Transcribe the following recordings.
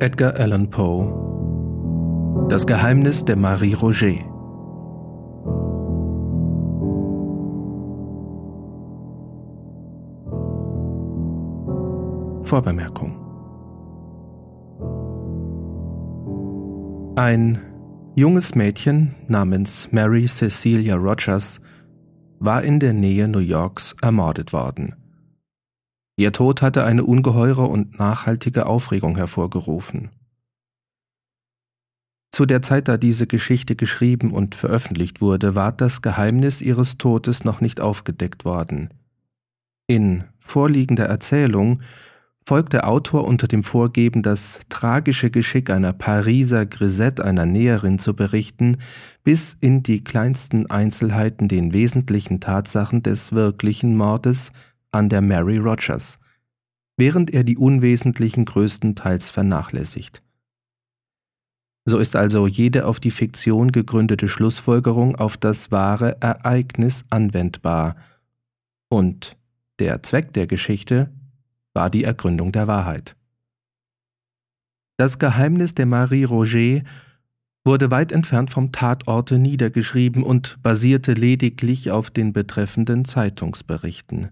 Edgar Allan Poe. Das Geheimnis der Marie Roger. Vorbemerkung. Ein junges Mädchen namens Mary Cecilia Rogers war in der Nähe New Yorks ermordet worden. Ihr Tod hatte eine ungeheure und nachhaltige Aufregung hervorgerufen. Zu der Zeit, da diese Geschichte geschrieben und veröffentlicht wurde, war das Geheimnis ihres Todes noch nicht aufgedeckt worden. In vorliegender Erzählung folgt der Autor unter dem Vorgeben, das tragische Geschick einer Pariser Grisette einer Näherin zu berichten, bis in die kleinsten Einzelheiten den wesentlichen Tatsachen des wirklichen Mordes an der Mary Rogers, während er die unwesentlichen größtenteils vernachlässigt. So ist also jede auf die Fiktion gegründete Schlussfolgerung auf das wahre Ereignis anwendbar, und der Zweck der Geschichte war die Ergründung der Wahrheit. Das Geheimnis der Marie Roger wurde weit entfernt vom Tatorte niedergeschrieben und basierte lediglich auf den betreffenden Zeitungsberichten.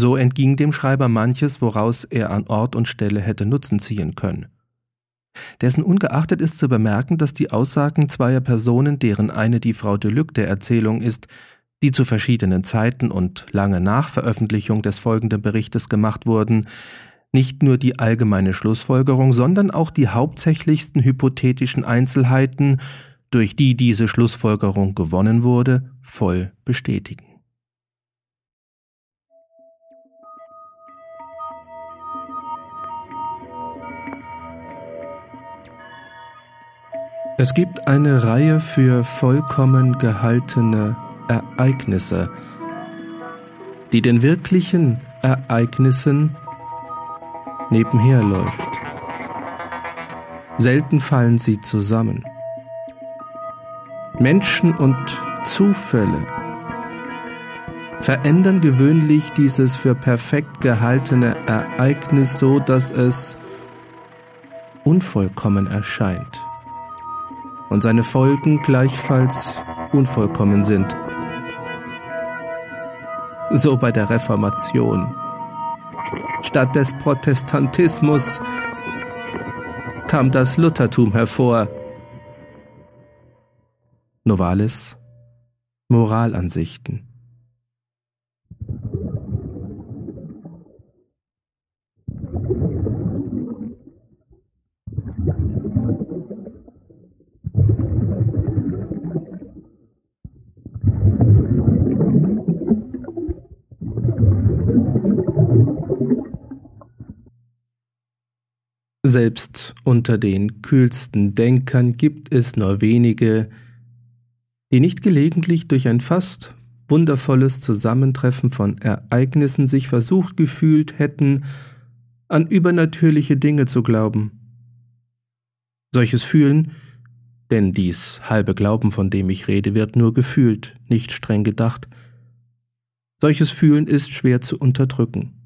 So entging dem Schreiber manches, woraus er an Ort und Stelle hätte Nutzen ziehen können. Dessen ungeachtet ist zu bemerken, dass die Aussagen zweier Personen, deren eine die Frau Deluc der Erzählung ist, die zu verschiedenen Zeiten und lange nach Veröffentlichung des folgenden Berichtes gemacht wurden, nicht nur die allgemeine Schlussfolgerung, sondern auch die hauptsächlichsten hypothetischen Einzelheiten, durch die diese Schlussfolgerung gewonnen wurde, voll bestätigen. Es gibt eine Reihe für vollkommen gehaltene Ereignisse, die den wirklichen Ereignissen nebenher läuft. Selten fallen sie zusammen. Menschen und Zufälle verändern gewöhnlich dieses für perfekt gehaltene Ereignis so, dass es unvollkommen erscheint und seine Folgen gleichfalls unvollkommen sind so bei der Reformation. Statt des Protestantismus kam das Luthertum hervor. Novalis Moralansichten Selbst unter den kühlsten Denkern gibt es nur wenige, die nicht gelegentlich durch ein fast wundervolles Zusammentreffen von Ereignissen sich versucht gefühlt hätten, an übernatürliche Dinge zu glauben. Solches Fühlen, denn dies halbe Glauben, von dem ich rede, wird nur gefühlt, nicht streng gedacht, solches Fühlen ist schwer zu unterdrücken.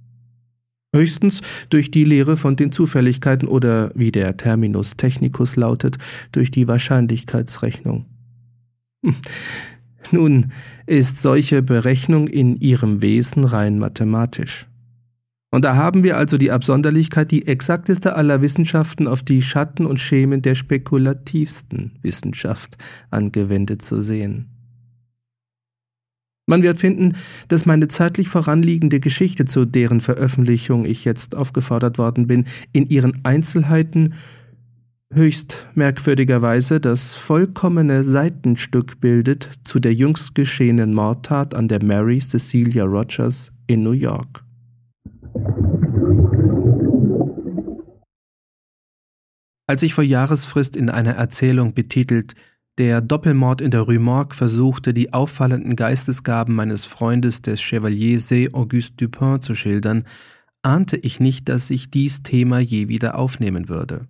Höchstens durch die Lehre von den Zufälligkeiten oder, wie der Terminus technicus lautet, durch die Wahrscheinlichkeitsrechnung. Hm. Nun ist solche Berechnung in ihrem Wesen rein mathematisch. Und da haben wir also die Absonderlichkeit, die exakteste aller Wissenschaften auf die Schatten und Schemen der spekulativsten Wissenschaft angewendet zu sehen. Man wird finden, dass meine zeitlich voranliegende Geschichte, zu deren Veröffentlichung ich jetzt aufgefordert worden bin, in ihren Einzelheiten höchst merkwürdigerweise das vollkommene Seitenstück bildet zu der jüngst geschehenen Mordtat an der Mary Cecilia Rogers in New York. Als ich vor Jahresfrist in einer Erzählung betitelt der Doppelmord in der Rue Morgue versuchte, die auffallenden Geistesgaben meines Freundes des Chevalier C. Auguste Dupin zu schildern, ahnte ich nicht, dass ich dies Thema je wieder aufnehmen würde.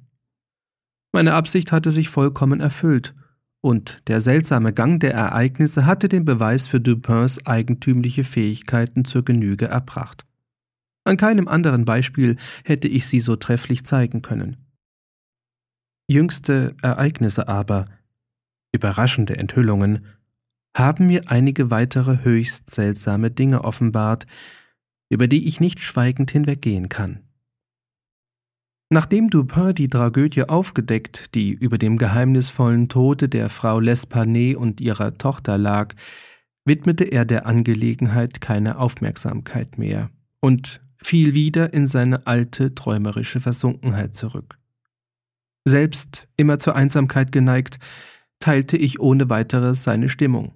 Meine Absicht hatte sich vollkommen erfüllt, und der seltsame Gang der Ereignisse hatte den Beweis für Dupins eigentümliche Fähigkeiten zur Genüge erbracht. An keinem anderen Beispiel hätte ich sie so trefflich zeigen können. Jüngste Ereignisse aber, überraschende Enthüllungen, haben mir einige weitere höchst seltsame Dinge offenbart, über die ich nicht schweigend hinweggehen kann. Nachdem Dupin die Tragödie aufgedeckt, die über dem geheimnisvollen Tode der Frau L'Espanay und ihrer Tochter lag, widmete er der Angelegenheit keine Aufmerksamkeit mehr und fiel wieder in seine alte träumerische Versunkenheit zurück. Selbst immer zur Einsamkeit geneigt, teilte ich ohne weiteres seine Stimmung.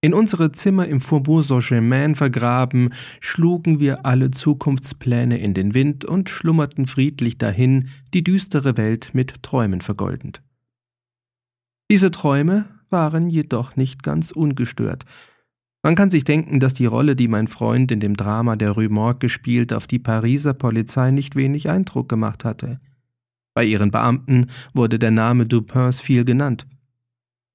In unsere Zimmer im Faubourg Saint-Germain vergraben, schlugen wir alle Zukunftspläne in den Wind und schlummerten friedlich dahin, die düstere Welt mit Träumen vergoldend. Diese Träume waren jedoch nicht ganz ungestört. Man kann sich denken, dass die Rolle, die mein Freund in dem Drama der Rue Morgue gespielt, auf die Pariser Polizei nicht wenig Eindruck gemacht hatte. Bei ihren Beamten wurde der Name Dupins viel genannt.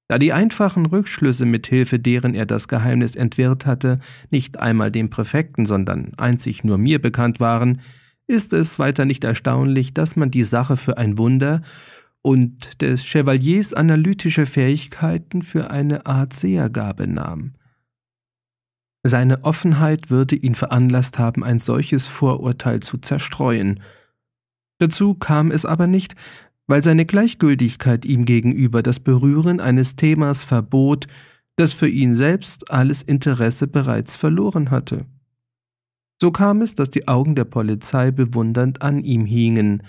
Da die einfachen Rückschlüsse, mit Hilfe deren er das Geheimnis entwirrt hatte, nicht einmal dem Präfekten, sondern einzig nur mir bekannt waren, ist es weiter nicht erstaunlich, dass man die Sache für ein Wunder und des Chevaliers analytische Fähigkeiten für eine Art Sehergabe nahm. Seine Offenheit würde ihn veranlasst haben, ein solches Vorurteil zu zerstreuen. Dazu kam es aber nicht, weil seine Gleichgültigkeit ihm gegenüber das Berühren eines Themas verbot, das für ihn selbst alles Interesse bereits verloren hatte. So kam es, dass die Augen der Polizei bewundernd an ihm hingen,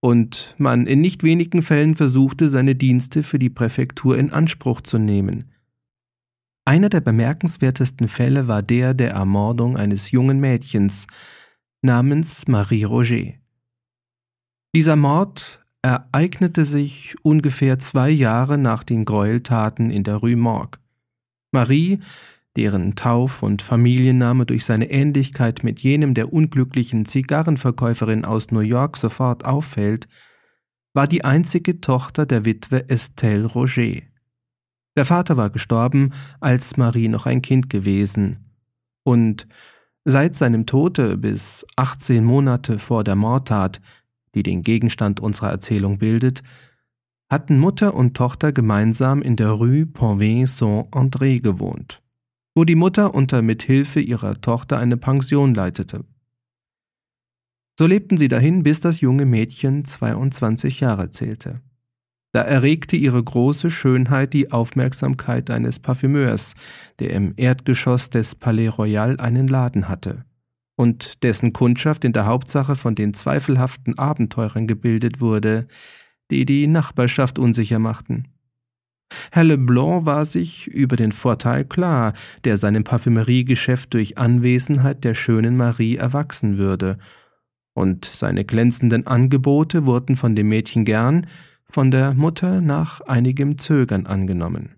und man in nicht wenigen Fällen versuchte, seine Dienste für die Präfektur in Anspruch zu nehmen. Einer der bemerkenswertesten Fälle war der der Ermordung eines jungen Mädchens namens Marie Roger. Dieser Mord ereignete sich ungefähr zwei Jahre nach den Gräueltaten in der Rue Morgue. Marie, deren Tauf- und Familienname durch seine Ähnlichkeit mit jenem der unglücklichen Zigarrenverkäuferin aus New York sofort auffällt, war die einzige Tochter der Witwe Estelle Roger. Der Vater war gestorben, als Marie noch ein Kind gewesen, und seit seinem Tode bis 18 Monate vor der Mordtat die den Gegenstand unserer Erzählung bildet, hatten Mutter und Tochter gemeinsam in der Rue Ponvin-Saint-André gewohnt, wo die Mutter unter Mithilfe ihrer Tochter eine Pension leitete. So lebten sie dahin, bis das junge Mädchen 22 Jahre zählte. Da erregte ihre große Schönheit die Aufmerksamkeit eines Parfümeurs, der im Erdgeschoss des Palais Royal einen Laden hatte und dessen Kundschaft in der Hauptsache von den zweifelhaften Abenteurern gebildet wurde, die die Nachbarschaft unsicher machten. Herr Leblanc war sich über den Vorteil klar, der seinem Parfümeriegeschäft durch Anwesenheit der schönen Marie erwachsen würde, und seine glänzenden Angebote wurden von dem Mädchen gern, von der Mutter nach einigem Zögern angenommen.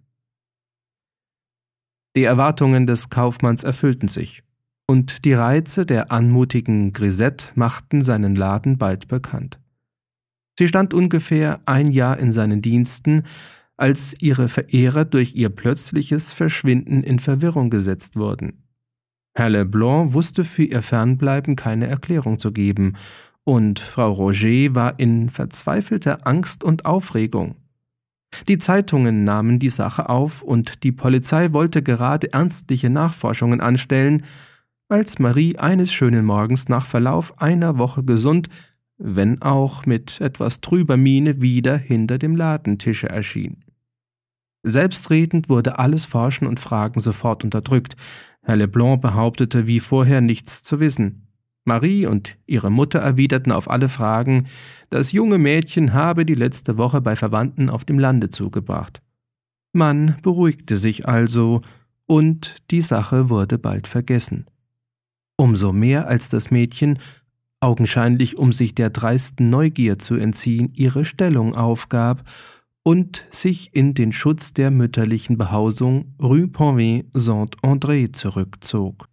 Die Erwartungen des Kaufmanns erfüllten sich und die Reize der anmutigen Grisette machten seinen Laden bald bekannt. Sie stand ungefähr ein Jahr in seinen Diensten, als ihre Verehrer durch ihr plötzliches Verschwinden in Verwirrung gesetzt wurden. Herr Leblanc wusste für ihr Fernbleiben keine Erklärung zu geben, und Frau Roger war in verzweifelter Angst und Aufregung. Die Zeitungen nahmen die Sache auf, und die Polizei wollte gerade ernstliche Nachforschungen anstellen, als Marie eines schönen Morgens nach Verlauf einer Woche gesund, wenn auch mit etwas trüber Miene, wieder hinter dem Ladentische erschien. Selbstredend wurde alles Forschen und Fragen sofort unterdrückt. Herr Leblanc behauptete wie vorher nichts zu wissen. Marie und ihre Mutter erwiderten auf alle Fragen, das junge Mädchen habe die letzte Woche bei Verwandten auf dem Lande zugebracht. Man beruhigte sich also, und die Sache wurde bald vergessen umso mehr als das Mädchen, augenscheinlich um sich der dreisten Neugier zu entziehen, ihre Stellung aufgab und sich in den Schutz der mütterlichen Behausung Rue Ponvin-Saint-André zurückzog.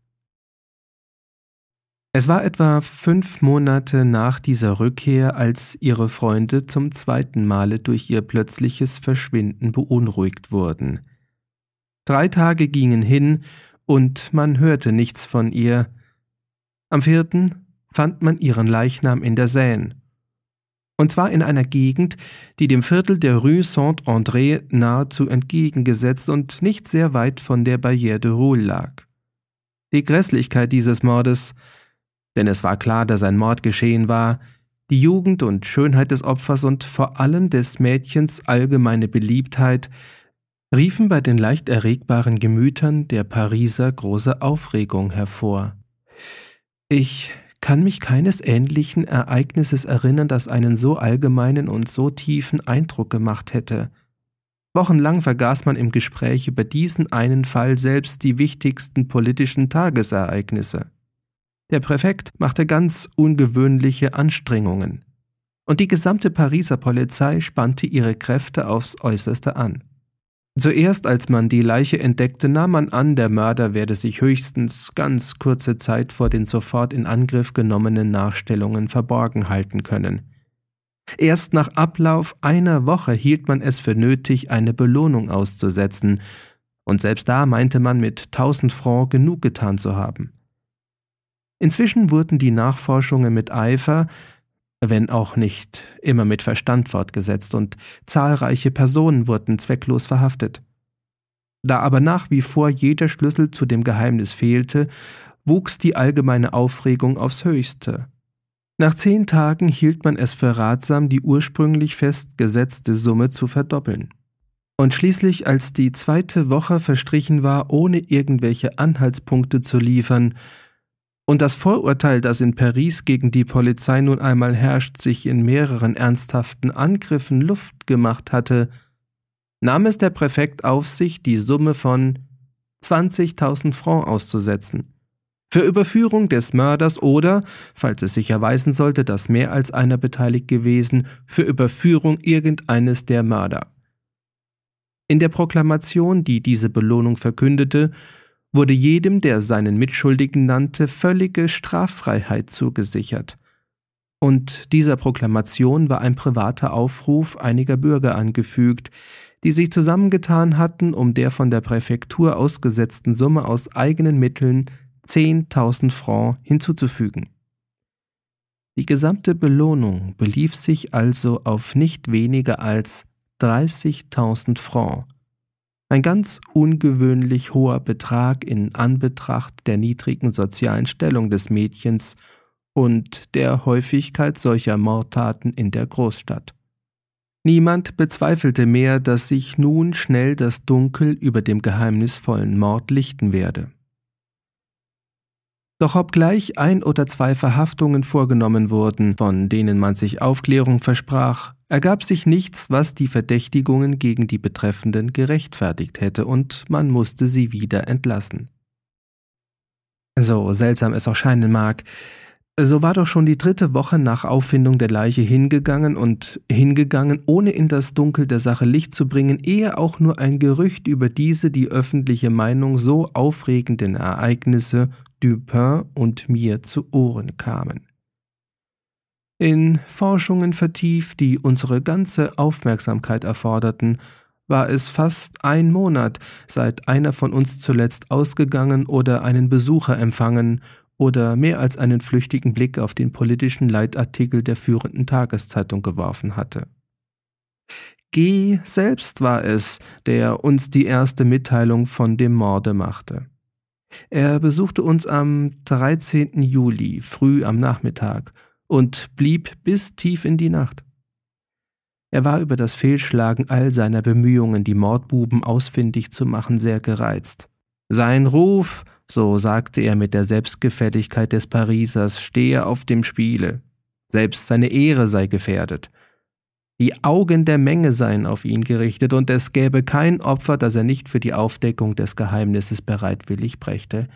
Es war etwa fünf Monate nach dieser Rückkehr, als ihre Freunde zum zweiten Male durch ihr plötzliches Verschwinden beunruhigt wurden. Drei Tage gingen hin, und man hörte nichts von ihr, am vierten fand man ihren Leichnam in der Seine. Und zwar in einer Gegend, die dem Viertel der Rue Saint-André nahezu entgegengesetzt und nicht sehr weit von der Barrière de Roule lag. Die Grässlichkeit dieses Mordes, denn es war klar, dass ein Mord geschehen war, die Jugend und Schönheit des Opfers und vor allem des Mädchens allgemeine Beliebtheit riefen bei den leicht erregbaren Gemütern der Pariser große Aufregung hervor. Ich kann mich keines ähnlichen Ereignisses erinnern, das einen so allgemeinen und so tiefen Eindruck gemacht hätte. Wochenlang vergaß man im Gespräch über diesen einen Fall selbst die wichtigsten politischen Tagesereignisse. Der Präfekt machte ganz ungewöhnliche Anstrengungen, und die gesamte Pariser Polizei spannte ihre Kräfte aufs äußerste an. Zuerst, als man die Leiche entdeckte, nahm man an, der Mörder werde sich höchstens ganz kurze Zeit vor den sofort in Angriff genommenen Nachstellungen verborgen halten können. Erst nach Ablauf einer Woche hielt man es für nötig, eine Belohnung auszusetzen, und selbst da meinte man mit tausend Francs genug getan zu haben. Inzwischen wurden die Nachforschungen mit Eifer, wenn auch nicht immer mit Verstand fortgesetzt, und zahlreiche Personen wurden zwecklos verhaftet. Da aber nach wie vor jeder Schlüssel zu dem Geheimnis fehlte, wuchs die allgemeine Aufregung aufs höchste. Nach zehn Tagen hielt man es für ratsam, die ursprünglich festgesetzte Summe zu verdoppeln. Und schließlich, als die zweite Woche verstrichen war, ohne irgendwelche Anhaltspunkte zu liefern, und das Vorurteil, das in Paris gegen die Polizei nun einmal herrscht, sich in mehreren ernsthaften Angriffen Luft gemacht hatte, nahm es der Präfekt auf sich, die Summe von 20.000 Francs auszusetzen. Für Überführung des Mörders oder, falls es sich erweisen sollte, dass mehr als einer beteiligt gewesen, für Überführung irgendeines der Mörder. In der Proklamation, die diese Belohnung verkündete, wurde jedem, der seinen Mitschuldigen nannte, völlige Straffreiheit zugesichert. Und dieser Proklamation war ein privater Aufruf einiger Bürger angefügt, die sich zusammengetan hatten, um der von der Präfektur ausgesetzten Summe aus eigenen Mitteln 10.000 Francs hinzuzufügen. Die gesamte Belohnung belief sich also auf nicht weniger als 30.000 Francs, ein ganz ungewöhnlich hoher Betrag in Anbetracht der niedrigen sozialen Stellung des Mädchens und der Häufigkeit solcher Mordtaten in der Großstadt. Niemand bezweifelte mehr, dass sich nun schnell das Dunkel über dem geheimnisvollen Mord lichten werde. Doch obgleich ein oder zwei Verhaftungen vorgenommen wurden, von denen man sich Aufklärung versprach, ergab sich nichts, was die Verdächtigungen gegen die Betreffenden gerechtfertigt hätte, und man musste sie wieder entlassen. So seltsam es auch scheinen mag, so war doch schon die dritte Woche nach Auffindung der Leiche hingegangen und hingegangen, ohne in das Dunkel der Sache Licht zu bringen, ehe auch nur ein Gerücht über diese die öffentliche Meinung so aufregenden Ereignisse Dupin und mir zu Ohren kamen. In Forschungen vertieft, die unsere ganze Aufmerksamkeit erforderten, war es fast ein Monat, seit einer von uns zuletzt ausgegangen oder einen Besucher empfangen oder mehr als einen flüchtigen Blick auf den politischen Leitartikel der führenden Tageszeitung geworfen hatte. G selbst war es, der uns die erste Mitteilung von dem Morde machte. Er besuchte uns am 13. Juli früh am Nachmittag und blieb bis tief in die Nacht. Er war über das Fehlschlagen all seiner Bemühungen, die Mordbuben ausfindig zu machen, sehr gereizt. Sein Ruf, so sagte er mit der Selbstgefälligkeit des Parisers, stehe auf dem Spiele. Selbst seine Ehre sei gefährdet. Die Augen der Menge seien auf ihn gerichtet, und es gäbe kein Opfer, das er nicht für die Aufdeckung des Geheimnisses bereitwillig brächte.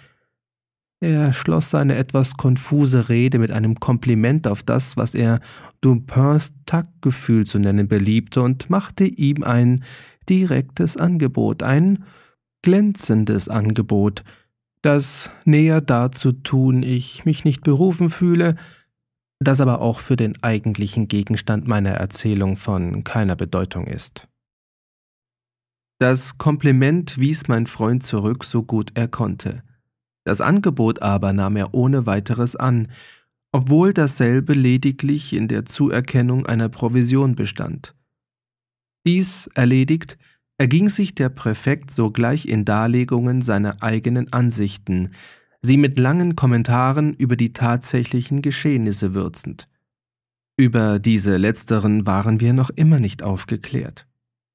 Er schloss seine etwas konfuse Rede mit einem Kompliment auf das, was er Dupins Taktgefühl zu nennen beliebte, und machte ihm ein direktes Angebot, ein glänzendes Angebot, das näher dazu tun ich mich nicht berufen fühle, das aber auch für den eigentlichen Gegenstand meiner Erzählung von keiner Bedeutung ist. Das Kompliment wies mein Freund zurück, so gut er konnte. Das Angebot aber nahm er ohne weiteres an, obwohl dasselbe lediglich in der Zuerkennung einer Provision bestand. Dies erledigt, erging sich der Präfekt sogleich in Darlegungen seiner eigenen Ansichten, sie mit langen Kommentaren über die tatsächlichen Geschehnisse würzend. Über diese letzteren waren wir noch immer nicht aufgeklärt.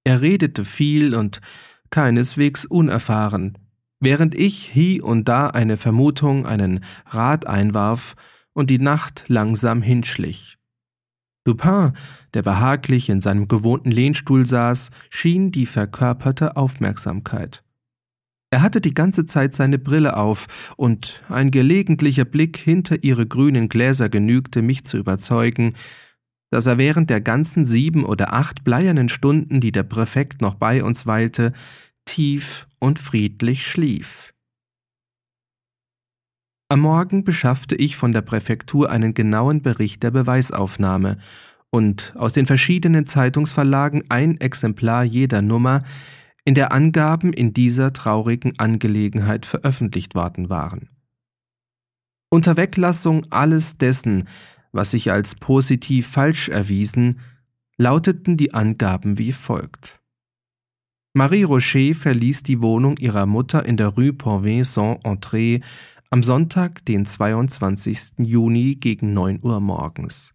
Er redete viel und keineswegs unerfahren, während ich hie und da eine Vermutung, einen Rat einwarf und die Nacht langsam hinschlich. Dupin, der behaglich in seinem gewohnten Lehnstuhl saß, schien die verkörperte Aufmerksamkeit. Er hatte die ganze Zeit seine Brille auf, und ein gelegentlicher Blick hinter ihre grünen Gläser genügte, mich zu überzeugen, dass er während der ganzen sieben oder acht bleiernen Stunden, die der Präfekt noch bei uns weilte, tief und friedlich schlief. Am Morgen beschaffte ich von der Präfektur einen genauen Bericht der Beweisaufnahme und aus den verschiedenen Zeitungsverlagen ein Exemplar jeder Nummer, in der Angaben in dieser traurigen Angelegenheit veröffentlicht worden waren. Unter Weglassung alles dessen, was sich als positiv falsch erwiesen, lauteten die Angaben wie folgt. Marie Rocher verließ die Wohnung ihrer Mutter in der Rue Porvin-Saint-André am Sonntag, den 22. Juni gegen 9 Uhr morgens.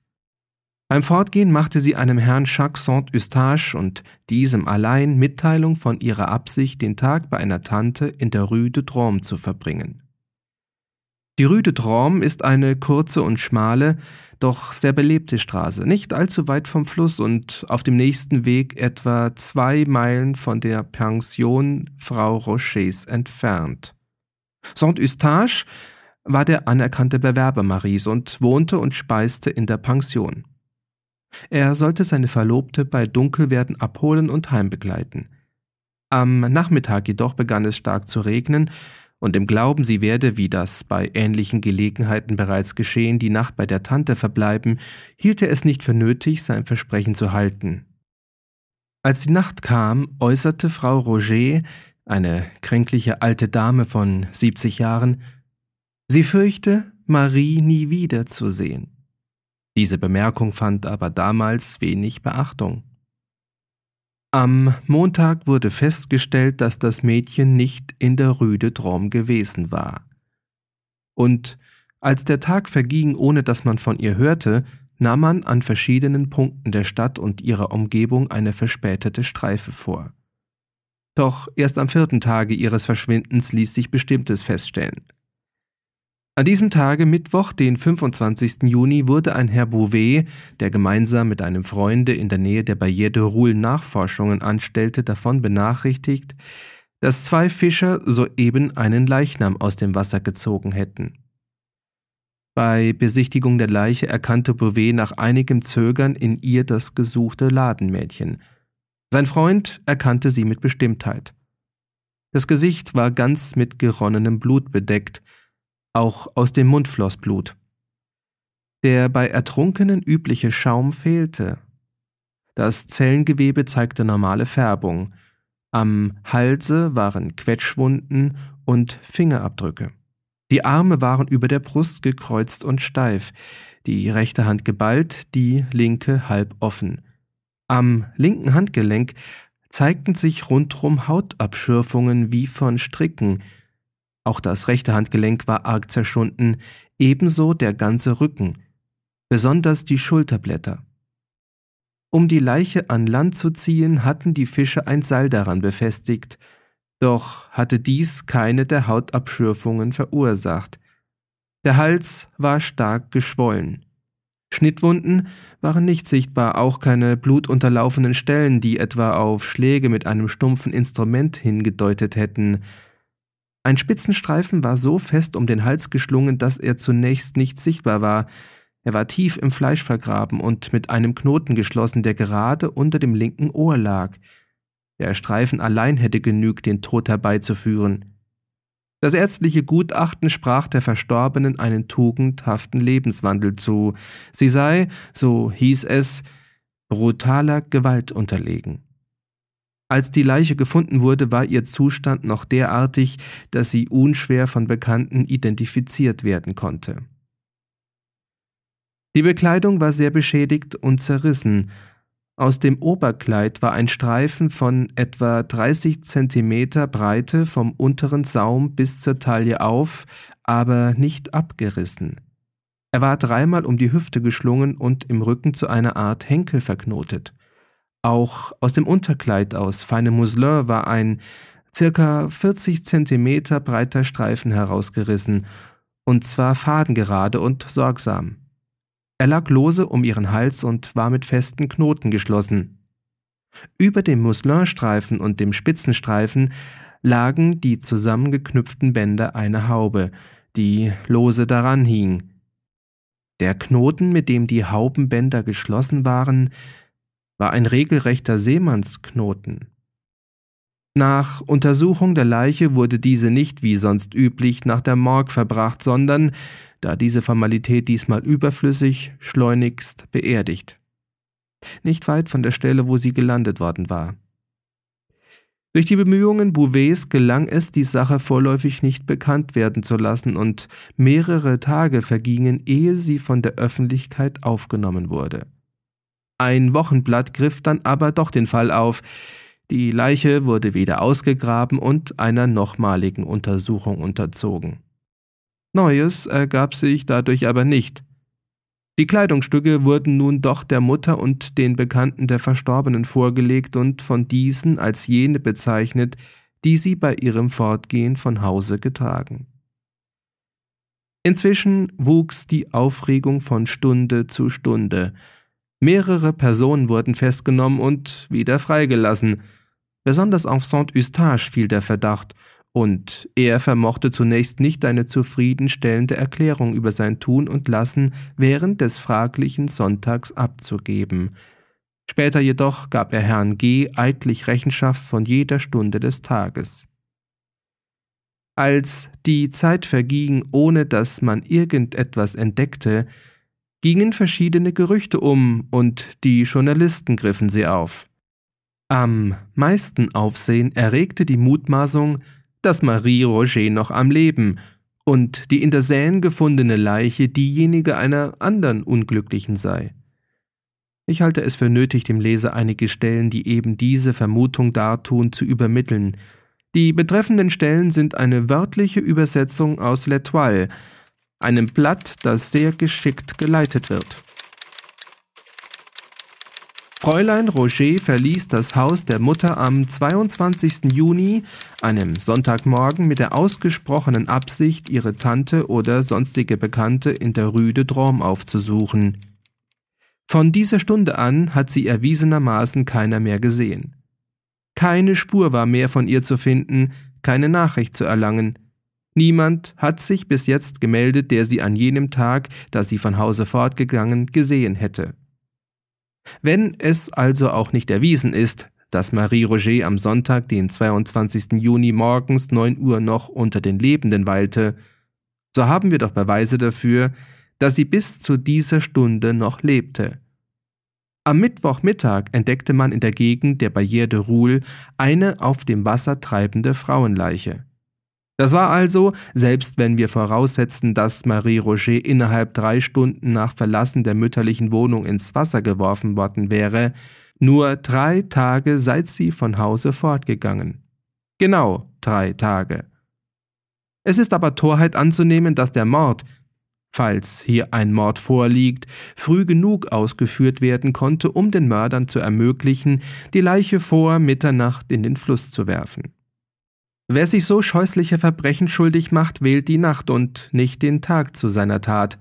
Beim Fortgehen machte sie einem Herrn Jacques Saint-Eustache und diesem allein Mitteilung von ihrer Absicht, den Tag bei einer Tante in der Rue de Drôme zu verbringen. Die Rue de Drôme ist eine kurze und schmale, doch sehr belebte Straße, nicht allzu weit vom Fluss und auf dem nächsten Weg etwa zwei Meilen von der Pension Frau Rochers entfernt. Saint-Eustache war der anerkannte Bewerber Maries und wohnte und speiste in der Pension. Er sollte seine Verlobte bei Dunkelwerden abholen und heimbegleiten. Am Nachmittag jedoch begann es stark zu regnen, und im Glauben, sie werde, wie das bei ähnlichen Gelegenheiten bereits geschehen, die Nacht bei der Tante verbleiben, hielt er es nicht für nötig, sein Versprechen zu halten. Als die Nacht kam, äußerte Frau Roger, eine kränkliche alte Dame von siebzig Jahren, sie fürchte, Marie nie wiederzusehen. Diese Bemerkung fand aber damals wenig Beachtung. Am Montag wurde festgestellt, dass das Mädchen nicht in der Rüde Drom gewesen war. Und als der Tag verging, ohne dass man von ihr hörte, nahm man an verschiedenen Punkten der Stadt und ihrer Umgebung eine verspätete Streife vor. Doch erst am vierten Tage ihres Verschwindens ließ sich Bestimmtes feststellen. An diesem Tage, Mittwoch, den 25. Juni, wurde ein Herr Bouvet, der gemeinsam mit einem Freunde in der Nähe der Barrière de Roule Nachforschungen anstellte, davon benachrichtigt, dass zwei Fischer soeben einen Leichnam aus dem Wasser gezogen hätten. Bei Besichtigung der Leiche erkannte Bouvet nach einigem Zögern in ihr das gesuchte Ladenmädchen. Sein Freund erkannte sie mit Bestimmtheit. Das Gesicht war ganz mit geronnenem Blut bedeckt, auch aus dem Mund floss Blut. Der bei Ertrunkenen übliche Schaum fehlte. Das Zellengewebe zeigte normale Färbung. Am Halse waren Quetschwunden und Fingerabdrücke. Die Arme waren über der Brust gekreuzt und steif, die rechte Hand geballt, die linke halb offen. Am linken Handgelenk zeigten sich rundrum Hautabschürfungen wie von Stricken, auch das rechte Handgelenk war arg zerschunden, ebenso der ganze Rücken, besonders die Schulterblätter. Um die Leiche an Land zu ziehen, hatten die Fische ein Seil daran befestigt, doch hatte dies keine der Hautabschürfungen verursacht. Der Hals war stark geschwollen. Schnittwunden waren nicht sichtbar, auch keine blutunterlaufenen Stellen, die etwa auf Schläge mit einem stumpfen Instrument hingedeutet hätten. Ein Spitzenstreifen war so fest um den Hals geschlungen, dass er zunächst nicht sichtbar war. Er war tief im Fleisch vergraben und mit einem Knoten geschlossen, der gerade unter dem linken Ohr lag. Der Streifen allein hätte genügt, den Tod herbeizuführen. Das ärztliche Gutachten sprach der Verstorbenen einen tugendhaften Lebenswandel zu. Sie sei, so hieß es, brutaler Gewalt unterlegen. Als die Leiche gefunden wurde, war ihr Zustand noch derartig, dass sie unschwer von Bekannten identifiziert werden konnte. Die Bekleidung war sehr beschädigt und zerrissen. Aus dem Oberkleid war ein Streifen von etwa 30 Zentimeter Breite vom unteren Saum bis zur Taille auf, aber nicht abgerissen. Er war dreimal um die Hüfte geschlungen und im Rücken zu einer Art Henkel verknotet. Auch aus dem Unterkleid aus feinem Mousselin war ein circa 40 Zentimeter breiter Streifen herausgerissen, und zwar fadengerade und sorgsam. Er lag lose um ihren Hals und war mit festen Knoten geschlossen. Über dem Mousselinstreifen und dem Spitzenstreifen lagen die zusammengeknüpften Bänder einer Haube, die lose daran hing. Der Knoten, mit dem die Haubenbänder geschlossen waren, war ein regelrechter Seemannsknoten. Nach Untersuchung der Leiche wurde diese nicht wie sonst üblich nach der Morgue verbracht, sondern, da diese Formalität diesmal überflüssig, schleunigst beerdigt. Nicht weit von der Stelle, wo sie gelandet worden war. Durch die Bemühungen Bouvets gelang es, die Sache vorläufig nicht bekannt werden zu lassen, und mehrere Tage vergingen, ehe sie von der Öffentlichkeit aufgenommen wurde. Ein Wochenblatt griff dann aber doch den Fall auf. Die Leiche wurde wieder ausgegraben und einer nochmaligen Untersuchung unterzogen. Neues ergab sich dadurch aber nicht. Die Kleidungsstücke wurden nun doch der Mutter und den Bekannten der Verstorbenen vorgelegt und von diesen als jene bezeichnet, die sie bei ihrem Fortgehen von Hause getragen. Inzwischen wuchs die Aufregung von Stunde zu Stunde. Mehrere Personen wurden festgenommen und wieder freigelassen. Besonders auf Saint-Eustache fiel der Verdacht, und er vermochte zunächst nicht eine zufriedenstellende Erklärung über sein Tun und Lassen während des fraglichen Sonntags abzugeben. Später jedoch gab er Herrn G. eidlich Rechenschaft von jeder Stunde des Tages. Als die Zeit verging, ohne dass man irgendetwas entdeckte, gingen verschiedene Gerüchte um und die Journalisten griffen sie auf. Am meisten Aufsehen erregte die Mutmaßung, dass Marie Roger noch am Leben und die in der Seine gefundene Leiche diejenige einer anderen Unglücklichen sei. Ich halte es für nötig, dem Leser einige Stellen, die eben diese Vermutung dartun, zu übermitteln. Die betreffenden Stellen sind eine wörtliche Übersetzung aus L'Etoile, einem Blatt, das sehr geschickt geleitet wird. Fräulein Roger verließ das Haus der Mutter am 22. Juni, einem Sonntagmorgen, mit der ausgesprochenen Absicht, ihre Tante oder sonstige Bekannte in der Rue de Drôme aufzusuchen. Von dieser Stunde an hat sie erwiesenermaßen keiner mehr gesehen. Keine Spur war mehr von ihr zu finden, keine Nachricht zu erlangen. Niemand hat sich bis jetzt gemeldet, der sie an jenem Tag, da sie von Hause fortgegangen, gesehen hätte. Wenn es also auch nicht erwiesen ist, dass Marie Roger am Sonntag, den 22. Juni morgens 9 Uhr noch unter den Lebenden weilte, so haben wir doch Beweise dafür, dass sie bis zu dieser Stunde noch lebte. Am Mittwochmittag entdeckte man in der Gegend der Barrière de Roule eine auf dem Wasser treibende Frauenleiche. Das war also, selbst wenn wir voraussetzen, dass Marie Roger innerhalb drei Stunden nach Verlassen der mütterlichen Wohnung ins Wasser geworfen worden wäre, nur drei Tage seit sie von Hause fortgegangen. Genau drei Tage. Es ist aber Torheit anzunehmen, dass der Mord, falls hier ein Mord vorliegt, früh genug ausgeführt werden konnte, um den Mördern zu ermöglichen, die Leiche vor Mitternacht in den Fluss zu werfen. Wer sich so scheußliche Verbrechen schuldig macht, wählt die Nacht und nicht den Tag zu seiner Tat.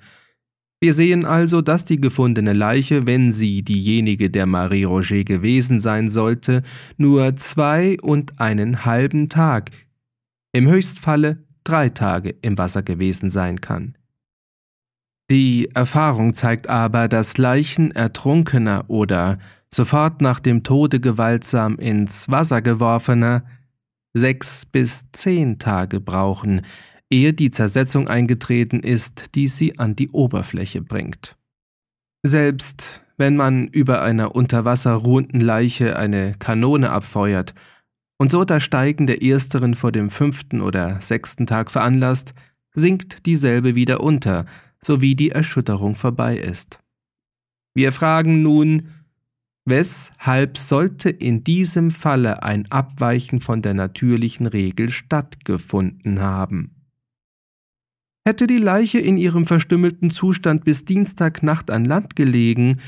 Wir sehen also, dass die gefundene Leiche, wenn sie diejenige der Marie Roger gewesen sein sollte, nur zwei und einen halben Tag, im Höchstfalle drei Tage im Wasser gewesen sein kann. Die Erfahrung zeigt aber, dass Leichen ertrunkener oder sofort nach dem Tode gewaltsam ins Wasser geworfener sechs bis zehn Tage brauchen, ehe die Zersetzung eingetreten ist, die sie an die Oberfläche bringt. Selbst wenn man über einer unter Wasser ruhenden Leiche eine Kanone abfeuert und so das Steigen der ersteren vor dem fünften oder sechsten Tag veranlasst, sinkt dieselbe wieder unter, sowie die Erschütterung vorbei ist. Wir fragen nun, weshalb sollte in diesem Falle ein Abweichen von der natürlichen Regel stattgefunden haben? Hätte die Leiche in ihrem verstümmelten Zustand bis Dienstagnacht an Land gelegen,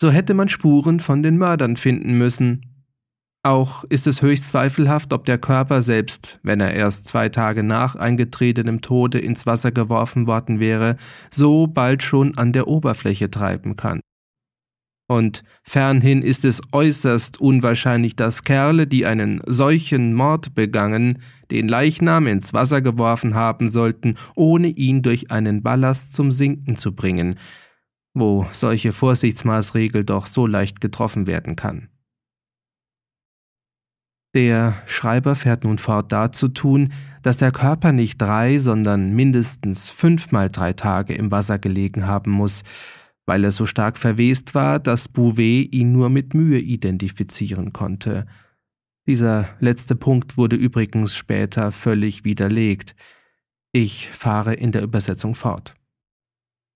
so hätte man Spuren von den Mördern finden müssen. Auch ist es höchst zweifelhaft, ob der Körper selbst, wenn er erst zwei Tage nach eingetretenem Tode ins Wasser geworfen worden wäre, so bald schon an der Oberfläche treiben kann. Und fernhin ist es äußerst unwahrscheinlich, dass Kerle, die einen solchen Mord begangen, den Leichnam ins Wasser geworfen haben sollten, ohne ihn durch einen Ballast zum Sinken zu bringen, wo solche Vorsichtsmaßregel doch so leicht getroffen werden kann. Der Schreiber fährt nun fort dazu tun, dass der Körper nicht drei, sondern mindestens fünfmal drei Tage im Wasser gelegen haben muss, weil er so stark verwest war, dass Bouvet ihn nur mit Mühe identifizieren konnte. Dieser letzte Punkt wurde übrigens später völlig widerlegt. Ich fahre in der Übersetzung fort.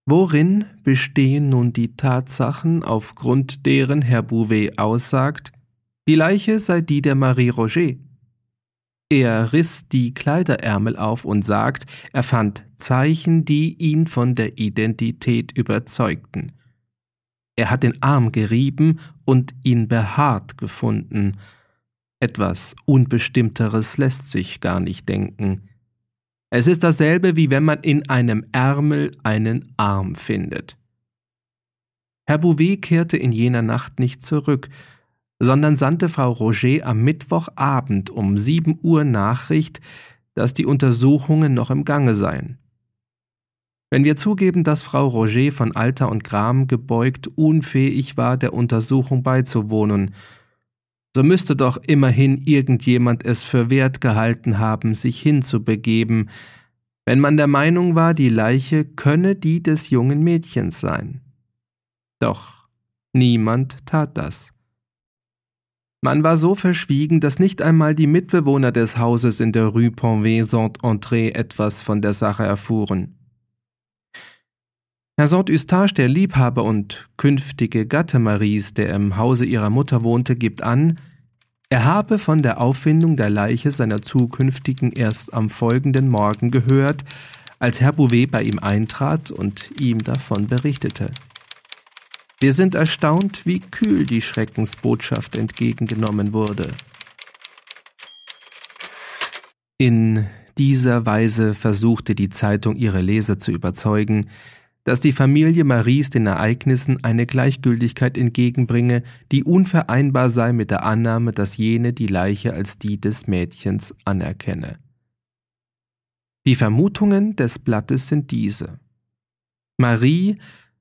Worin bestehen nun die Tatsachen, aufgrund deren Herr Bouvet aussagt, die Leiche sei die der Marie Roger? Er riss die Kleiderärmel auf und sagt, er fand Zeichen, die ihn von der Identität überzeugten. Er hat den Arm gerieben und ihn behaart gefunden. Etwas Unbestimmteres lässt sich gar nicht denken. Es ist dasselbe, wie wenn man in einem Ärmel einen Arm findet. Herr Bouvet kehrte in jener Nacht nicht zurück, sondern sandte Frau Roger am Mittwochabend um sieben Uhr Nachricht, dass die Untersuchungen noch im Gange seien. Wenn wir zugeben, dass Frau Roger von Alter und Gram gebeugt unfähig war, der Untersuchung beizuwohnen, so müsste doch immerhin irgendjemand es für wert gehalten haben, sich hinzubegeben, wenn man der Meinung war, die Leiche könne die des jungen Mädchens sein. Doch niemand tat das. Man war so verschwiegen, dass nicht einmal die Mitbewohner des Hauses in der Rue Ponvay-Saint-André etwas von der Sache erfuhren. Herr Saint-Eustache, der Liebhaber und künftige Gatte Maries, der im Hause ihrer Mutter wohnte, gibt an, er habe von der Auffindung der Leiche seiner zukünftigen erst am folgenden Morgen gehört, als Herr Bouvet bei ihm eintrat und ihm davon berichtete. Wir sind erstaunt, wie kühl die Schreckensbotschaft entgegengenommen wurde. In dieser Weise versuchte die Zeitung ihre Leser zu überzeugen, dass die Familie Maries den Ereignissen eine Gleichgültigkeit entgegenbringe, die unvereinbar sei mit der Annahme, dass jene die Leiche als die des Mädchens anerkenne. Die Vermutungen des Blattes sind diese. Marie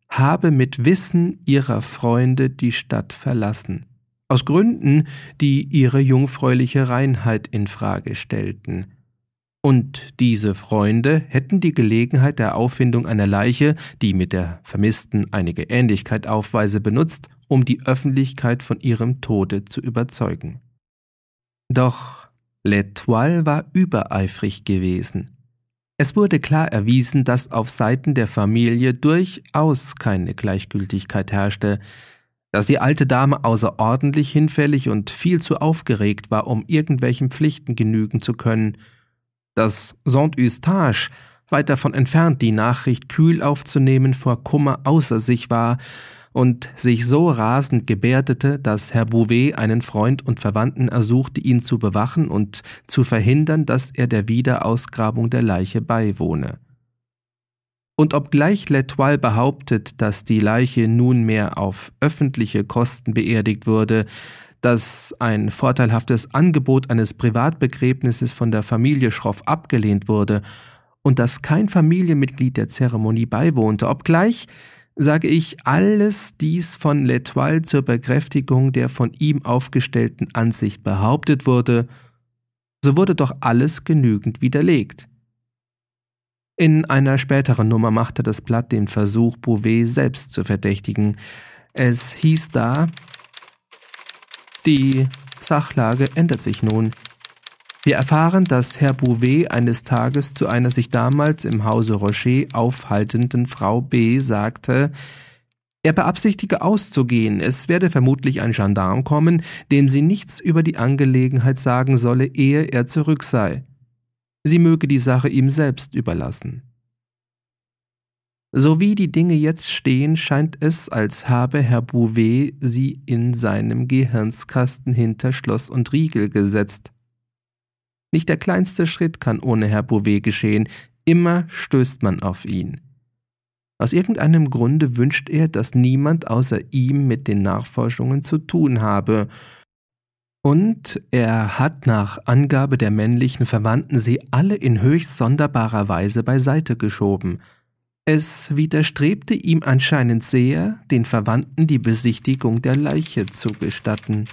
habe mit Wissen ihrer Freunde die Stadt verlassen, aus Gründen, die ihre jungfräuliche Reinheit in Frage stellten, und diese Freunde hätten die Gelegenheit der Auffindung einer Leiche, die mit der Vermissten einige Ähnlichkeit aufweise, benutzt, um die Öffentlichkeit von ihrem Tode zu überzeugen. Doch L'Etoile war übereifrig gewesen. Es wurde klar erwiesen, dass auf Seiten der Familie durchaus keine Gleichgültigkeit herrschte, dass die alte Dame außerordentlich hinfällig und viel zu aufgeregt war, um irgendwelchen Pflichten genügen zu können, dass Saint-Eustache, weit davon entfernt, die Nachricht kühl aufzunehmen, vor Kummer außer sich war und sich so rasend gebärdete, dass Herr Bouvet einen Freund und Verwandten ersuchte, ihn zu bewachen und zu verhindern, dass er der Wiederausgrabung der Leiche beiwohne. Und obgleich L'Etoile behauptet, dass die Leiche nunmehr auf öffentliche Kosten beerdigt würde, dass ein vorteilhaftes Angebot eines Privatbegräbnisses von der Familie Schroff abgelehnt wurde und dass kein Familienmitglied der Zeremonie beiwohnte, obgleich, sage ich, alles dies von L'Etoile zur Bekräftigung der von ihm aufgestellten Ansicht behauptet wurde, so wurde doch alles genügend widerlegt. In einer späteren Nummer machte das Blatt den Versuch, Bouvet selbst zu verdächtigen. Es hieß da, die Sachlage ändert sich nun. Wir erfahren, dass Herr Bouvet eines Tages zu einer sich damals im Hause Rocher aufhaltenden Frau B. sagte, Er beabsichtige auszugehen, es werde vermutlich ein Gendarm kommen, dem sie nichts über die Angelegenheit sagen solle, ehe er zurück sei. Sie möge die Sache ihm selbst überlassen. So wie die Dinge jetzt stehen, scheint es, als habe Herr Bouvet sie in seinem Gehirnskasten hinter Schloss und Riegel gesetzt. Nicht der kleinste Schritt kann ohne Herr Bouvet geschehen, immer stößt man auf ihn. Aus irgendeinem Grunde wünscht er, dass niemand außer ihm mit den Nachforschungen zu tun habe, und er hat nach Angabe der männlichen Verwandten sie alle in höchst sonderbarer Weise beiseite geschoben. Es widerstrebte ihm anscheinend sehr, den Verwandten die Besichtigung der Leiche zu gestatten.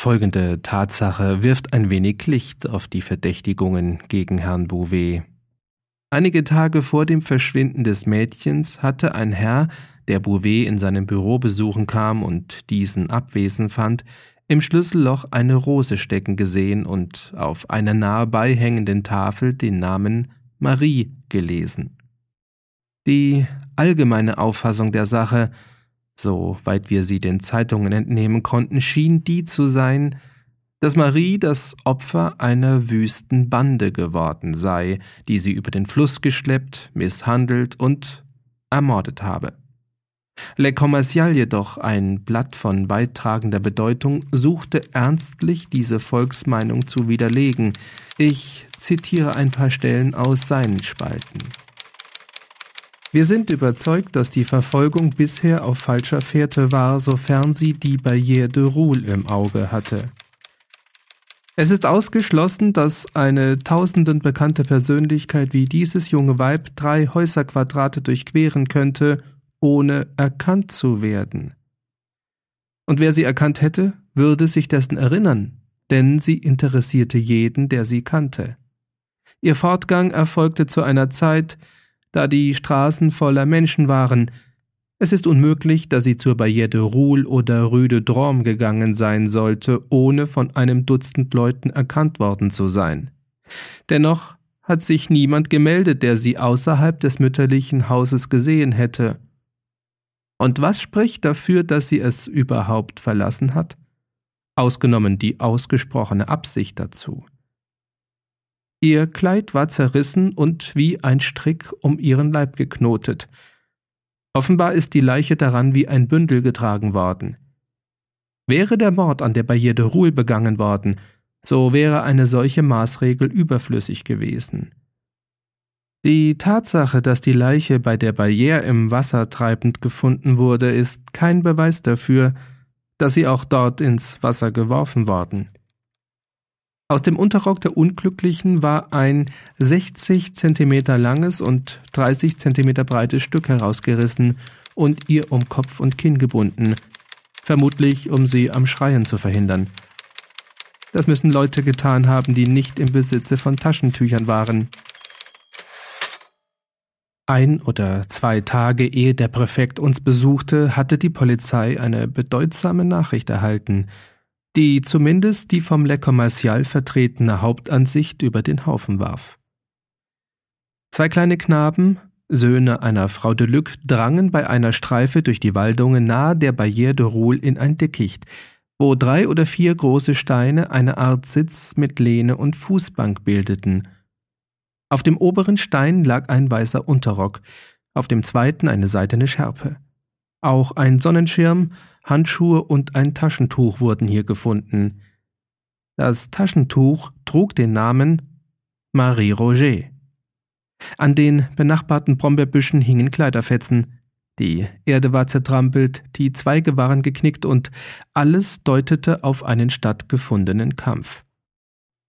Folgende Tatsache wirft ein wenig Licht auf die Verdächtigungen gegen Herrn Bouvet. Einige Tage vor dem Verschwinden des Mädchens hatte ein Herr, der Bouvet in seinem Büro besuchen kam und diesen abwesend fand, im Schlüsselloch eine Rose stecken gesehen und auf einer nahe beihängenden Tafel den Namen Marie gelesen. Die allgemeine Auffassung der Sache soweit wir sie den Zeitungen entnehmen konnten, schien die zu sein, dass Marie das Opfer einer wüsten Bande geworden sei, die sie über den Fluss geschleppt, misshandelt und ermordet habe. Le Commercial jedoch, ein Blatt von weittragender Bedeutung, suchte ernstlich diese Volksmeinung zu widerlegen. Ich zitiere ein paar Stellen aus seinen Spalten. Wir sind überzeugt, dass die Verfolgung bisher auf falscher Fährte war, sofern sie die Barrière de Roule im Auge hatte. Es ist ausgeschlossen, dass eine tausenden bekannte Persönlichkeit wie dieses junge Weib drei Häuserquadrate durchqueren könnte, ohne erkannt zu werden. Und wer sie erkannt hätte, würde sich dessen erinnern, denn sie interessierte jeden, der sie kannte. Ihr Fortgang erfolgte zu einer Zeit, da die Straßen voller Menschen waren. Es ist unmöglich, dass sie zur Barrière de Roule oder Rue de Drôme gegangen sein sollte, ohne von einem Dutzend Leuten erkannt worden zu sein. Dennoch hat sich niemand gemeldet, der sie außerhalb des mütterlichen Hauses gesehen hätte. Und was spricht dafür, dass sie es überhaupt verlassen hat? Ausgenommen die ausgesprochene Absicht dazu. Ihr Kleid war zerrissen und wie ein Strick um ihren Leib geknotet. Offenbar ist die Leiche daran wie ein Bündel getragen worden. Wäre der Mord an der Barrière de Roule begangen worden, so wäre eine solche Maßregel überflüssig gewesen. Die Tatsache, dass die Leiche bei der Barrière im Wasser treibend gefunden wurde, ist kein Beweis dafür, dass sie auch dort ins Wasser geworfen worden. Aus dem Unterrock der Unglücklichen war ein 60 Zentimeter langes und 30 Zentimeter breites Stück herausgerissen und ihr um Kopf und Kinn gebunden, vermutlich um sie am Schreien zu verhindern. Das müssen Leute getan haben, die nicht im Besitze von Taschentüchern waren. Ein oder zwei Tage ehe der Präfekt uns besuchte, hatte die Polizei eine bedeutsame Nachricht erhalten, die zumindest die vom Le Commercial vertretene Hauptansicht über den Haufen warf. Zwei kleine Knaben, Söhne einer Frau de Luc, drangen bei einer Streife durch die Waldungen nahe der Barrière de Roule in ein Dickicht, wo drei oder vier große Steine eine Art Sitz mit Lehne und Fußbank bildeten. Auf dem oberen Stein lag ein weißer Unterrock, auf dem zweiten eine seidene Schärpe. Auch ein Sonnenschirm, Handschuhe und ein Taschentuch wurden hier gefunden. Das Taschentuch trug den Namen Marie Roger. An den benachbarten Brombeerbüschen hingen Kleiderfetzen. Die Erde war zertrampelt, die Zweige waren geknickt und alles deutete auf einen stattgefundenen Kampf.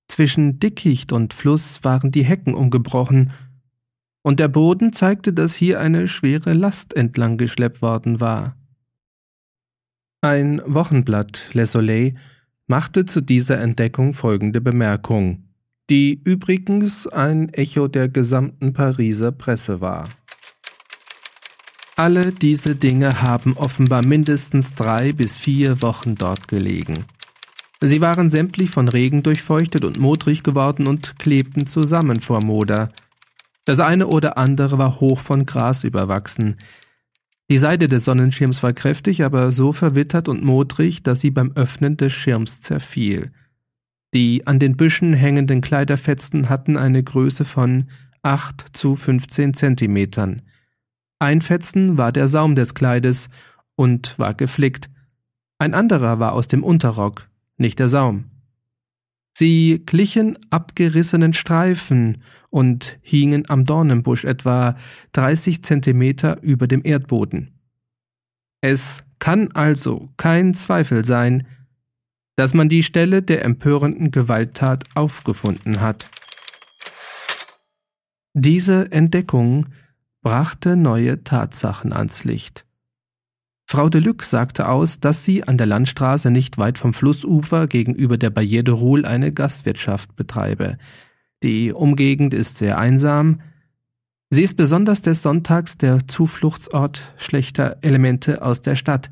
Zwischen Dickicht und Fluss waren die Hecken umgebrochen, und der Boden zeigte, dass hier eine schwere Last entlang geschleppt worden war. Ein Wochenblatt, Le Soleil, machte zu dieser Entdeckung folgende Bemerkung, die übrigens ein Echo der gesamten Pariser Presse war. Alle diese Dinge haben offenbar mindestens drei bis vier Wochen dort gelegen. Sie waren sämtlich von Regen durchfeuchtet und modrig geworden und klebten zusammen vor Moder. Das eine oder andere war hoch von Gras überwachsen, Die Seite des Sonnenschirms war kräftig, aber so verwittert und modrig, dass sie beim Öffnen des Schirms zerfiel. Die an den Büschen hängenden Kleiderfetzen hatten eine Größe von 8 zu 15 Zentimetern. Ein Fetzen war der Saum des Kleides und war geflickt, ein anderer war aus dem Unterrock, nicht der Saum. Sie glichen abgerissenen Streifen und hingen am Dornenbusch etwa 30 Zentimeter über dem Erdboden. Es kann also kein Zweifel sein, dass man die Stelle der empörenden Gewalttat aufgefunden hat. Diese Entdeckung brachte neue Tatsachen ans Licht. Frau de Luc sagte aus, dass sie an der Landstraße nicht weit vom Flussufer gegenüber der Barrière de Roule eine Gastwirtschaft betreibe. Die Umgegend ist sehr einsam. Sie ist besonders des Sonntags der Zufluchtsort schlechter Elemente aus der Stadt,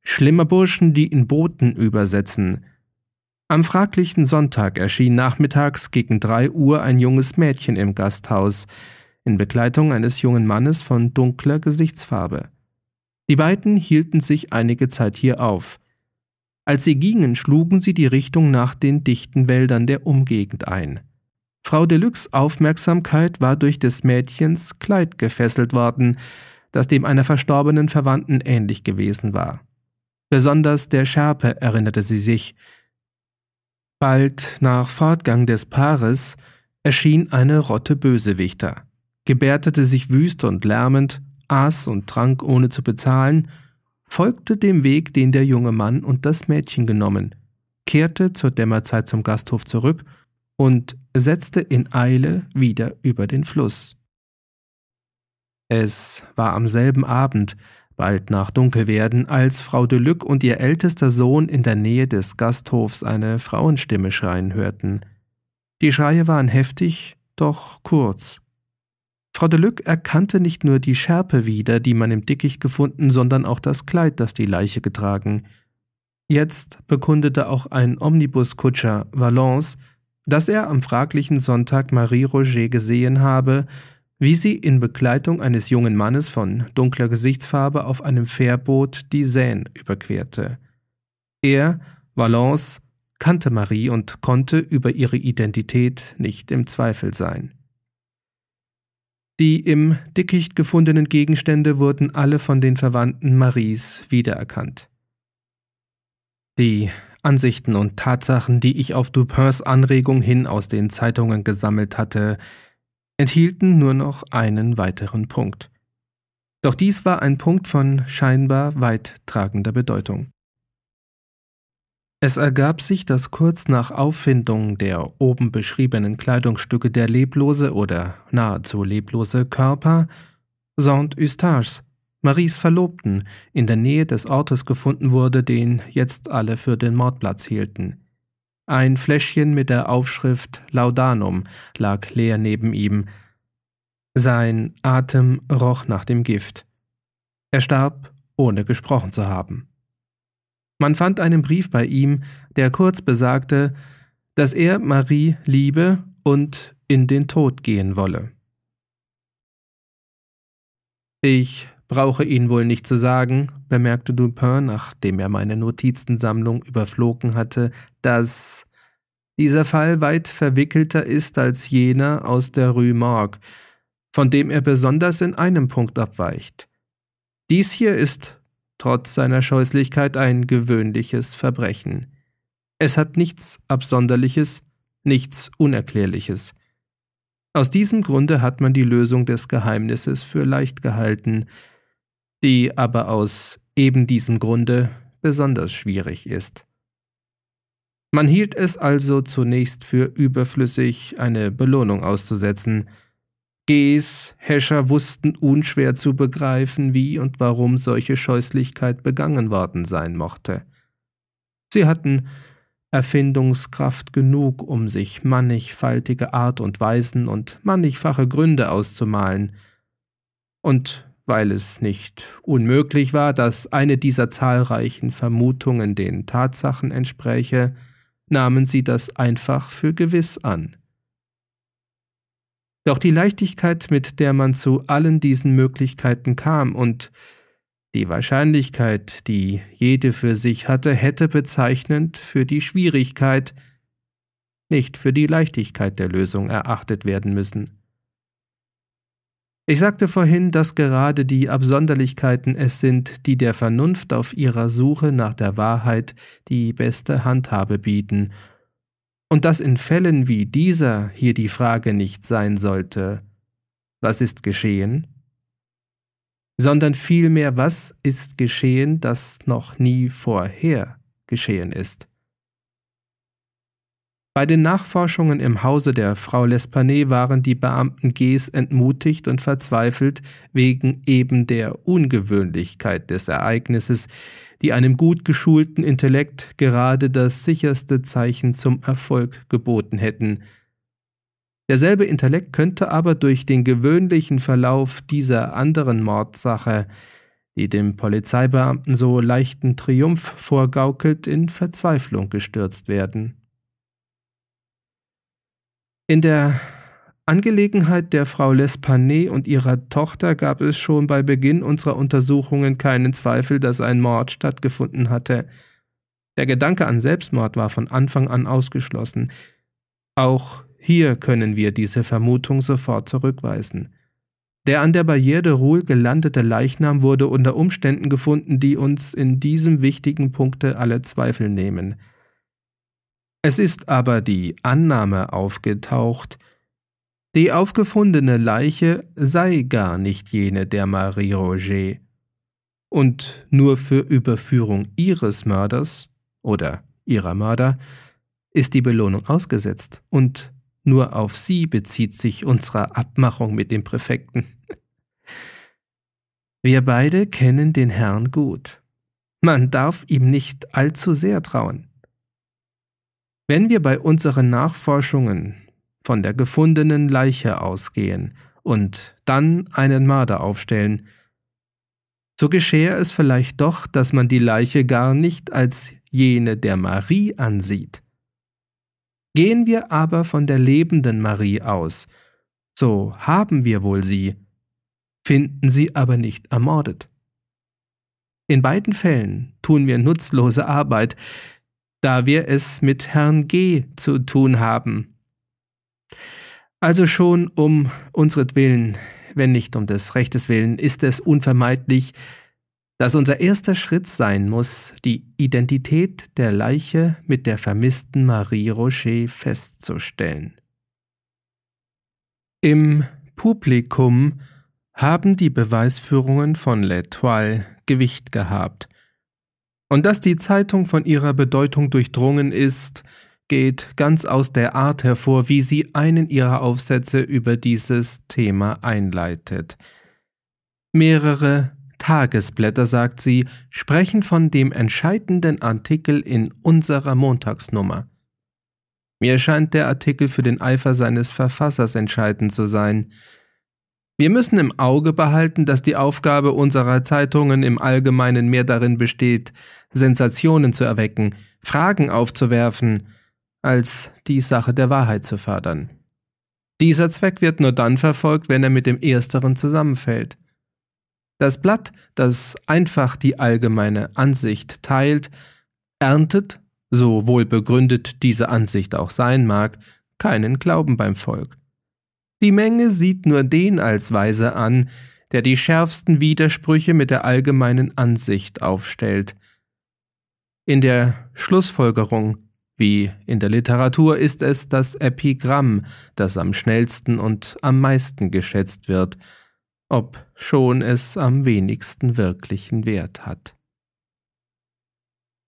schlimmer Burschen, die in Booten übersetzen. Am fraglichen Sonntag erschien nachmittags gegen drei Uhr ein junges Mädchen im Gasthaus, in Begleitung eines jungen Mannes von dunkler Gesichtsfarbe. Die beiden hielten sich einige Zeit hier auf. Als sie gingen, schlugen sie die Richtung nach den dichten Wäldern der Umgegend ein. Frau Deluxe Aufmerksamkeit war durch des Mädchens Kleid gefesselt worden, das dem einer verstorbenen Verwandten ähnlich gewesen war. Besonders der Schärpe erinnerte sie sich. Bald nach Fortgang des Paares erschien eine Rotte Bösewichter, gebärtete sich wüst und lärmend aß und trank ohne zu bezahlen, folgte dem Weg, den der junge Mann und das Mädchen genommen, kehrte zur Dämmerzeit zum Gasthof zurück und setzte in Eile wieder über den Fluss. Es war am selben Abend, bald nach Dunkelwerden, als Frau de Luc und ihr ältester Sohn in der Nähe des Gasthofs eine Frauenstimme schreien hörten. Die Schreie waren heftig, doch kurz. Frau de Luc erkannte nicht nur die Schärpe wieder, die man im Dickicht gefunden, sondern auch das Kleid, das die Leiche getragen. Jetzt bekundete auch ein Omnibuskutscher, Valence, dass er am fraglichen Sonntag Marie Roger gesehen habe, wie sie in Begleitung eines jungen Mannes von dunkler Gesichtsfarbe auf einem Fährboot die Seine überquerte. Er, Valence, kannte Marie und konnte über ihre Identität nicht im Zweifel sein. Die im Dickicht gefundenen Gegenstände wurden alle von den Verwandten Maries wiedererkannt. Die Ansichten und Tatsachen, die ich auf Dupins Anregung hin aus den Zeitungen gesammelt hatte, enthielten nur noch einen weiteren Punkt. Doch dies war ein Punkt von scheinbar weittragender Bedeutung. Es ergab sich, dass kurz nach Auffindung der oben beschriebenen Kleidungsstücke der leblose oder nahezu leblose Körper Saint-Eustache, Maries Verlobten, in der Nähe des Ortes gefunden wurde, den jetzt alle für den Mordplatz hielten. Ein Fläschchen mit der Aufschrift Laudanum lag leer neben ihm. Sein Atem roch nach dem Gift. Er starb, ohne gesprochen zu haben. Man fand einen Brief bei ihm, der kurz besagte, dass er Marie liebe und in den Tod gehen wolle. Ich brauche Ihnen wohl nicht zu sagen, bemerkte Dupin, nachdem er meine Notizensammlung überflogen hatte, dass dieser Fall weit verwickelter ist als jener aus der Rue Morgue, von dem er besonders in einem Punkt abweicht. Dies hier ist trotz seiner Scheußlichkeit ein gewöhnliches Verbrechen. Es hat nichts Absonderliches, nichts Unerklärliches. Aus diesem Grunde hat man die Lösung des Geheimnisses für leicht gehalten, die aber aus eben diesem Grunde besonders schwierig ist. Man hielt es also zunächst für überflüssig, eine Belohnung auszusetzen, Gs Häscher wussten unschwer zu begreifen, wie und warum solche Scheußlichkeit begangen worden sein mochte. Sie hatten Erfindungskraft genug, um sich mannigfaltige Art und Weisen und mannigfache Gründe auszumalen. Und weil es nicht unmöglich war, dass eine dieser zahlreichen Vermutungen den Tatsachen entspräche, nahmen sie das einfach für gewiss an. Doch die Leichtigkeit, mit der man zu allen diesen Möglichkeiten kam und Die Wahrscheinlichkeit, die jede für sich hatte, hätte bezeichnend für die Schwierigkeit, nicht für die Leichtigkeit der Lösung erachtet werden müssen. Ich sagte vorhin, dass gerade die Absonderlichkeiten es sind, die der Vernunft auf ihrer Suche nach der Wahrheit die beste Handhabe bieten, und dass in Fällen wie dieser hier die Frage nicht sein sollte, was ist geschehen, sondern vielmehr, was ist geschehen, das noch nie vorher geschehen ist. Bei den Nachforschungen im Hause der Frau L'Espanaye waren die Beamten Gs entmutigt und verzweifelt wegen eben der Ungewöhnlichkeit des Ereignisses, die einem gut geschulten Intellekt gerade das sicherste Zeichen zum Erfolg geboten hätten. Derselbe Intellekt könnte aber durch den gewöhnlichen Verlauf dieser anderen Mordsache, die dem Polizeibeamten so leichten Triumph vorgaukelt, in Verzweiflung gestürzt werden. In der Angelegenheit der Frau L'Espanaye und ihrer Tochter gab es schon bei Beginn unserer Untersuchungen keinen Zweifel, dass ein Mord stattgefunden hatte. Der Gedanke an Selbstmord war von Anfang an ausgeschlossen. Auch hier können wir diese Vermutung sofort zurückweisen. Der an der Barrière de Roule gelandete Leichnam wurde unter Umständen gefunden, die uns in diesem wichtigen Punkte alle Zweifel nehmen. Es ist aber die Annahme aufgetaucht, die aufgefundene Leiche sei gar nicht jene der Marie Roger, und nur für Überführung ihres Mörders oder ihrer Mörder ist die Belohnung ausgesetzt, und nur auf sie bezieht sich unsere Abmachung mit dem Präfekten. Wir beide kennen den Herrn gut. Man darf ihm nicht allzu sehr trauen. Wenn wir bei unseren Nachforschungen von der gefundenen Leiche ausgehen und dann einen Mörder aufstellen, so geschehe es vielleicht doch, dass man die Leiche gar nicht als jene der Marie ansieht. Gehen wir aber von der lebenden Marie aus, so haben wir wohl sie, finden sie aber nicht ermordet. In beiden Fällen tun wir nutzlose Arbeit, da wir es mit Herrn G. zu tun haben. Also schon um unsretwillen, wenn nicht um des Rechtes willen, ist es unvermeidlich, dass unser erster Schritt sein muss, die Identität der Leiche mit der vermissten Marie Rocher festzustellen. Im Publikum haben die Beweisführungen von L'Etoile Gewicht gehabt, und dass die Zeitung von ihrer Bedeutung durchdrungen ist, geht ganz aus der Art hervor, wie sie einen ihrer Aufsätze über dieses Thema einleitet. Mehrere Tagesblätter, sagt sie, sprechen von dem entscheidenden Artikel in unserer Montagsnummer. Mir scheint der Artikel für den Eifer seines Verfassers entscheidend zu sein. Wir müssen im Auge behalten, dass die Aufgabe unserer Zeitungen im Allgemeinen mehr darin besteht, Sensationen zu erwecken, Fragen aufzuwerfen, als die Sache der Wahrheit zu fördern. Dieser Zweck wird nur dann verfolgt, wenn er mit dem Ersteren zusammenfällt. Das Blatt, das einfach die allgemeine Ansicht teilt, erntet, so wohl begründet diese Ansicht auch sein mag, keinen Glauben beim Volk. Die Menge sieht nur den als Weise an, der die schärfsten Widersprüche mit der allgemeinen Ansicht aufstellt. In der Schlussfolgerung, wie in der Literatur, ist es das Epigramm, das am schnellsten und am meisten geschätzt wird, ob schon es am wenigsten wirklichen Wert hat.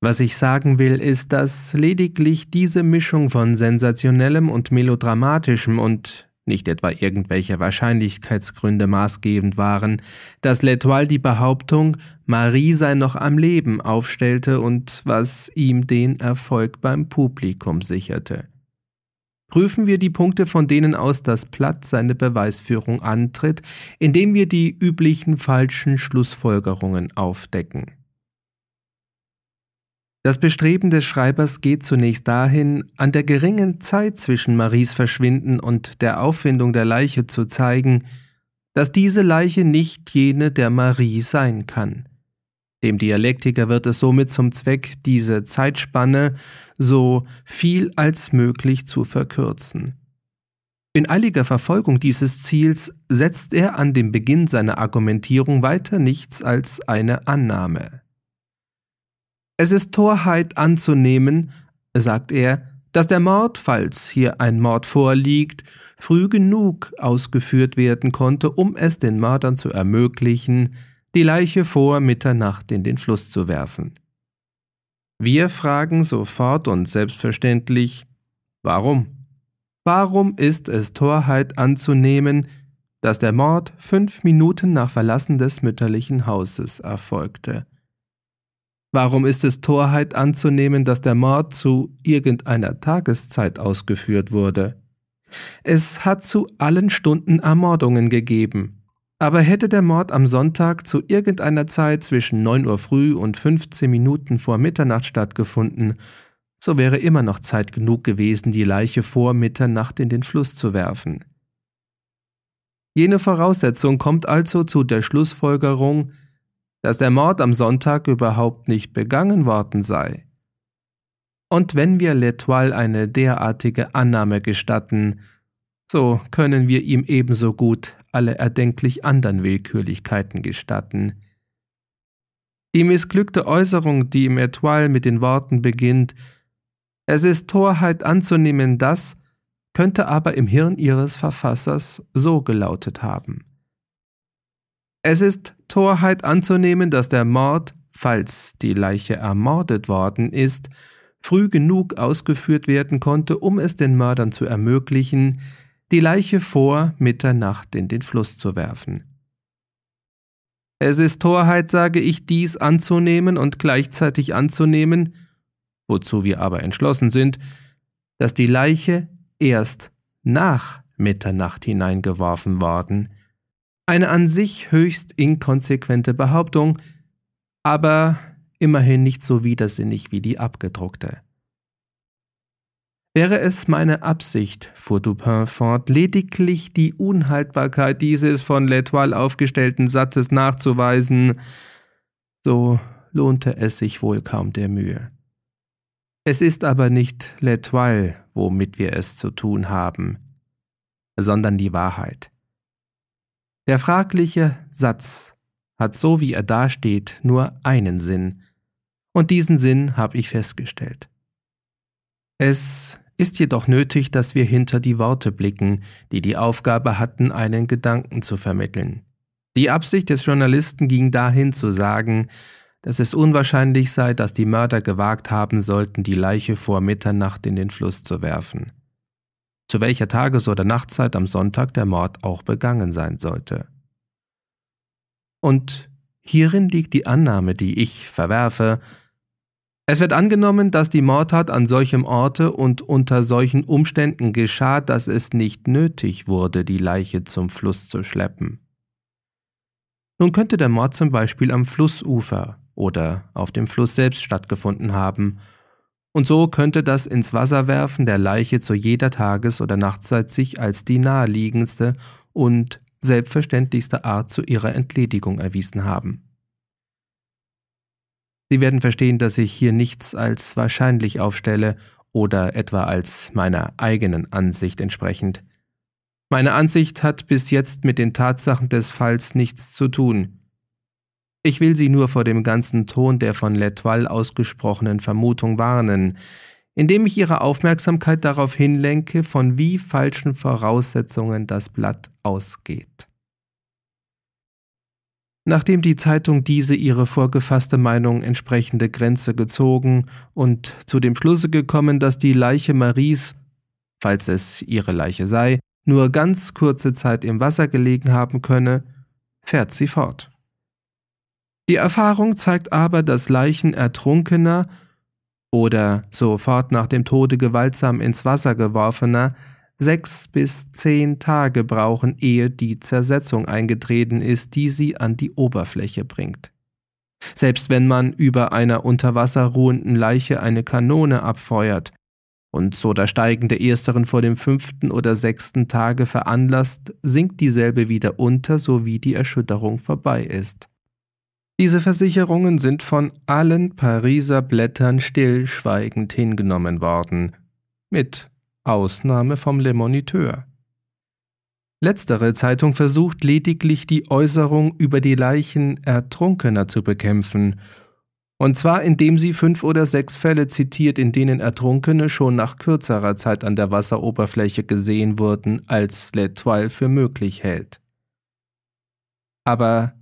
Was ich sagen will, ist, dass lediglich diese Mischung von sensationellem und melodramatischem und nicht etwa irgendwelche Wahrscheinlichkeitsgründe maßgebend waren, dass L'Etoile die Behauptung, Marie sei noch am Leben aufstellte und was ihm den Erfolg beim Publikum sicherte. Prüfen wir die Punkte, von denen aus das Platt seine Beweisführung antritt, indem wir die üblichen falschen Schlussfolgerungen aufdecken. Das Bestreben des Schreibers geht zunächst dahin, an der geringen Zeit zwischen Maries Verschwinden und der Auffindung der Leiche zu zeigen, dass diese Leiche nicht jene der Marie sein kann. Dem Dialektiker wird es somit zum Zweck, diese Zeitspanne so viel als möglich zu verkürzen. In eiliger Verfolgung dieses Ziels setzt er an dem Beginn seiner Argumentierung weiter nichts als eine Annahme. Es ist Torheit anzunehmen, sagt er, dass der Mord, falls hier ein Mord vorliegt, früh genug ausgeführt werden konnte, um es den Mördern zu ermöglichen, die Leiche vor Mitternacht in den Fluss zu werfen. Wir fragen sofort und selbstverständlich, warum? Warum ist es Torheit anzunehmen, dass der Mord fünf Minuten nach Verlassen des mütterlichen Hauses erfolgte? Warum ist es Torheit anzunehmen, dass der Mord zu irgendeiner Tageszeit ausgeführt wurde? Es hat zu allen Stunden Ermordungen gegeben. Aber hätte der Mord am Sonntag zu irgendeiner Zeit zwischen 9 Uhr früh und 15 Minuten vor Mitternacht stattgefunden, so wäre immer noch Zeit genug gewesen, die Leiche vor Mitternacht in den Fluss zu werfen. Jene Voraussetzung kommt also zu der Schlussfolgerung, dass der Mord am Sonntag überhaupt nicht begangen worden sei. Und wenn wir L'Etoile eine derartige Annahme gestatten, so können wir ihm ebenso gut alle erdenklich anderen Willkürlichkeiten gestatten. Die missglückte Äußerung, die im Etoile mit den Worten beginnt, es ist Torheit anzunehmen, dass, könnte aber im Hirn ihres Verfassers so gelautet haben. Es ist Torheit anzunehmen, dass der Mord, falls die Leiche ermordet worden ist, früh genug ausgeführt werden konnte, um es den Mördern zu ermöglichen, die Leiche vor Mitternacht in den Fluss zu werfen. Es ist Torheit, sage ich, dies anzunehmen und gleichzeitig anzunehmen, wozu wir aber entschlossen sind, dass die Leiche erst nach Mitternacht hineingeworfen worden. Eine an sich höchst inkonsequente Behauptung, aber immerhin nicht so widersinnig wie die abgedruckte. Wäre es meine Absicht, fuhr Dupin fort, lediglich die Unhaltbarkeit dieses von L'Etoile aufgestellten Satzes nachzuweisen, so lohnte es sich wohl kaum der Mühe. Es ist aber nicht L'Etoile, womit wir es zu tun haben, sondern die Wahrheit. Der fragliche Satz hat so wie er dasteht nur einen Sinn, und diesen Sinn habe ich festgestellt. Es ist jedoch nötig, dass wir hinter die Worte blicken, die die Aufgabe hatten, einen Gedanken zu vermitteln. Die Absicht des Journalisten ging dahin zu sagen, dass es unwahrscheinlich sei, dass die Mörder gewagt haben sollten, die Leiche vor Mitternacht in den Fluss zu werfen. Zu welcher Tages- oder Nachtzeit am Sonntag der Mord auch begangen sein sollte. Und hierin liegt die Annahme, die ich verwerfe. Es wird angenommen, dass die Mordtat an solchem Orte und unter solchen Umständen geschah, dass es nicht nötig wurde, die Leiche zum Fluss zu schleppen. Nun könnte der Mord zum Beispiel am Flussufer oder auf dem Fluss selbst stattgefunden haben, und so könnte das ins Wasser werfen der Leiche zu jeder Tages- oder Nachtzeit sich als die naheliegendste und selbstverständlichste Art zu ihrer Entledigung erwiesen haben. Sie werden verstehen, dass ich hier nichts als wahrscheinlich aufstelle oder etwa als meiner eigenen Ansicht entsprechend. Meine Ansicht hat bis jetzt mit den Tatsachen des Falls nichts zu tun. Ich will Sie nur vor dem ganzen Ton der von L'Etoile ausgesprochenen Vermutung warnen, indem ich Ihre Aufmerksamkeit darauf hinlenke, von wie falschen Voraussetzungen das Blatt ausgeht. Nachdem die Zeitung diese ihre vorgefasste Meinung entsprechende Grenze gezogen und zu dem Schlusse gekommen, dass die Leiche Maries, falls es ihre Leiche sei, nur ganz kurze Zeit im Wasser gelegen haben könne, fährt sie fort. Die Erfahrung zeigt aber, dass Leichen ertrunkener oder sofort nach dem Tode gewaltsam ins Wasser geworfener sechs bis zehn Tage brauchen, ehe die Zersetzung eingetreten ist, die sie an die Oberfläche bringt. Selbst wenn man über einer unter Wasser ruhenden Leiche eine Kanone abfeuert und so der steigende Ersteren vor dem fünften oder sechsten Tage veranlasst, sinkt dieselbe wieder unter, so wie die Erschütterung vorbei ist. Diese Versicherungen sind von allen Pariser Blättern stillschweigend hingenommen worden, mit Ausnahme vom Le Moniteur. Letztere Zeitung versucht lediglich die Äußerung über die Leichen Ertrunkener zu bekämpfen, und zwar indem sie fünf oder sechs Fälle zitiert, in denen Ertrunkene schon nach kürzerer Zeit an der Wasseroberfläche gesehen wurden, als L'Etoile für möglich hält. Aber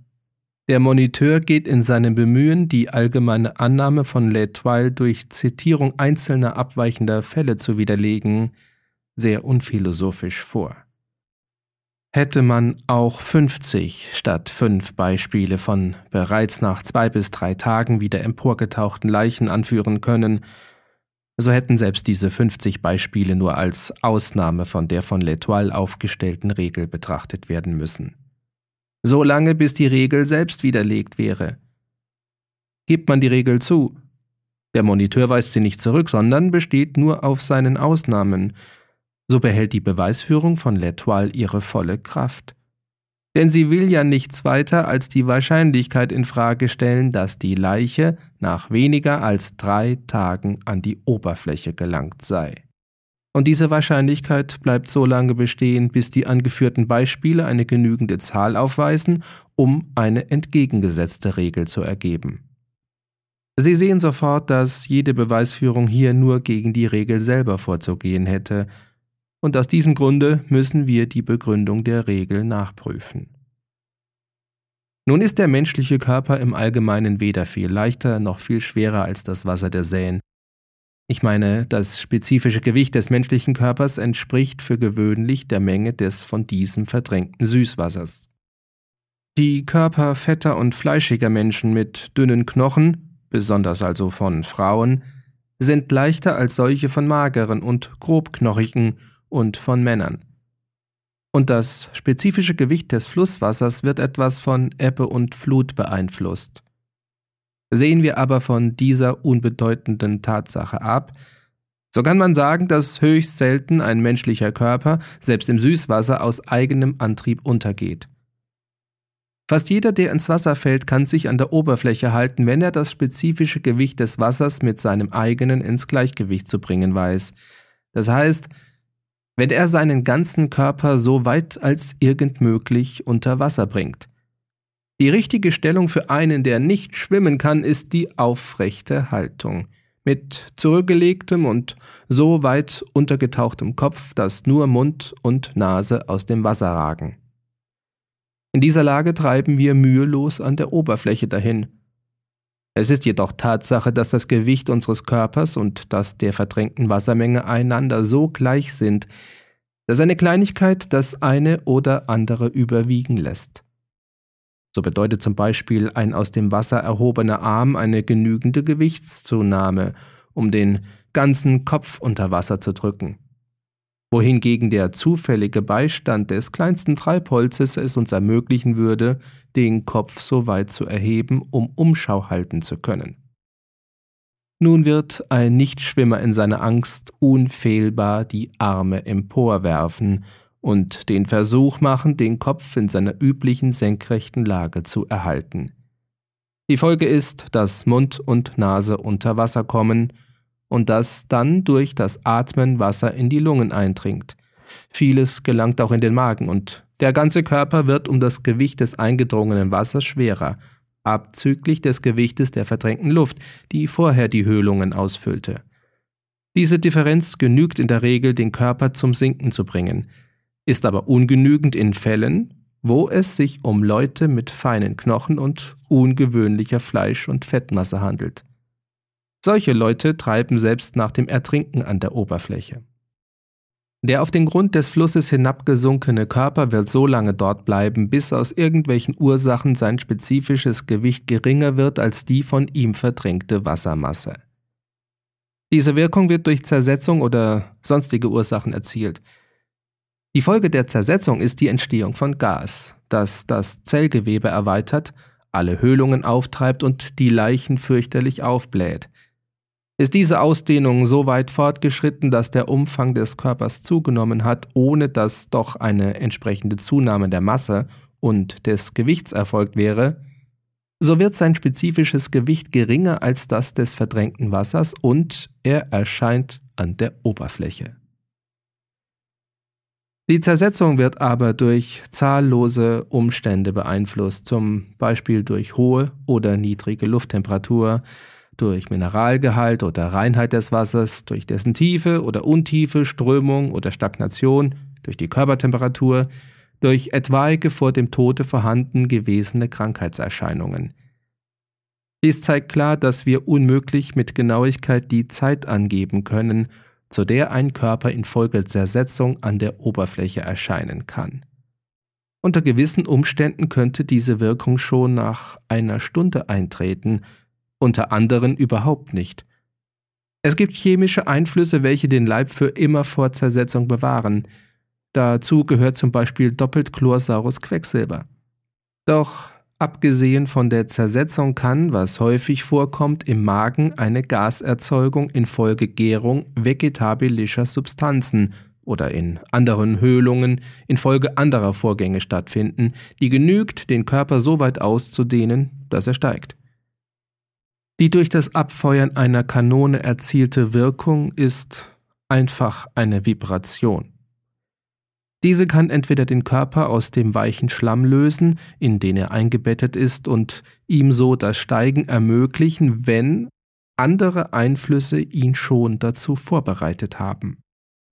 der Moniteur geht in seinem Bemühen, die allgemeine Annahme von L'Etoile durch Zitierung einzelner abweichender Fälle zu widerlegen, sehr unphilosophisch vor. Hätte man auch 50 statt fünf Beispiele von bereits nach zwei bis drei Tagen wieder emporgetauchten Leichen anführen können, so hätten selbst diese 50 Beispiele nur als Ausnahme von der von L'Etoile aufgestellten Regel betrachtet werden müssen so lange bis die Regel selbst widerlegt wäre. Gibt man die Regel zu, der Moniteur weist sie nicht zurück, sondern besteht nur auf seinen Ausnahmen, so behält die Beweisführung von L'Etoile ihre volle Kraft. Denn sie will ja nichts weiter als die Wahrscheinlichkeit in Frage stellen, dass die Leiche nach weniger als drei Tagen an die Oberfläche gelangt sei und diese Wahrscheinlichkeit bleibt so lange bestehen, bis die angeführten Beispiele eine genügende Zahl aufweisen, um eine entgegengesetzte Regel zu ergeben. Sie sehen sofort, dass jede Beweisführung hier nur gegen die Regel selber vorzugehen hätte, und aus diesem Grunde müssen wir die Begründung der Regel nachprüfen. Nun ist der menschliche Körper im Allgemeinen weder viel leichter noch viel schwerer als das Wasser der Seine, ich meine, das spezifische Gewicht des menschlichen Körpers entspricht für gewöhnlich der Menge des von diesem verdrängten Süßwassers. Die Körper fetter und fleischiger Menschen mit dünnen Knochen, besonders also von Frauen, sind leichter als solche von mageren und grobknochigen und von Männern. Und das spezifische Gewicht des Flusswassers wird etwas von Ebbe und Flut beeinflusst. Sehen wir aber von dieser unbedeutenden Tatsache ab, so kann man sagen, dass höchst selten ein menschlicher Körper, selbst im Süßwasser, aus eigenem Antrieb untergeht. Fast jeder, der ins Wasser fällt, kann sich an der Oberfläche halten, wenn er das spezifische Gewicht des Wassers mit seinem eigenen ins Gleichgewicht zu bringen weiß. Das heißt, wenn er seinen ganzen Körper so weit als irgend möglich unter Wasser bringt. Die richtige Stellung für einen, der nicht schwimmen kann, ist die aufrechte Haltung. Mit zurückgelegtem und so weit untergetauchtem Kopf, dass nur Mund und Nase aus dem Wasser ragen. In dieser Lage treiben wir mühelos an der Oberfläche dahin. Es ist jedoch Tatsache, dass das Gewicht unseres Körpers und das der verdrängten Wassermenge einander so gleich sind, dass eine Kleinigkeit das eine oder andere überwiegen lässt. So bedeutet zum Beispiel ein aus dem Wasser erhobener Arm eine genügende Gewichtszunahme, um den ganzen Kopf unter Wasser zu drücken. Wohingegen der zufällige Beistand des kleinsten Treibholzes es uns ermöglichen würde, den Kopf so weit zu erheben, um Umschau halten zu können. Nun wird ein Nichtschwimmer in seiner Angst unfehlbar die Arme emporwerfen und den Versuch machen, den Kopf in seiner üblichen senkrechten Lage zu erhalten. Die Folge ist, dass Mund und Nase unter Wasser kommen und dass dann durch das Atmen Wasser in die Lungen eindringt. Vieles gelangt auch in den Magen und der ganze Körper wird um das Gewicht des eingedrungenen Wassers schwerer, abzüglich des Gewichtes der verdrängten Luft, die vorher die Höhlungen ausfüllte. Diese Differenz genügt in der Regel, den Körper zum Sinken zu bringen, ist aber ungenügend in Fällen, wo es sich um Leute mit feinen Knochen und ungewöhnlicher Fleisch- und Fettmasse handelt. Solche Leute treiben selbst nach dem Ertrinken an der Oberfläche. Der auf den Grund des Flusses hinabgesunkene Körper wird so lange dort bleiben, bis aus irgendwelchen Ursachen sein spezifisches Gewicht geringer wird als die von ihm verdrängte Wassermasse. Diese Wirkung wird durch Zersetzung oder sonstige Ursachen erzielt, die Folge der Zersetzung ist die Entstehung von Gas, das das Zellgewebe erweitert, alle Höhlungen auftreibt und die Leichen fürchterlich aufbläht. Ist diese Ausdehnung so weit fortgeschritten, dass der Umfang des Körpers zugenommen hat, ohne dass doch eine entsprechende Zunahme der Masse und des Gewichts erfolgt wäre, so wird sein spezifisches Gewicht geringer als das des verdrängten Wassers und er erscheint an der Oberfläche. Die Zersetzung wird aber durch zahllose Umstände beeinflusst, zum Beispiel durch hohe oder niedrige Lufttemperatur, durch Mineralgehalt oder Reinheit des Wassers, durch dessen Tiefe oder Untiefe, Strömung oder Stagnation, durch die Körpertemperatur, durch etwaige vor dem Tode vorhanden gewesene Krankheitserscheinungen. Dies zeigt klar, dass wir unmöglich mit Genauigkeit die Zeit angeben können, zu der ein Körper infolge Zersetzung an der Oberfläche erscheinen kann. Unter gewissen Umständen könnte diese Wirkung schon nach einer Stunde eintreten, unter anderen überhaupt nicht. Es gibt chemische Einflüsse, welche den Leib für immer vor Zersetzung bewahren. Dazu gehört zum Beispiel doppelt chlorsaures Quecksilber. Doch Abgesehen von der Zersetzung kann, was häufig vorkommt, im Magen eine Gaserzeugung infolge Gärung vegetabilischer Substanzen oder in anderen Höhlungen infolge anderer Vorgänge stattfinden, die genügt, den Körper so weit auszudehnen, dass er steigt. Die durch das Abfeuern einer Kanone erzielte Wirkung ist einfach eine Vibration. Diese kann entweder den Körper aus dem weichen Schlamm lösen, in den er eingebettet ist, und ihm so das Steigen ermöglichen, wenn andere Einflüsse ihn schon dazu vorbereitet haben.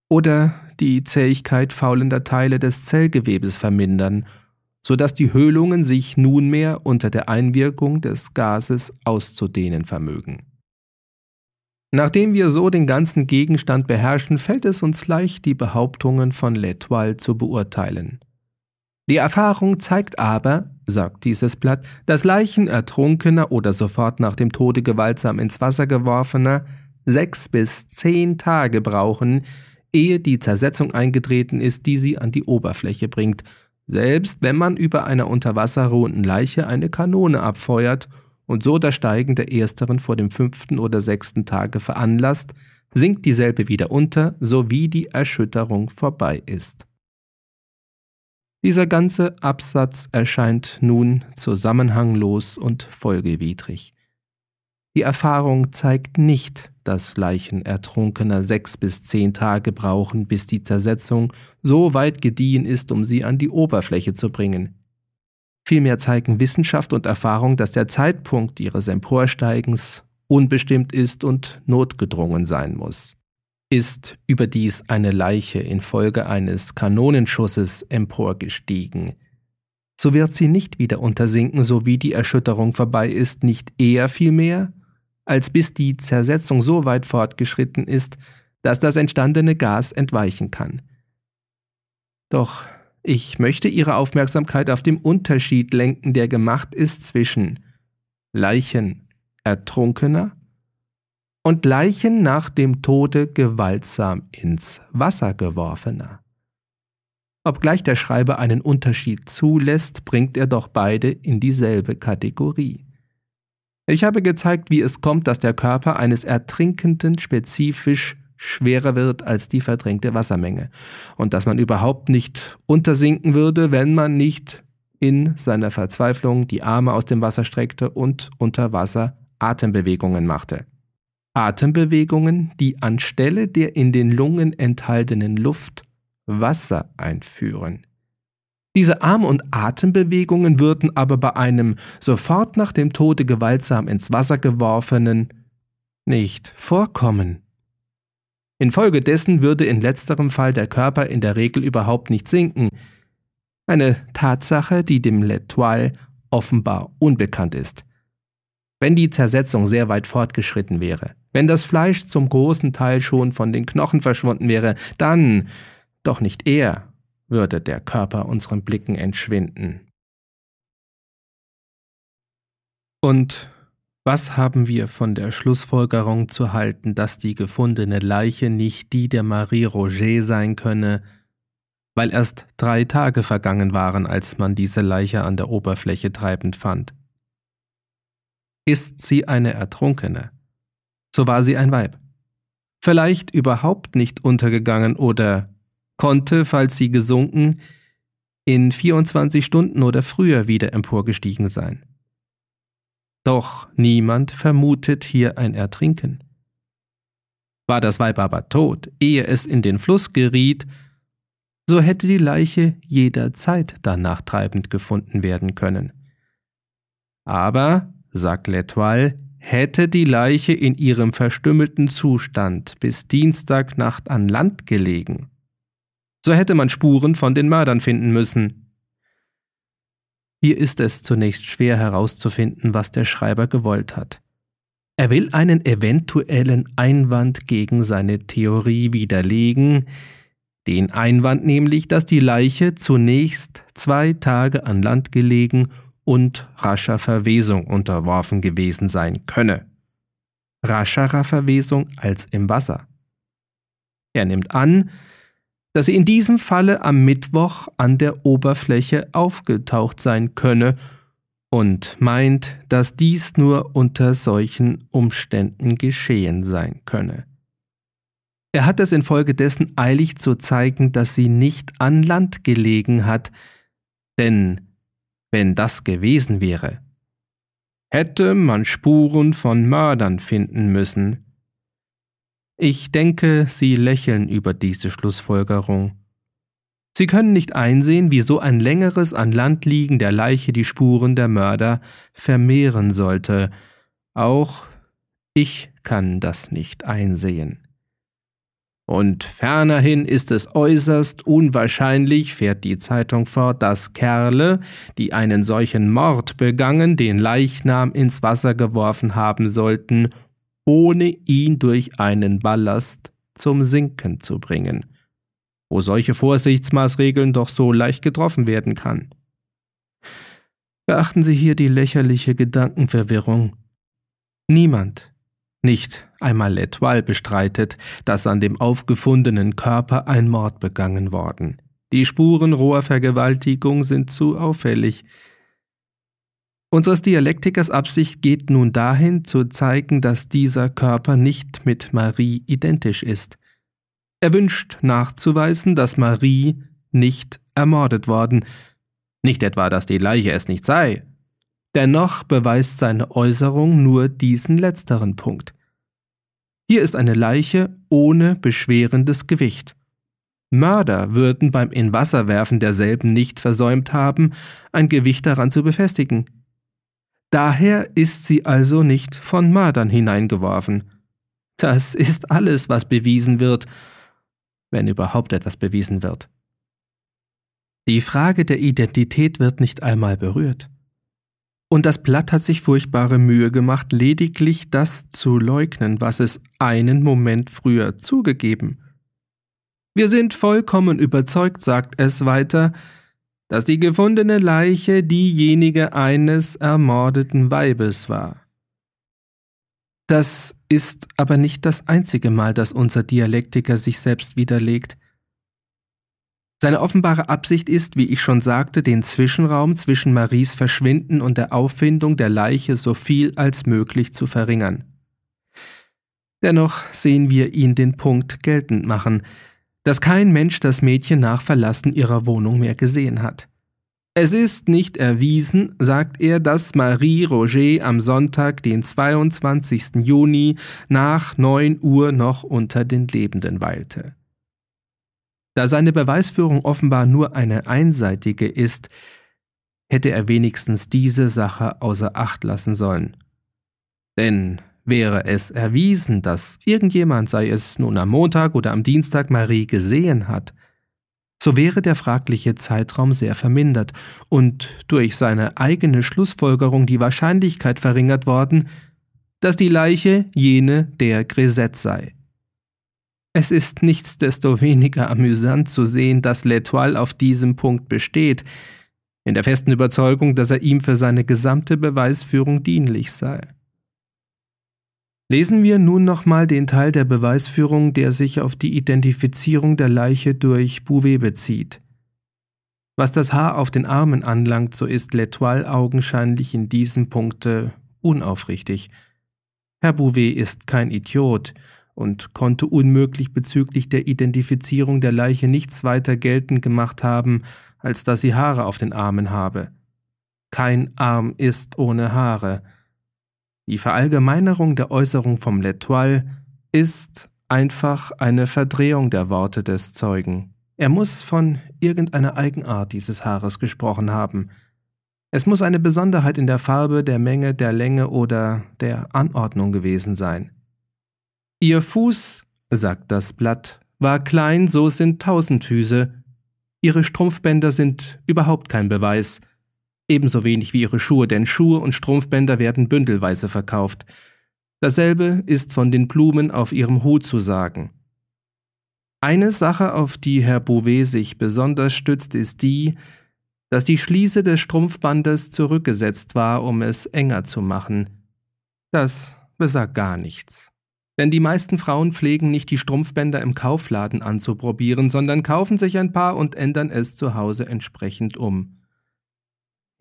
Oder die Zähigkeit faulender Teile des Zellgewebes vermindern, so dass die Höhlungen sich nunmehr unter der Einwirkung des Gases auszudehnen vermögen. Nachdem wir so den ganzen Gegenstand beherrschen, fällt es uns leicht, die Behauptungen von L'Etoile zu beurteilen. Die Erfahrung zeigt aber, sagt dieses Blatt, dass Leichen ertrunkener oder sofort nach dem Tode gewaltsam ins Wasser geworfener sechs bis zehn Tage brauchen, ehe die Zersetzung eingetreten ist, die sie an die Oberfläche bringt, selbst wenn man über einer unter Wasser ruhenden Leiche eine Kanone abfeuert und so das Steigen der ersteren vor dem fünften oder sechsten Tage veranlasst, sinkt dieselbe wieder unter, sowie die Erschütterung vorbei ist. Dieser ganze Absatz erscheint nun zusammenhanglos und folgewidrig. Die Erfahrung zeigt nicht, dass Leichen Ertrunkener sechs bis zehn Tage brauchen, bis die Zersetzung so weit gediehen ist, um sie an die Oberfläche zu bringen. Vielmehr zeigen Wissenschaft und Erfahrung, dass der Zeitpunkt ihres Emporsteigens unbestimmt ist und notgedrungen sein muss. Ist überdies eine Leiche infolge eines Kanonenschusses emporgestiegen, so wird sie nicht wieder untersinken, so wie die Erschütterung vorbei ist, nicht eher vielmehr, als bis die Zersetzung so weit fortgeschritten ist, dass das entstandene Gas entweichen kann. Doch ich möchte Ihre Aufmerksamkeit auf den Unterschied lenken, der gemacht ist zwischen Leichen Ertrunkener und Leichen nach dem Tode gewaltsam ins Wasser geworfener. Obgleich der Schreiber einen Unterschied zulässt, bringt er doch beide in dieselbe Kategorie. Ich habe gezeigt, wie es kommt, dass der Körper eines Ertrinkenden spezifisch schwerer wird als die verdrängte Wassermenge und dass man überhaupt nicht untersinken würde, wenn man nicht in seiner Verzweiflung die Arme aus dem Wasser streckte und unter Wasser Atembewegungen machte. Atembewegungen, die anstelle der in den Lungen enthaltenen Luft Wasser einführen. Diese Arm- und Atembewegungen würden aber bei einem sofort nach dem Tode gewaltsam ins Wasser geworfenen nicht vorkommen. Infolgedessen würde in letzterem Fall der Körper in der Regel überhaupt nicht sinken. Eine Tatsache, die dem L'Etoile offenbar unbekannt ist. Wenn die Zersetzung sehr weit fortgeschritten wäre, wenn das Fleisch zum großen Teil schon von den Knochen verschwunden wäre, dann, doch nicht er, würde der Körper unseren Blicken entschwinden. Und was haben wir von der Schlussfolgerung zu halten, dass die gefundene Leiche nicht die der Marie Roger sein könne, weil erst drei Tage vergangen waren, als man diese Leiche an der Oberfläche treibend fand? Ist sie eine Ertrunkene? So war sie ein Weib. Vielleicht überhaupt nicht untergegangen oder konnte, falls sie gesunken, in 24 Stunden oder früher wieder emporgestiegen sein. Doch niemand vermutet hier ein Ertrinken. War das Weib aber tot, ehe es in den Fluss geriet, so hätte die Leiche jederzeit danach treibend gefunden werden können. Aber, sagt L'Etoile, hätte die Leiche in ihrem verstümmelten Zustand bis Dienstagnacht an Land gelegen, so hätte man Spuren von den Mördern finden müssen. Hier ist es zunächst schwer herauszufinden, was der Schreiber gewollt hat. Er will einen eventuellen Einwand gegen seine Theorie widerlegen, den Einwand nämlich, dass die Leiche zunächst zwei Tage an Land gelegen und rascher Verwesung unterworfen gewesen sein könne. Rascherer Verwesung als im Wasser. Er nimmt an, dass sie in diesem Falle am Mittwoch an der Oberfläche aufgetaucht sein könne und meint, dass dies nur unter solchen Umständen geschehen sein könne. Er hat es infolgedessen eilig zu zeigen, dass sie nicht an Land gelegen hat, denn wenn das gewesen wäre, hätte man Spuren von Mördern finden müssen. Ich denke, Sie lächeln über diese Schlussfolgerung. Sie können nicht einsehen, wie so ein längeres an Land liegen der Leiche die Spuren der Mörder vermehren sollte. Auch ich kann das nicht einsehen. Und fernerhin ist es äußerst unwahrscheinlich, fährt die Zeitung fort, dass Kerle, die einen solchen Mord begangen, den Leichnam ins Wasser geworfen haben sollten, ohne ihn durch einen Ballast zum Sinken zu bringen, wo solche Vorsichtsmaßregeln doch so leicht getroffen werden kann. Beachten Sie hier die lächerliche Gedankenverwirrung. Niemand nicht einmal L'Etoile bestreitet, dass an dem aufgefundenen Körper ein Mord begangen worden. Die Spuren roher Vergewaltigung sind zu auffällig. Unseres Dialektikers Absicht geht nun dahin, zu zeigen, dass dieser Körper nicht mit Marie identisch ist. Er wünscht nachzuweisen, dass Marie nicht ermordet worden, nicht etwa, dass die Leiche es nicht sei, Dennoch beweist seine Äußerung nur diesen letzteren Punkt. Hier ist eine Leiche ohne beschwerendes Gewicht. Mörder würden beim Inwasserwerfen derselben nicht versäumt haben, ein Gewicht daran zu befestigen. Daher ist sie also nicht von Mördern hineingeworfen. Das ist alles, was bewiesen wird, wenn überhaupt etwas bewiesen wird. Die Frage der Identität wird nicht einmal berührt. Und das Blatt hat sich furchtbare Mühe gemacht, lediglich das zu leugnen, was es einen Moment früher zugegeben. Wir sind vollkommen überzeugt, sagt es weiter, dass die gefundene Leiche diejenige eines ermordeten Weibes war. Das ist aber nicht das einzige Mal, dass unser Dialektiker sich selbst widerlegt. Seine offenbare Absicht ist, wie ich schon sagte, den Zwischenraum zwischen Maries Verschwinden und der Auffindung der Leiche so viel als möglich zu verringern. Dennoch sehen wir ihn den Punkt geltend machen, dass kein Mensch das Mädchen nach Verlassen ihrer Wohnung mehr gesehen hat. Es ist nicht erwiesen, sagt er, dass Marie Roger am Sonntag, den 22. Juni, nach 9 Uhr noch unter den Lebenden weilte. Da seine Beweisführung offenbar nur eine einseitige ist, hätte er wenigstens diese Sache außer Acht lassen sollen. Denn wäre es erwiesen, dass irgendjemand, sei es nun am Montag oder am Dienstag, Marie gesehen hat, so wäre der fragliche Zeitraum sehr vermindert und durch seine eigene Schlussfolgerung die Wahrscheinlichkeit verringert worden, dass die Leiche jene der Grisette sei. Es ist nichtsdestoweniger amüsant zu sehen, dass L'Etoile auf diesem Punkt besteht, in der festen Überzeugung, dass er ihm für seine gesamte Beweisführung dienlich sei. Lesen wir nun nochmal den Teil der Beweisführung, der sich auf die Identifizierung der Leiche durch Bouvet bezieht. Was das Haar auf den Armen anlangt, so ist L'Etoile augenscheinlich in diesem Punkte unaufrichtig. Herr Bouvet ist kein Idiot und konnte unmöglich bezüglich der Identifizierung der Leiche nichts weiter geltend gemacht haben, als dass sie Haare auf den Armen habe. Kein Arm ist ohne Haare. Die Verallgemeinerung der Äußerung vom L'Etoile ist einfach eine Verdrehung der Worte des Zeugen. Er muss von irgendeiner Eigenart dieses Haares gesprochen haben. Es muss eine Besonderheit in der Farbe, der Menge, der Länge oder der Anordnung gewesen sein. Ihr Fuß, sagt das Blatt, war klein, so sind tausend Füße. Ihre Strumpfbänder sind überhaupt kein Beweis, ebenso wenig wie ihre Schuhe, denn Schuhe und Strumpfbänder werden bündelweise verkauft. Dasselbe ist von den Blumen auf ihrem Hut zu sagen. Eine Sache, auf die Herr Bouvet sich besonders stützt, ist die, dass die Schließe des Strumpfbandes zurückgesetzt war, um es enger zu machen. Das besagt gar nichts. Denn die meisten Frauen pflegen nicht die Strumpfbänder im Kaufladen anzuprobieren, sondern kaufen sich ein paar und ändern es zu Hause entsprechend um.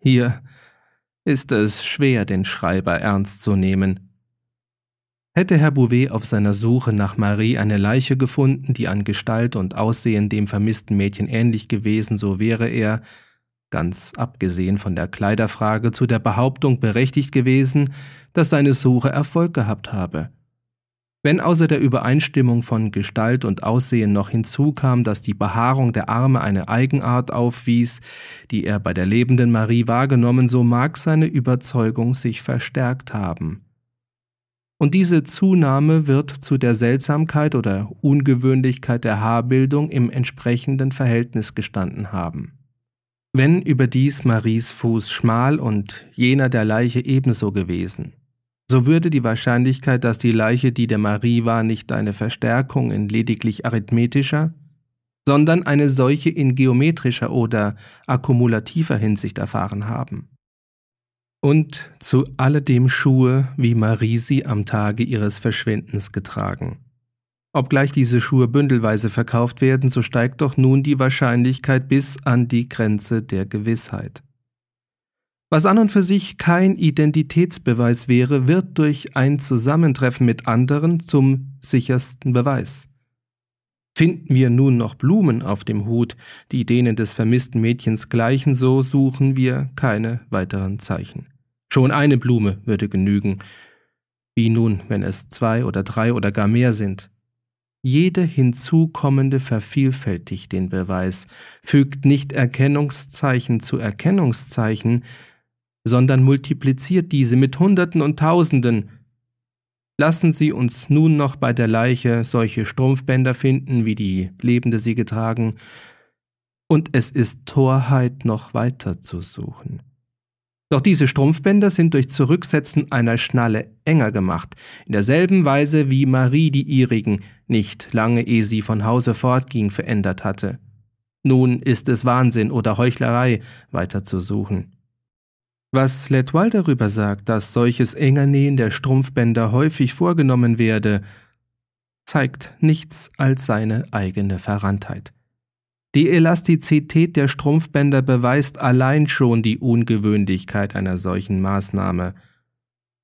Hier ist es schwer, den Schreiber ernst zu nehmen. Hätte Herr Bouvet auf seiner Suche nach Marie eine Leiche gefunden, die an Gestalt und Aussehen dem vermissten Mädchen ähnlich gewesen, so wäre er, ganz abgesehen von der Kleiderfrage, zu der Behauptung berechtigt gewesen, dass seine Suche Erfolg gehabt habe. Wenn außer der Übereinstimmung von Gestalt und Aussehen noch hinzukam, dass die Behaarung der Arme eine Eigenart aufwies, die er bei der lebenden Marie wahrgenommen, so mag seine Überzeugung sich verstärkt haben und diese Zunahme wird zu der Seltsamkeit oder Ungewöhnlichkeit der Haarbildung im entsprechenden Verhältnis gestanden haben. Wenn überdies Maries Fuß schmal und jener der Leiche ebenso gewesen, so würde die Wahrscheinlichkeit, dass die Leiche die der Marie war, nicht eine Verstärkung in lediglich arithmetischer, sondern eine solche in geometrischer oder akkumulativer Hinsicht erfahren haben und zu alledem Schuhe, wie Marie sie am Tage ihres Verschwindens getragen. Obgleich diese Schuhe bündelweise verkauft werden, so steigt doch nun die Wahrscheinlichkeit bis an die Grenze der Gewissheit. Was an und für sich kein Identitätsbeweis wäre, wird durch ein Zusammentreffen mit anderen zum sichersten Beweis. Finden wir nun noch Blumen auf dem Hut, die denen des vermissten Mädchens gleichen, so suchen wir keine weiteren Zeichen. Schon eine Blume würde genügen. Wie nun, wenn es zwei oder drei oder gar mehr sind? Jede hinzukommende vervielfältigt den Beweis, fügt nicht Erkennungszeichen zu Erkennungszeichen, sondern multipliziert diese mit Hunderten und Tausenden. Lassen Sie uns nun noch bei der Leiche solche Strumpfbänder finden, wie die Lebende sie getragen, und es ist Torheit, noch weiter zu suchen. Doch diese Strumpfbänder sind durch Zurücksetzen einer Schnalle enger gemacht, in derselben Weise wie Marie die ihrigen, nicht lange ehe sie von Hause fortging, verändert hatte. Nun ist es Wahnsinn oder Heuchlerei, weiter zu suchen. Was L'Etoile darüber sagt, dass solches Engernähen der Strumpfbänder häufig vorgenommen werde, zeigt nichts als seine eigene Verranntheit. Die Elastizität der Strumpfbänder beweist allein schon die Ungewöhnlichkeit einer solchen Maßnahme.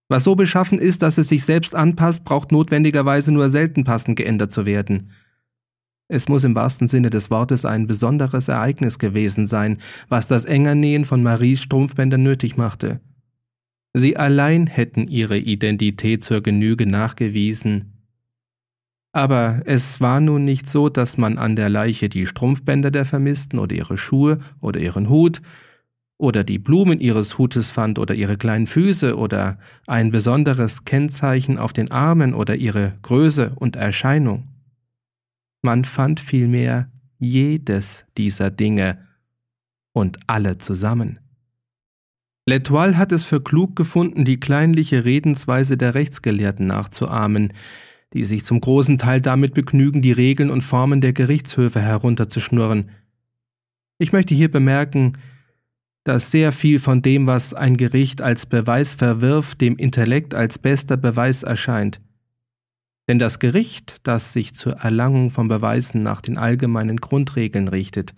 Was so beschaffen ist, dass es sich selbst anpasst, braucht notwendigerweise nur selten passend geändert zu werden. Es muss im wahrsten Sinne des Wortes ein besonderes Ereignis gewesen sein, was das Engernähen von Maries Strumpfbändern nötig machte. Sie allein hätten ihre Identität zur Genüge nachgewiesen, aber es war nun nicht so, dass man an der Leiche die Strumpfbänder der Vermissten oder ihre Schuhe oder ihren Hut oder die Blumen ihres Hutes fand oder ihre kleinen Füße oder ein besonderes Kennzeichen auf den Armen oder ihre Größe und Erscheinung. Man fand vielmehr jedes dieser Dinge und alle zusammen. L'Etoile hat es für klug gefunden, die kleinliche Redensweise der Rechtsgelehrten nachzuahmen, die sich zum großen Teil damit begnügen, die Regeln und Formen der Gerichtshöfe herunterzuschnurren. Ich möchte hier bemerken, dass sehr viel von dem, was ein Gericht als Beweis verwirft, dem Intellekt als bester Beweis erscheint. Denn das Gericht, das sich zur Erlangung von Beweisen nach den allgemeinen Grundregeln richtet,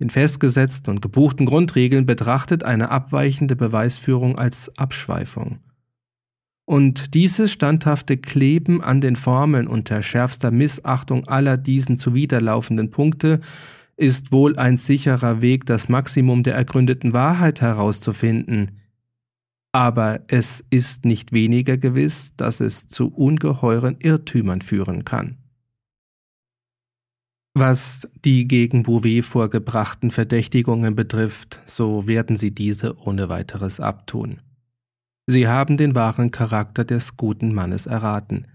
den festgesetzten und gebuchten Grundregeln betrachtet eine abweichende Beweisführung als Abschweifung. Und dieses standhafte Kleben an den Formeln unter schärfster Missachtung aller diesen zuwiderlaufenden Punkte ist wohl ein sicherer Weg, das Maximum der ergründeten Wahrheit herauszufinden. Aber es ist nicht weniger gewiss, dass es zu ungeheuren Irrtümern führen kann. Was die gegen Bouvet vorgebrachten Verdächtigungen betrifft, so werden Sie diese ohne weiteres abtun. Sie haben den wahren Charakter des guten Mannes erraten.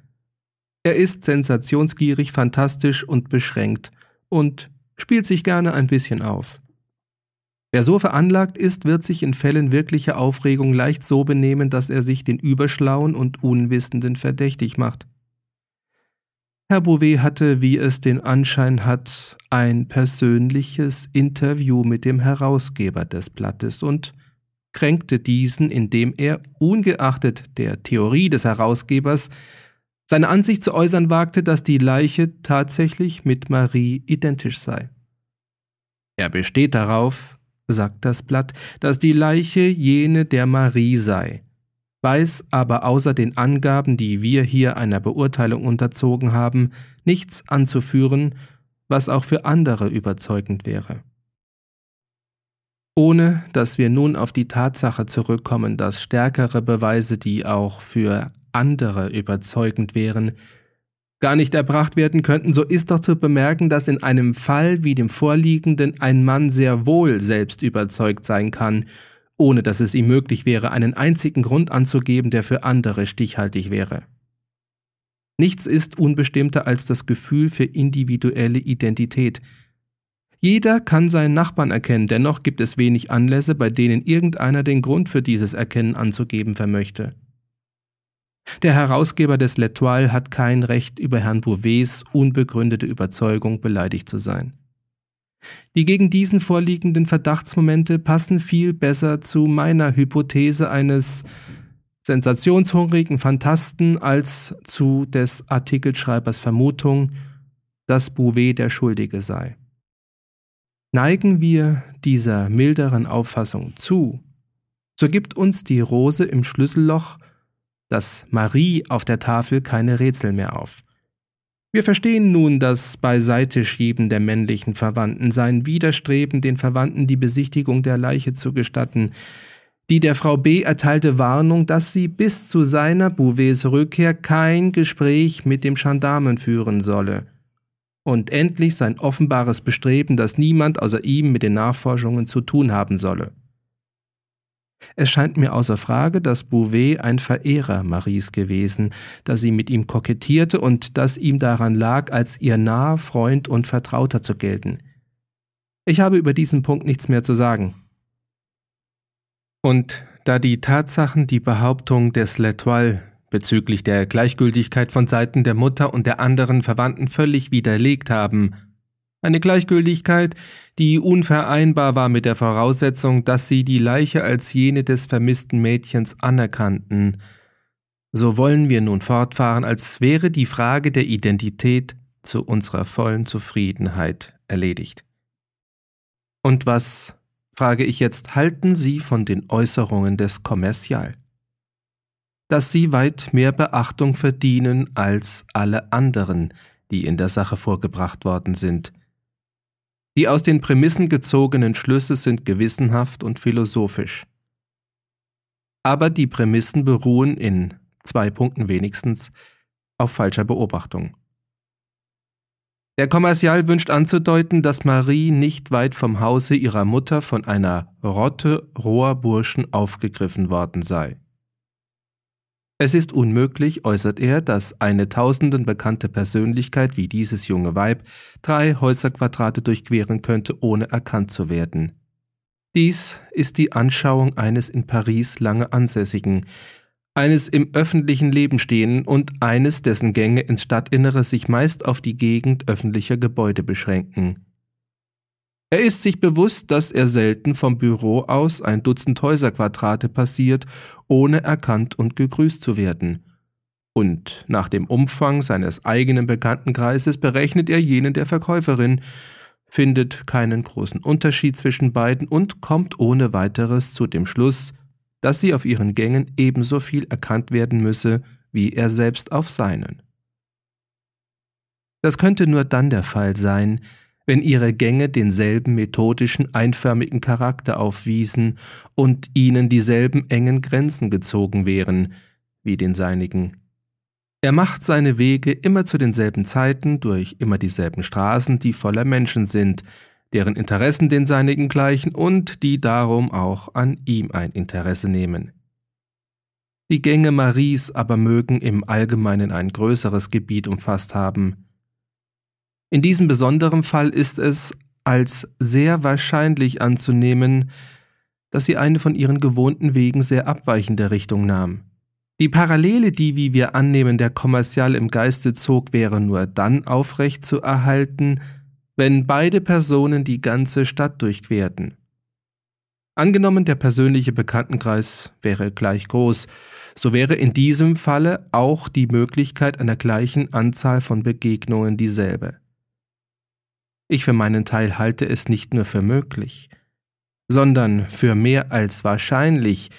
Er ist sensationsgierig, fantastisch und beschränkt und spielt sich gerne ein bisschen auf. Wer so veranlagt ist, wird sich in Fällen wirklicher Aufregung leicht so benehmen, dass er sich den Überschlauen und Unwissenden verdächtig macht. Herr Bouvet hatte, wie es den Anschein hat, ein persönliches Interview mit dem Herausgeber des Blattes und kränkte diesen, indem er, ungeachtet der Theorie des Herausgebers, seine Ansicht zu äußern wagte, dass die Leiche tatsächlich mit Marie identisch sei. Er besteht darauf, sagt das Blatt, dass die Leiche jene der Marie sei, weiß aber außer den Angaben, die wir hier einer Beurteilung unterzogen haben, nichts anzuführen, was auch für andere überzeugend wäre. Ohne dass wir nun auf die Tatsache zurückkommen, dass stärkere Beweise, die auch für andere überzeugend wären, gar nicht erbracht werden könnten, so ist doch zu bemerken, dass in einem Fall wie dem vorliegenden ein Mann sehr wohl selbst überzeugt sein kann ohne dass es ihm möglich wäre, einen einzigen Grund anzugeben, der für andere stichhaltig wäre. Nichts ist unbestimmter als das Gefühl für individuelle Identität. Jeder kann seinen Nachbarn erkennen, dennoch gibt es wenig Anlässe, bei denen irgendeiner den Grund für dieses Erkennen anzugeben vermöchte. Der Herausgeber des L'Etoile hat kein Recht, über Herrn Bouvets unbegründete Überzeugung beleidigt zu sein. Die gegen diesen vorliegenden Verdachtsmomente passen viel besser zu meiner Hypothese eines sensationshungrigen Fantasten als zu des Artikelschreibers Vermutung, dass Bouvet der Schuldige sei. Neigen wir dieser milderen Auffassung zu, so gibt uns die Rose im Schlüsselloch, das Marie auf der Tafel keine Rätsel mehr auf. Wir verstehen nun das Beiseiteschieben der männlichen Verwandten, sein Widerstreben, den Verwandten die Besichtigung der Leiche zu gestatten, die der Frau B. erteilte Warnung, dass sie bis zu seiner Bouvets Rückkehr kein Gespräch mit dem Gendarmen führen solle, und endlich sein offenbares Bestreben, dass niemand außer ihm mit den Nachforschungen zu tun haben solle. Es scheint mir außer Frage, dass Bouvet ein Verehrer Maries gewesen, dass sie mit ihm kokettierte und dass ihm daran lag, als ihr naher Freund und Vertrauter zu gelten. Ich habe über diesen Punkt nichts mehr zu sagen. Und da die Tatsachen die Behauptung des L'Etoile bezüglich der Gleichgültigkeit von Seiten der Mutter und der anderen Verwandten völlig widerlegt haben, eine Gleichgültigkeit, die unvereinbar war mit der Voraussetzung, dass sie die Leiche als jene des vermissten Mädchens anerkannten. So wollen wir nun fortfahren, als wäre die Frage der Identität zu unserer vollen Zufriedenheit erledigt. Und was, frage ich jetzt, halten Sie von den Äußerungen des Kommercial? Dass sie weit mehr Beachtung verdienen als alle anderen, die in der Sache vorgebracht worden sind, die aus den Prämissen gezogenen Schlüsse sind gewissenhaft und philosophisch. Aber die Prämissen beruhen in zwei Punkten wenigstens auf falscher Beobachtung. Der Kommerzial wünscht anzudeuten, dass Marie nicht weit vom Hause ihrer Mutter von einer Rotte roher Burschen aufgegriffen worden sei. Es ist unmöglich, äußert er, dass eine tausenden bekannte Persönlichkeit wie dieses junge Weib drei Häuserquadrate durchqueren könnte, ohne erkannt zu werden. Dies ist die Anschauung eines in Paris lange Ansässigen, eines im öffentlichen Leben stehenden und eines, dessen Gänge ins Stadtinnere sich meist auf die Gegend öffentlicher Gebäude beschränken. Er ist sich bewusst, dass er selten vom Büro aus ein Dutzend Häuserquadrate passiert, ohne erkannt und gegrüßt zu werden. Und nach dem Umfang seines eigenen Bekanntenkreises berechnet er jenen der Verkäuferin, findet keinen großen Unterschied zwischen beiden und kommt ohne weiteres zu dem Schluss, dass sie auf ihren Gängen ebenso viel erkannt werden müsse, wie er selbst auf seinen. Das könnte nur dann der Fall sein, wenn ihre Gänge denselben methodischen, einförmigen Charakter aufwiesen und ihnen dieselben engen Grenzen gezogen wären wie den seinigen. Er macht seine Wege immer zu denselben Zeiten durch immer dieselben Straßen, die voller Menschen sind, deren Interessen den seinigen gleichen und die darum auch an ihm ein Interesse nehmen. Die Gänge Maries aber mögen im Allgemeinen ein größeres Gebiet umfasst haben. In diesem besonderen Fall ist es als sehr wahrscheinlich anzunehmen, dass sie eine von ihren gewohnten Wegen sehr abweichende Richtung nahm. Die Parallele, die, wie wir annehmen, der Kommerzial im Geiste zog, wäre nur dann aufrecht zu erhalten, wenn beide Personen die ganze Stadt durchquerten. Angenommen, der persönliche Bekanntenkreis wäre gleich groß, so wäre in diesem Falle auch die Möglichkeit einer gleichen Anzahl von Begegnungen dieselbe. Ich für meinen Teil halte es nicht nur für möglich, sondern für mehr als wahrscheinlich,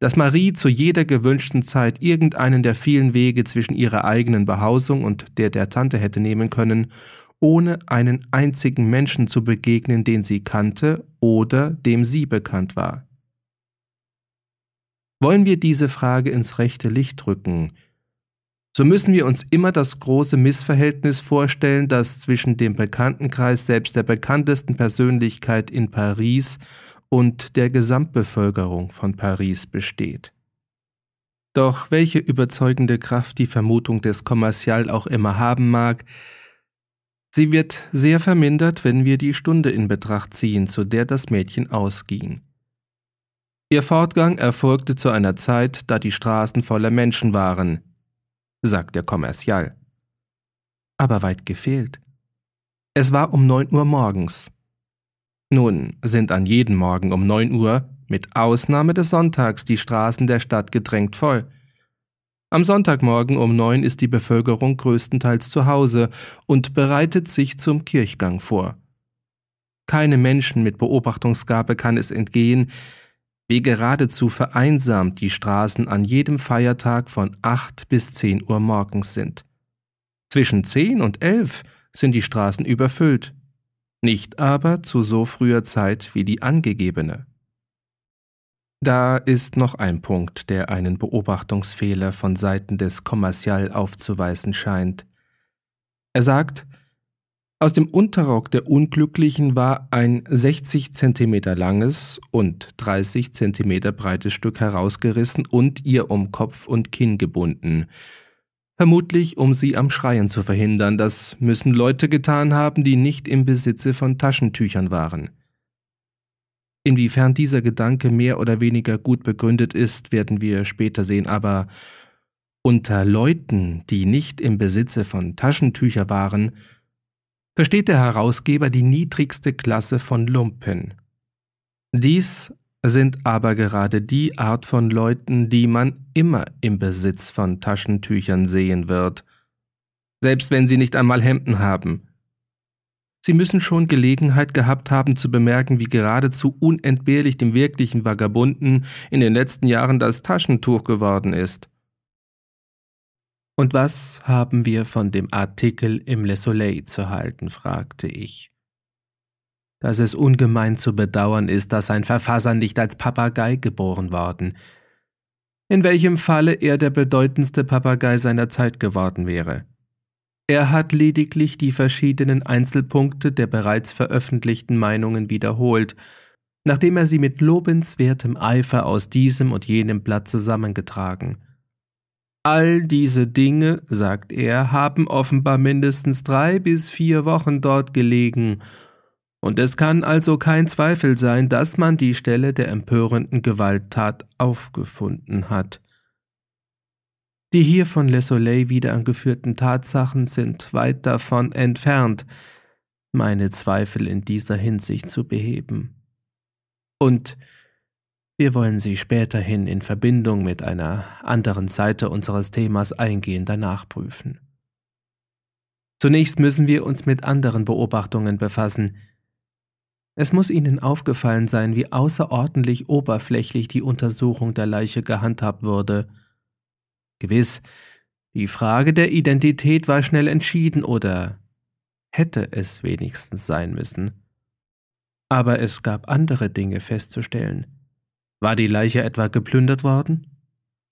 dass Marie zu jeder gewünschten Zeit irgendeinen der vielen Wege zwischen ihrer eigenen Behausung und der der Tante hätte nehmen können, ohne einen einzigen Menschen zu begegnen, den sie kannte oder dem sie bekannt war. Wollen wir diese Frage ins rechte Licht rücken, so müssen wir uns immer das große Missverhältnis vorstellen, das zwischen dem Bekanntenkreis selbst der bekanntesten Persönlichkeit in Paris und der Gesamtbevölkerung von Paris besteht. Doch welche überzeugende Kraft die Vermutung des Kommercial auch immer haben mag, sie wird sehr vermindert, wenn wir die Stunde in Betracht ziehen, zu der das Mädchen ausging. Ihr Fortgang erfolgte zu einer Zeit, da die Straßen voller Menschen waren, sagt der Kommercial. Aber weit gefehlt. Es war um neun Uhr morgens. Nun sind an jedem Morgen um neun Uhr, mit Ausnahme des Sonntags, die Straßen der Stadt gedrängt voll. Am Sonntagmorgen um neun ist die Bevölkerung größtenteils zu Hause und bereitet sich zum Kirchgang vor. Keinem Menschen mit Beobachtungsgabe kann es entgehen, wie geradezu vereinsamt die Straßen an jedem Feiertag von acht bis zehn Uhr morgens sind. Zwischen zehn und elf sind die Straßen überfüllt, nicht aber zu so früher Zeit wie die angegebene. Da ist noch ein Punkt, der einen Beobachtungsfehler von Seiten des Kommercial aufzuweisen scheint. Er sagt, aus dem Unterrock der Unglücklichen war ein 60 Zentimeter langes und 30 Zentimeter breites Stück herausgerissen und ihr um Kopf und Kinn gebunden. Vermutlich, um sie am Schreien zu verhindern. Das müssen Leute getan haben, die nicht im Besitze von Taschentüchern waren. Inwiefern dieser Gedanke mehr oder weniger gut begründet ist, werden wir später sehen, aber unter Leuten, die nicht im Besitze von Taschentücher waren, versteht der Herausgeber die niedrigste Klasse von Lumpen. Dies sind aber gerade die Art von Leuten, die man immer im Besitz von Taschentüchern sehen wird, selbst wenn sie nicht einmal Hemden haben. Sie müssen schon Gelegenheit gehabt haben zu bemerken, wie geradezu unentbehrlich dem wirklichen Vagabunden in den letzten Jahren das Taschentuch geworden ist. Und was haben wir von dem Artikel im Le Soleil zu halten? fragte ich. Dass es ungemein zu bedauern ist, dass ein Verfasser nicht als Papagei geboren worden, in welchem Falle er der bedeutendste Papagei seiner Zeit geworden wäre. Er hat lediglich die verschiedenen Einzelpunkte der bereits veröffentlichten Meinungen wiederholt, nachdem er sie mit lobenswertem Eifer aus diesem und jenem Blatt zusammengetragen – All diese Dinge, sagt er, haben offenbar mindestens drei bis vier Wochen dort gelegen, und es kann also kein Zweifel sein, dass man die Stelle der empörenden Gewalttat aufgefunden hat. Die hier von Le Soleil wieder angeführten Tatsachen sind weit davon entfernt, meine Zweifel in dieser Hinsicht zu beheben. Und wir wollen sie späterhin in Verbindung mit einer anderen Seite unseres Themas eingehender nachprüfen. Zunächst müssen wir uns mit anderen Beobachtungen befassen. Es muss Ihnen aufgefallen sein, wie außerordentlich oberflächlich die Untersuchung der Leiche gehandhabt wurde. Gewiss, die Frage der Identität war schnell entschieden oder hätte es wenigstens sein müssen. Aber es gab andere Dinge festzustellen. War die Leiche etwa geplündert worden?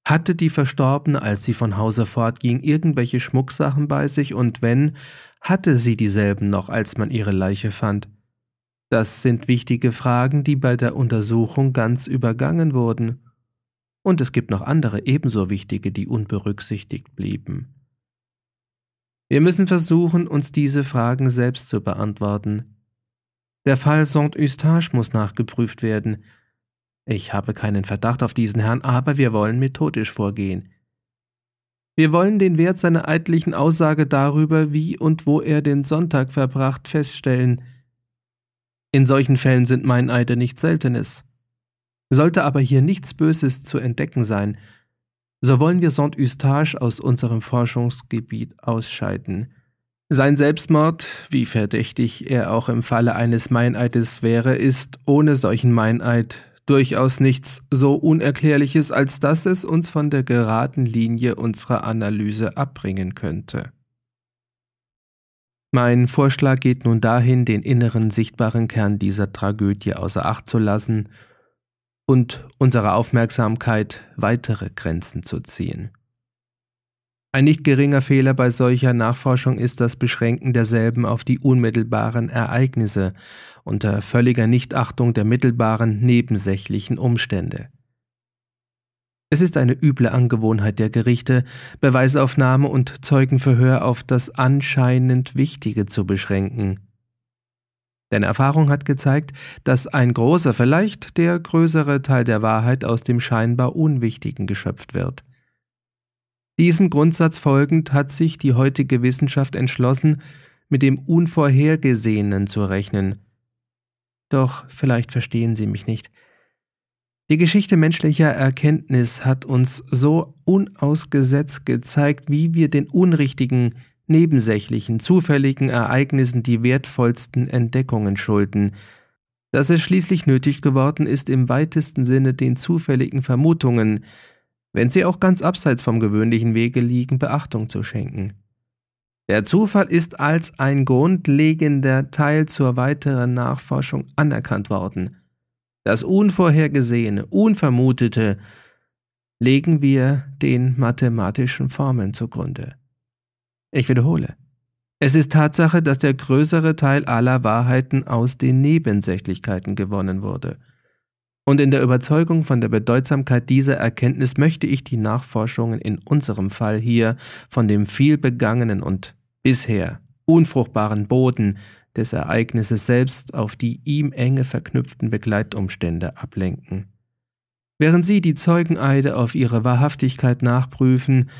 Hatte die Verstorbene, als sie von Hause fortging, irgendwelche Schmucksachen bei sich und wenn, hatte sie dieselben noch, als man ihre Leiche fand? Das sind wichtige Fragen, die bei der Untersuchung ganz übergangen wurden. Und es gibt noch andere ebenso wichtige, die unberücksichtigt blieben. Wir müssen versuchen, uns diese Fragen selbst zu beantworten. Der Fall Saint-Eustache muss nachgeprüft werden. Ich habe keinen Verdacht auf diesen Herrn, aber wir wollen methodisch vorgehen. Wir wollen den Wert seiner eidlichen Aussage darüber, wie und wo er den Sonntag verbracht, feststellen. In solchen Fällen sind Meineide nichts Seltenes. Sollte aber hier nichts Böses zu entdecken sein, so wollen wir Saint-Eustache aus unserem Forschungsgebiet ausscheiden. Sein Selbstmord, wie verdächtig er auch im Falle eines Meineides wäre, ist ohne solchen Meineid durchaus nichts so Unerklärliches, als dass es uns von der geraden Linie unserer Analyse abbringen könnte. Mein Vorschlag geht nun dahin, den inneren sichtbaren Kern dieser Tragödie außer Acht zu lassen und unserer Aufmerksamkeit weitere Grenzen zu ziehen. Ein nicht geringer Fehler bei solcher Nachforschung ist das Beschränken derselben auf die unmittelbaren Ereignisse unter völliger Nichtachtung der mittelbaren nebensächlichen Umstände. Es ist eine üble Angewohnheit der Gerichte, Beweisaufnahme und Zeugenverhör auf das anscheinend Wichtige zu beschränken. Denn Erfahrung hat gezeigt, dass ein großer, vielleicht der größere Teil der Wahrheit aus dem scheinbar Unwichtigen geschöpft wird. Diesem Grundsatz folgend hat sich die heutige Wissenschaft entschlossen, mit dem Unvorhergesehenen zu rechnen. Doch vielleicht verstehen Sie mich nicht. Die Geschichte menschlicher Erkenntnis hat uns so unausgesetzt gezeigt, wie wir den unrichtigen, nebensächlichen, zufälligen Ereignissen die wertvollsten Entdeckungen schulden, dass es schließlich nötig geworden ist, im weitesten Sinne den zufälligen Vermutungen, wenn sie auch ganz abseits vom gewöhnlichen Wege liegen, Beachtung zu schenken. Der Zufall ist als ein grundlegender Teil zur weiteren Nachforschung anerkannt worden. Das Unvorhergesehene, Unvermutete legen wir den mathematischen Formeln zugrunde. Ich wiederhole. Es ist Tatsache, dass der größere Teil aller Wahrheiten aus den Nebensächlichkeiten gewonnen wurde. Und in der Überzeugung von der Bedeutsamkeit dieser Erkenntnis möchte ich die Nachforschungen in unserem Fall hier von dem vielbegangenen und bisher unfruchtbaren Boden des Ereignisses selbst auf die ihm enge verknüpften Begleitumstände ablenken. Während Sie die Zeugeneide auf ihre Wahrhaftigkeit nachprüfen,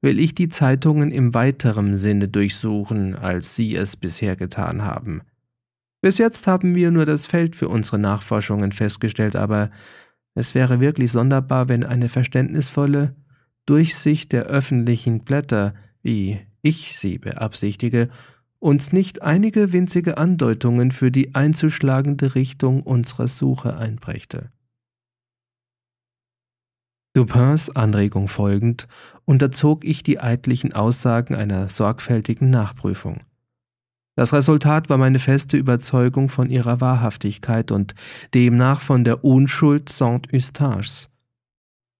will ich die Zeitungen im weiteren Sinne durchsuchen, als Sie es bisher getan haben. Bis jetzt haben wir nur das Feld für unsere Nachforschungen festgestellt, aber es wäre wirklich sonderbar, wenn eine verständnisvolle Durchsicht der öffentlichen Blätter, wie ich sie beabsichtige, uns nicht einige winzige Andeutungen für die einzuschlagende Richtung unserer Suche einbrächte. Dupins Anregung folgend unterzog ich die eidlichen Aussagen einer sorgfältigen Nachprüfung. Das Resultat war meine feste Überzeugung von ihrer Wahrhaftigkeit und demnach von der Unschuld Saint-Eustaches.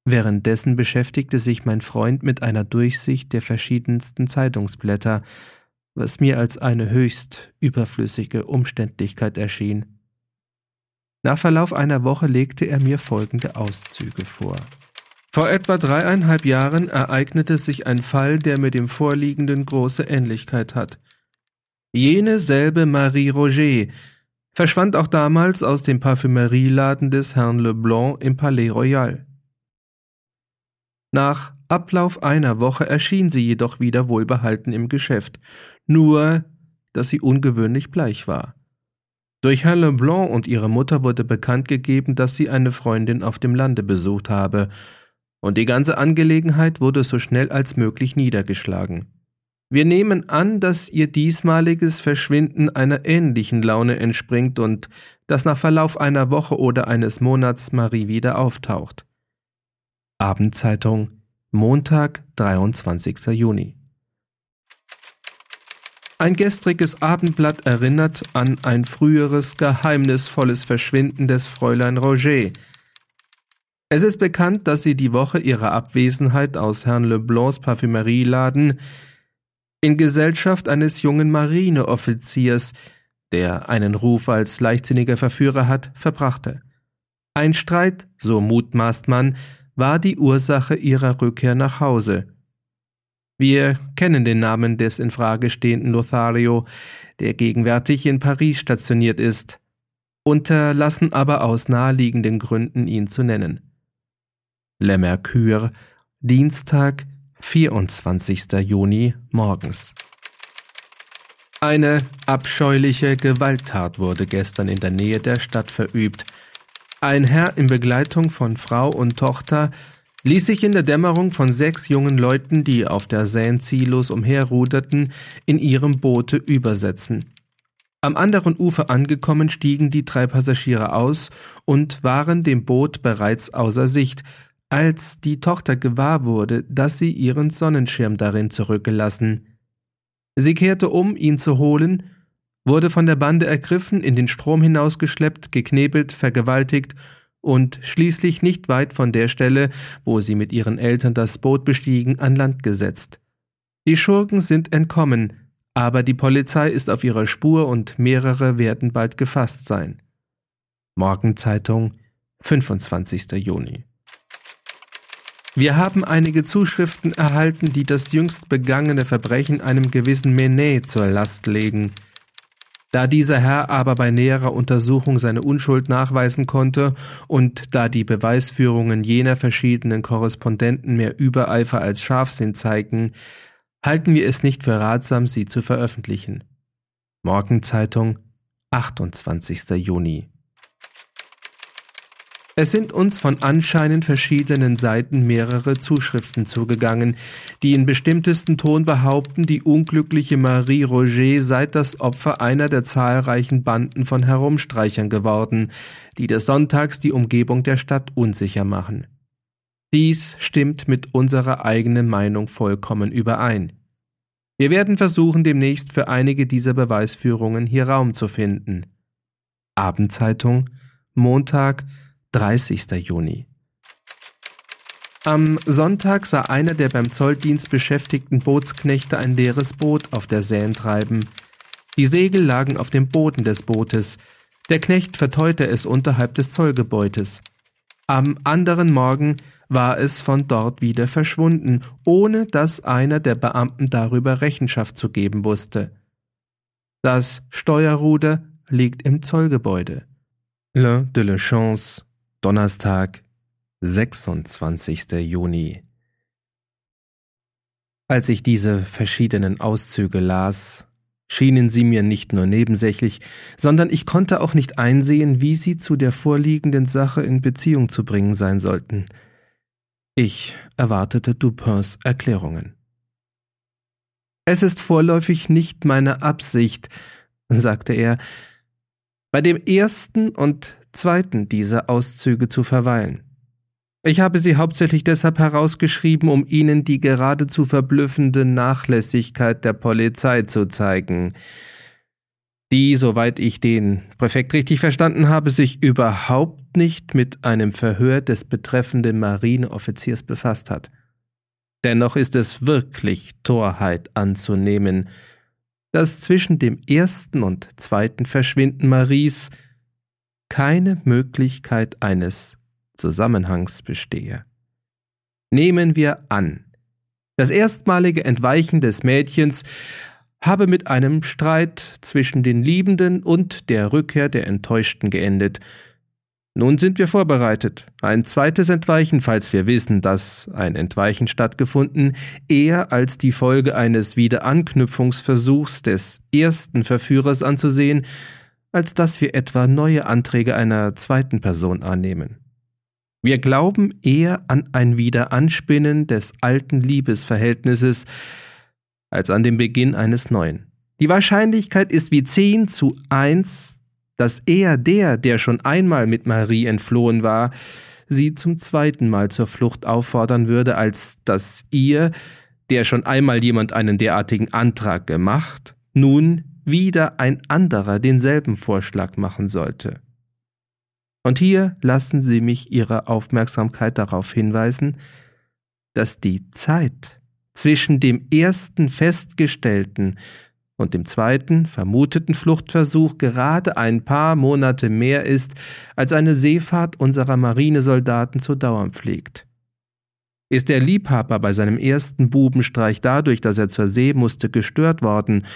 Währenddessen beschäftigte sich mein Freund mit einer Durchsicht der verschiedensten Zeitungsblätter, was mir als eine höchst überflüssige Umständlichkeit erschien. Nach Verlauf einer Woche legte er mir folgende Auszüge vor. Vor etwa dreieinhalb Jahren ereignete sich ein Fall, der mit dem vorliegenden große Ähnlichkeit hat. Jene selbe Marie Roger verschwand auch damals aus dem Parfümerieladen des Herrn Leblanc im Palais Royal. Nach Ablauf einer Woche erschien sie jedoch wieder wohlbehalten im Geschäft, nur dass sie ungewöhnlich bleich war. Durch Herrn Leblanc und ihre Mutter wurde bekannt gegeben, dass sie eine Freundin auf dem Lande besucht habe, und die ganze Angelegenheit wurde so schnell als möglich niedergeschlagen. Wir nehmen an, dass ihr diesmaliges Verschwinden einer ähnlichen Laune entspringt und dass nach Verlauf einer Woche oder eines Monats Marie wieder auftaucht. Abendzeitung, Montag, 23. Juni. Ein gestriges Abendblatt erinnert an ein früheres geheimnisvolles Verschwinden des Fräulein Roger. Es ist bekannt, dass sie die Woche ihrer Abwesenheit aus Herrn Leblancs Parfümerieladen in Gesellschaft eines jungen Marineoffiziers, der einen Ruf als leichtsinniger Verführer hat, verbrachte. Ein Streit, so mutmaßt man, war die Ursache ihrer Rückkehr nach Hause. Wir kennen den Namen des in Frage stehenden Lothario, der gegenwärtig in Paris stationiert ist, unterlassen aber aus naheliegenden Gründen ihn zu nennen. Le Mercure, Dienstag, 24. Juni morgens. Eine abscheuliche Gewalttat wurde gestern in der Nähe der Stadt verübt. Ein Herr in Begleitung von Frau und Tochter ließ sich in der Dämmerung von sechs jungen Leuten, die auf der Seine ziellos umherruderten, in ihrem Boote übersetzen. Am anderen Ufer angekommen stiegen die drei Passagiere aus und waren dem Boot bereits außer Sicht, als die Tochter gewahr wurde, dass sie ihren Sonnenschirm darin zurückgelassen. Sie kehrte um, ihn zu holen, wurde von der Bande ergriffen, in den Strom hinausgeschleppt, geknebelt, vergewaltigt und schließlich nicht weit von der Stelle, wo sie mit ihren Eltern das Boot bestiegen, an Land gesetzt. Die Schurken sind entkommen, aber die Polizei ist auf ihrer Spur und mehrere werden bald gefasst sein. Morgenzeitung, 25. Juni. Wir haben einige Zuschriften erhalten, die das jüngst begangene Verbrechen einem gewissen Menet zur Last legen. Da dieser Herr aber bei näherer Untersuchung seine Unschuld nachweisen konnte und da die Beweisführungen jener verschiedenen Korrespondenten mehr Übereifer als Scharfsinn zeigen, halten wir es nicht für ratsam, sie zu veröffentlichen. Morgenzeitung, 28. Juni. Es sind uns von anscheinend verschiedenen Seiten mehrere Zuschriften zugegangen, die in bestimmtesten Ton behaupten, die unglückliche Marie Roger sei das Opfer einer der zahlreichen Banden von Herumstreichern geworden, die des Sonntags die Umgebung der Stadt unsicher machen. Dies stimmt mit unserer eigenen Meinung vollkommen überein. Wir werden versuchen, demnächst für einige dieser Beweisführungen hier Raum zu finden. Abendzeitung, Montag, 30. Juni. Am Sonntag sah einer der beim Zolldienst beschäftigten Bootsknechte ein leeres Boot auf der Seine treiben. Die Segel lagen auf dem Boden des Bootes. Der Knecht verteute es unterhalb des Zollgebäudes. Am anderen Morgen war es von dort wieder verschwunden, ohne dass einer der Beamten darüber Rechenschaft zu geben wusste. Das Steuerruder liegt im Zollgebäude. Le de la Chance Donnerstag, 26. Juni. Als ich diese verschiedenen Auszüge las, schienen sie mir nicht nur nebensächlich, sondern ich konnte auch nicht einsehen, wie sie zu der vorliegenden Sache in Beziehung zu bringen sein sollten. Ich erwartete Dupins Erklärungen. Es ist vorläufig nicht meine Absicht, sagte er, bei dem ersten und zweiten dieser Auszüge zu verweilen. Ich habe sie hauptsächlich deshalb herausgeschrieben, um Ihnen die geradezu verblüffende Nachlässigkeit der Polizei zu zeigen, die, soweit ich den Präfekt richtig verstanden habe, sich überhaupt nicht mit einem Verhör des betreffenden Marineoffiziers befasst hat. Dennoch ist es wirklich Torheit anzunehmen, dass zwischen dem ersten und zweiten Verschwinden Maries keine Möglichkeit eines Zusammenhangs bestehe. Nehmen wir an, das erstmalige Entweichen des Mädchens habe mit einem Streit zwischen den Liebenden und der Rückkehr der Enttäuschten geendet. Nun sind wir vorbereitet. Ein zweites Entweichen, falls wir wissen, dass ein Entweichen stattgefunden, eher als die Folge eines Wiederanknüpfungsversuchs des ersten Verführers anzusehen, als dass wir etwa neue Anträge einer zweiten Person annehmen. Wir glauben eher an ein Wiederanspinnen des alten Liebesverhältnisses als an den Beginn eines neuen. Die Wahrscheinlichkeit ist wie 10 zu 1, dass eher der, der schon einmal mit Marie entflohen war, sie zum zweiten Mal zur Flucht auffordern würde, als dass ihr, der schon einmal jemand einen derartigen Antrag gemacht, nun wieder ein anderer denselben Vorschlag machen sollte. Und hier lassen Sie mich Ihre Aufmerksamkeit darauf hinweisen, dass die Zeit zwischen dem ersten festgestellten und dem zweiten vermuteten Fluchtversuch gerade ein paar Monate mehr ist, als eine Seefahrt unserer Marinesoldaten zu dauern pflegt. Ist der Liebhaber bei seinem ersten Bubenstreich dadurch, dass er zur See musste, gestört worden,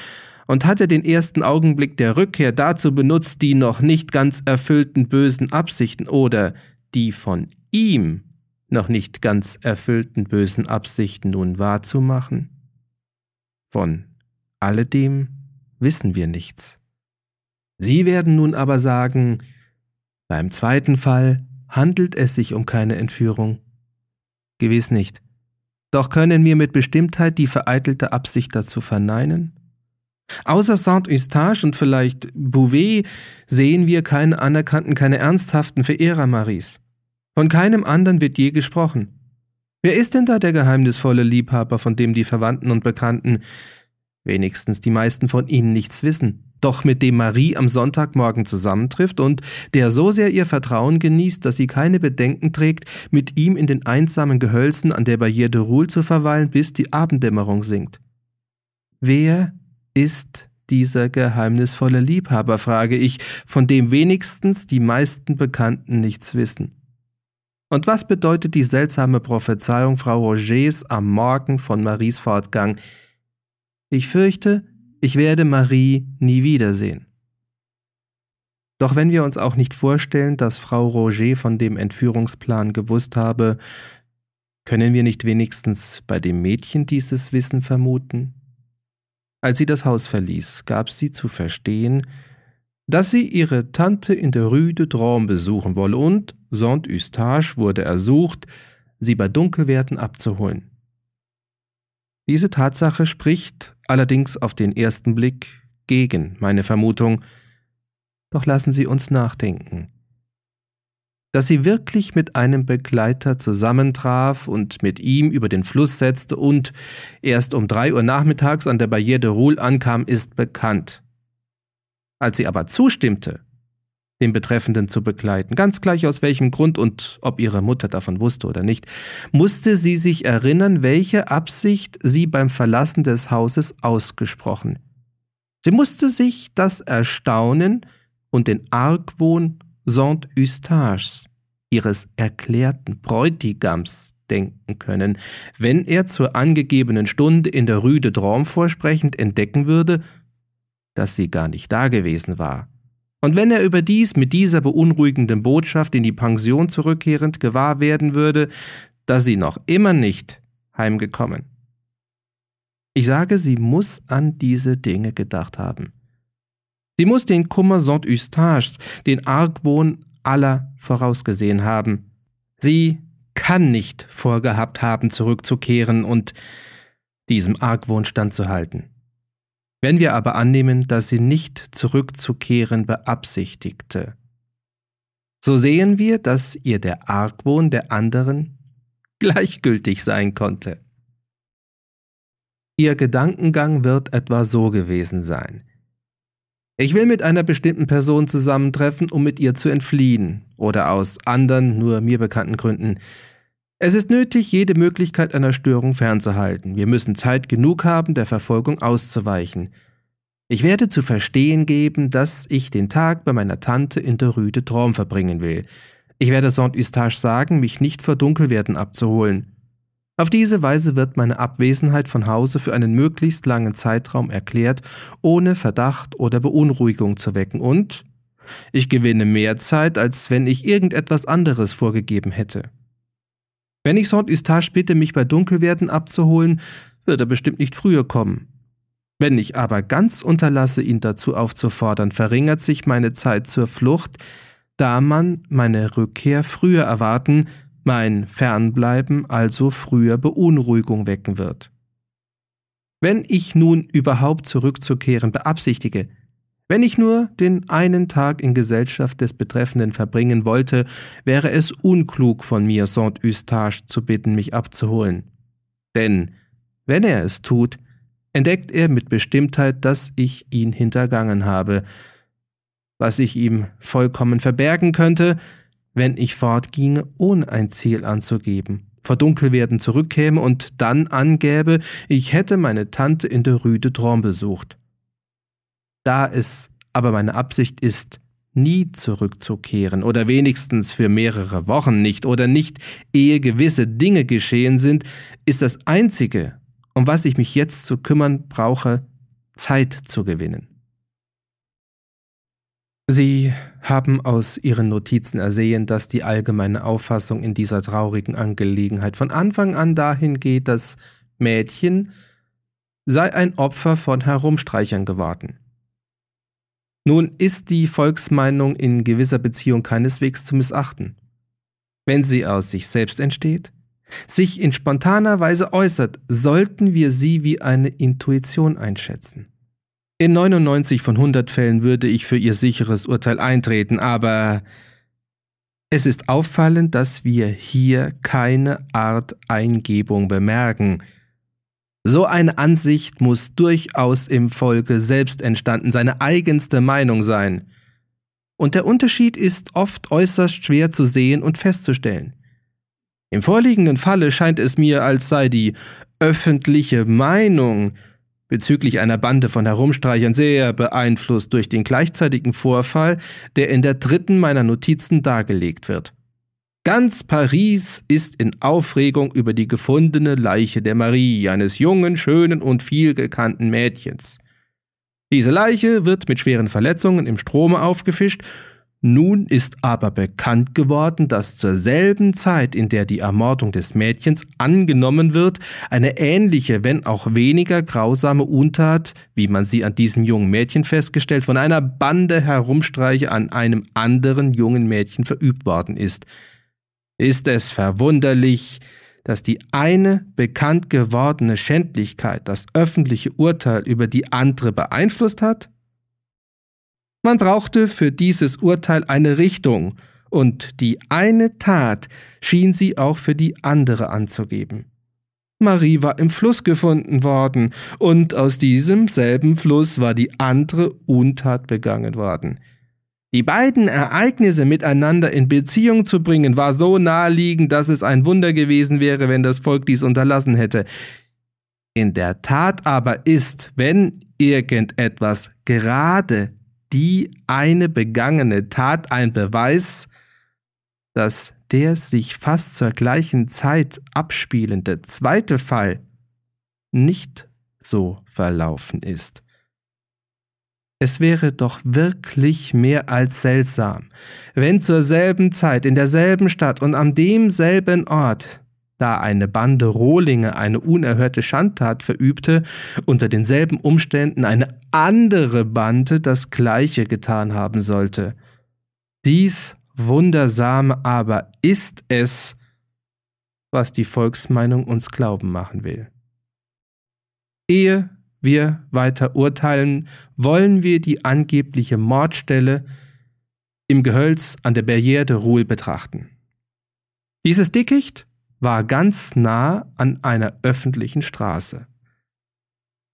und hat er den ersten Augenblick der Rückkehr dazu benutzt, die noch nicht ganz erfüllten bösen Absichten oder die von ihm noch nicht ganz erfüllten bösen Absichten nun wahrzumachen? Von alledem wissen wir nichts. Sie werden nun aber sagen, beim zweiten Fall handelt es sich um keine Entführung. Gewiss nicht. Doch können wir mit Bestimmtheit die vereitelte Absicht dazu verneinen? Außer Saint-Eustache und vielleicht Bouvet sehen wir keine anerkannten, keine ernsthaften Verehrer Maries. Von keinem anderen wird je gesprochen. Wer ist denn da der geheimnisvolle Liebhaber, von dem die Verwandten und Bekannten, wenigstens die meisten von ihnen nichts wissen, doch mit dem Marie am Sonntagmorgen zusammentrifft und der so sehr ihr Vertrauen genießt, dass sie keine Bedenken trägt, mit ihm in den einsamen Gehölzen an der Barrière de Roule zu verweilen, bis die Abenddämmerung sinkt? Wer ist dieser geheimnisvolle Liebhaber, frage ich, von dem wenigstens die meisten Bekannten nichts wissen. Und was bedeutet die seltsame Prophezeiung Frau Rogers am Morgen von Maries Fortgang? Ich fürchte, ich werde Marie nie wiedersehen. Doch wenn wir uns auch nicht vorstellen, dass Frau Roger von dem Entführungsplan gewusst habe, können wir nicht wenigstens bei dem Mädchen dieses Wissen vermuten? Als sie das Haus verließ, gab sie zu verstehen, dass sie ihre Tante in der Rue de Drôme besuchen wolle und Saint-Eustache wurde ersucht, sie bei Dunkelwerden abzuholen. Diese Tatsache spricht allerdings auf den ersten Blick gegen meine Vermutung, doch lassen Sie uns nachdenken. Dass sie wirklich mit einem Begleiter zusammentraf und mit ihm über den Fluss setzte und erst um drei Uhr nachmittags an der Barrière de Roule ankam, ist bekannt. Als sie aber zustimmte, den Betreffenden zu begleiten, ganz gleich aus welchem Grund und ob ihre Mutter davon wusste oder nicht, musste sie sich erinnern, welche Absicht sie beim Verlassen des Hauses ausgesprochen. Sie musste sich das Erstaunen und den Argwohn Saint-Eustaches, ihres erklärten Bräutigams, denken können, wenn er zur angegebenen Stunde in der Rue de Drôme vorsprechend entdecken würde, dass sie gar nicht dagewesen war. Und wenn er überdies mit dieser beunruhigenden Botschaft in die Pension zurückkehrend gewahr werden würde, dass sie noch immer nicht heimgekommen. Ich sage, sie muss an diese Dinge gedacht haben. Sie muss den Kummer Saint-Eustaches, den Argwohn aller vorausgesehen haben. Sie kann nicht vorgehabt haben, zurückzukehren und diesem Argwohn standzuhalten. Wenn wir aber annehmen, dass sie nicht zurückzukehren beabsichtigte, so sehen wir, dass ihr der Argwohn der anderen gleichgültig sein konnte. Ihr Gedankengang wird etwa so gewesen sein. Ich will mit einer bestimmten Person zusammentreffen, um mit ihr zu entfliehen, oder aus anderen, nur mir bekannten Gründen. Es ist nötig, jede Möglichkeit einer Störung fernzuhalten. Wir müssen Zeit genug haben, der Verfolgung auszuweichen. Ich werde zu verstehen geben, dass ich den Tag bei meiner Tante in der Rue de Traum verbringen will. Ich werde Saint-Eustache sagen, mich nicht vor Dunkelwerden abzuholen. Auf diese Weise wird meine Abwesenheit von Hause für einen möglichst langen Zeitraum erklärt, ohne Verdacht oder Beunruhigung zu wecken und ich gewinne mehr Zeit, als wenn ich irgendetwas anderes vorgegeben hätte. Wenn ich Saint-Eustache bitte, mich bei Dunkelwerden abzuholen, wird er bestimmt nicht früher kommen. Wenn ich aber ganz unterlasse, ihn dazu aufzufordern, verringert sich meine Zeit zur Flucht, da man meine Rückkehr früher erwarten, mein Fernbleiben also früher Beunruhigung wecken wird. Wenn ich nun überhaupt zurückzukehren beabsichtige, wenn ich nur den einen Tag in Gesellschaft des Betreffenden verbringen wollte, wäre es unklug von mir, Saint-Eustache zu bitten, mich abzuholen. Denn, wenn er es tut, entdeckt er mit Bestimmtheit, dass ich ihn hintergangen habe, was ich ihm vollkommen verbergen könnte, wenn ich fortginge, ohne ein Ziel anzugeben, vor Dunkelwerden zurückkäme und dann angäbe, ich hätte meine Tante in der Rue de Tron besucht. Da es aber meine Absicht ist, nie zurückzukehren oder wenigstens für mehrere Wochen nicht oder nicht, ehe gewisse Dinge geschehen sind, ist das Einzige, um was ich mich jetzt zu kümmern brauche, Zeit zu gewinnen. Sie haben aus Ihren Notizen ersehen, dass die allgemeine Auffassung in dieser traurigen Angelegenheit von Anfang an dahin geht, dass Mädchen sei ein Opfer von Herumstreichern geworden. Nun ist die Volksmeinung in gewisser Beziehung keineswegs zu missachten. Wenn sie aus sich selbst entsteht, sich in spontaner Weise äußert, sollten wir sie wie eine Intuition einschätzen. In 99 von 100 Fällen würde ich für ihr sicheres Urteil eintreten, aber es ist auffallend, dass wir hier keine Art Eingebung bemerken. So eine Ansicht muss durchaus im Volke selbst entstanden, seine eigenste Meinung sein. Und der Unterschied ist oft äußerst schwer zu sehen und festzustellen. Im vorliegenden Falle scheint es mir, als sei die öffentliche Meinung bezüglich einer Bande von Herumstreichern sehr beeinflusst durch den gleichzeitigen Vorfall, der in der dritten meiner Notizen dargelegt wird. Ganz Paris ist in Aufregung über die gefundene Leiche der Marie, eines jungen, schönen und vielgekannten Mädchens. Diese Leiche wird mit schweren Verletzungen im Strome aufgefischt nun ist aber bekannt geworden, dass zur selben Zeit, in der die Ermordung des Mädchens angenommen wird, eine ähnliche, wenn auch weniger grausame Untat, wie man sie an diesem jungen Mädchen festgestellt, von einer Bande Herumstreiche an einem anderen jungen Mädchen verübt worden ist. Ist es verwunderlich, dass die eine bekannt gewordene Schändlichkeit das öffentliche Urteil über die andere beeinflusst hat? Man brauchte für dieses Urteil eine Richtung, und die eine Tat schien sie auch für die andere anzugeben. Marie war im Fluss gefunden worden, und aus diesem selben Fluss war die andere Untat begangen worden. Die beiden Ereignisse miteinander in Beziehung zu bringen, war so naheliegend, dass es ein Wunder gewesen wäre, wenn das Volk dies unterlassen hätte. In der Tat aber ist, wenn irgendetwas gerade die eine begangene Tat ein Beweis, dass der sich fast zur gleichen Zeit abspielende zweite Fall nicht so verlaufen ist. Es wäre doch wirklich mehr als seltsam, wenn zur selben Zeit in derselben Stadt und am demselben Ort da eine Bande Rohlinge eine unerhörte Schandtat verübte, unter denselben Umständen eine andere Bande das gleiche getan haben sollte. Dies Wundersame aber ist es, was die Volksmeinung uns glauben machen will. Ehe wir weiter urteilen, wollen wir die angebliche Mordstelle im Gehölz an der Barrière de Roule betrachten. Dieses Dickicht war ganz nah an einer öffentlichen Straße.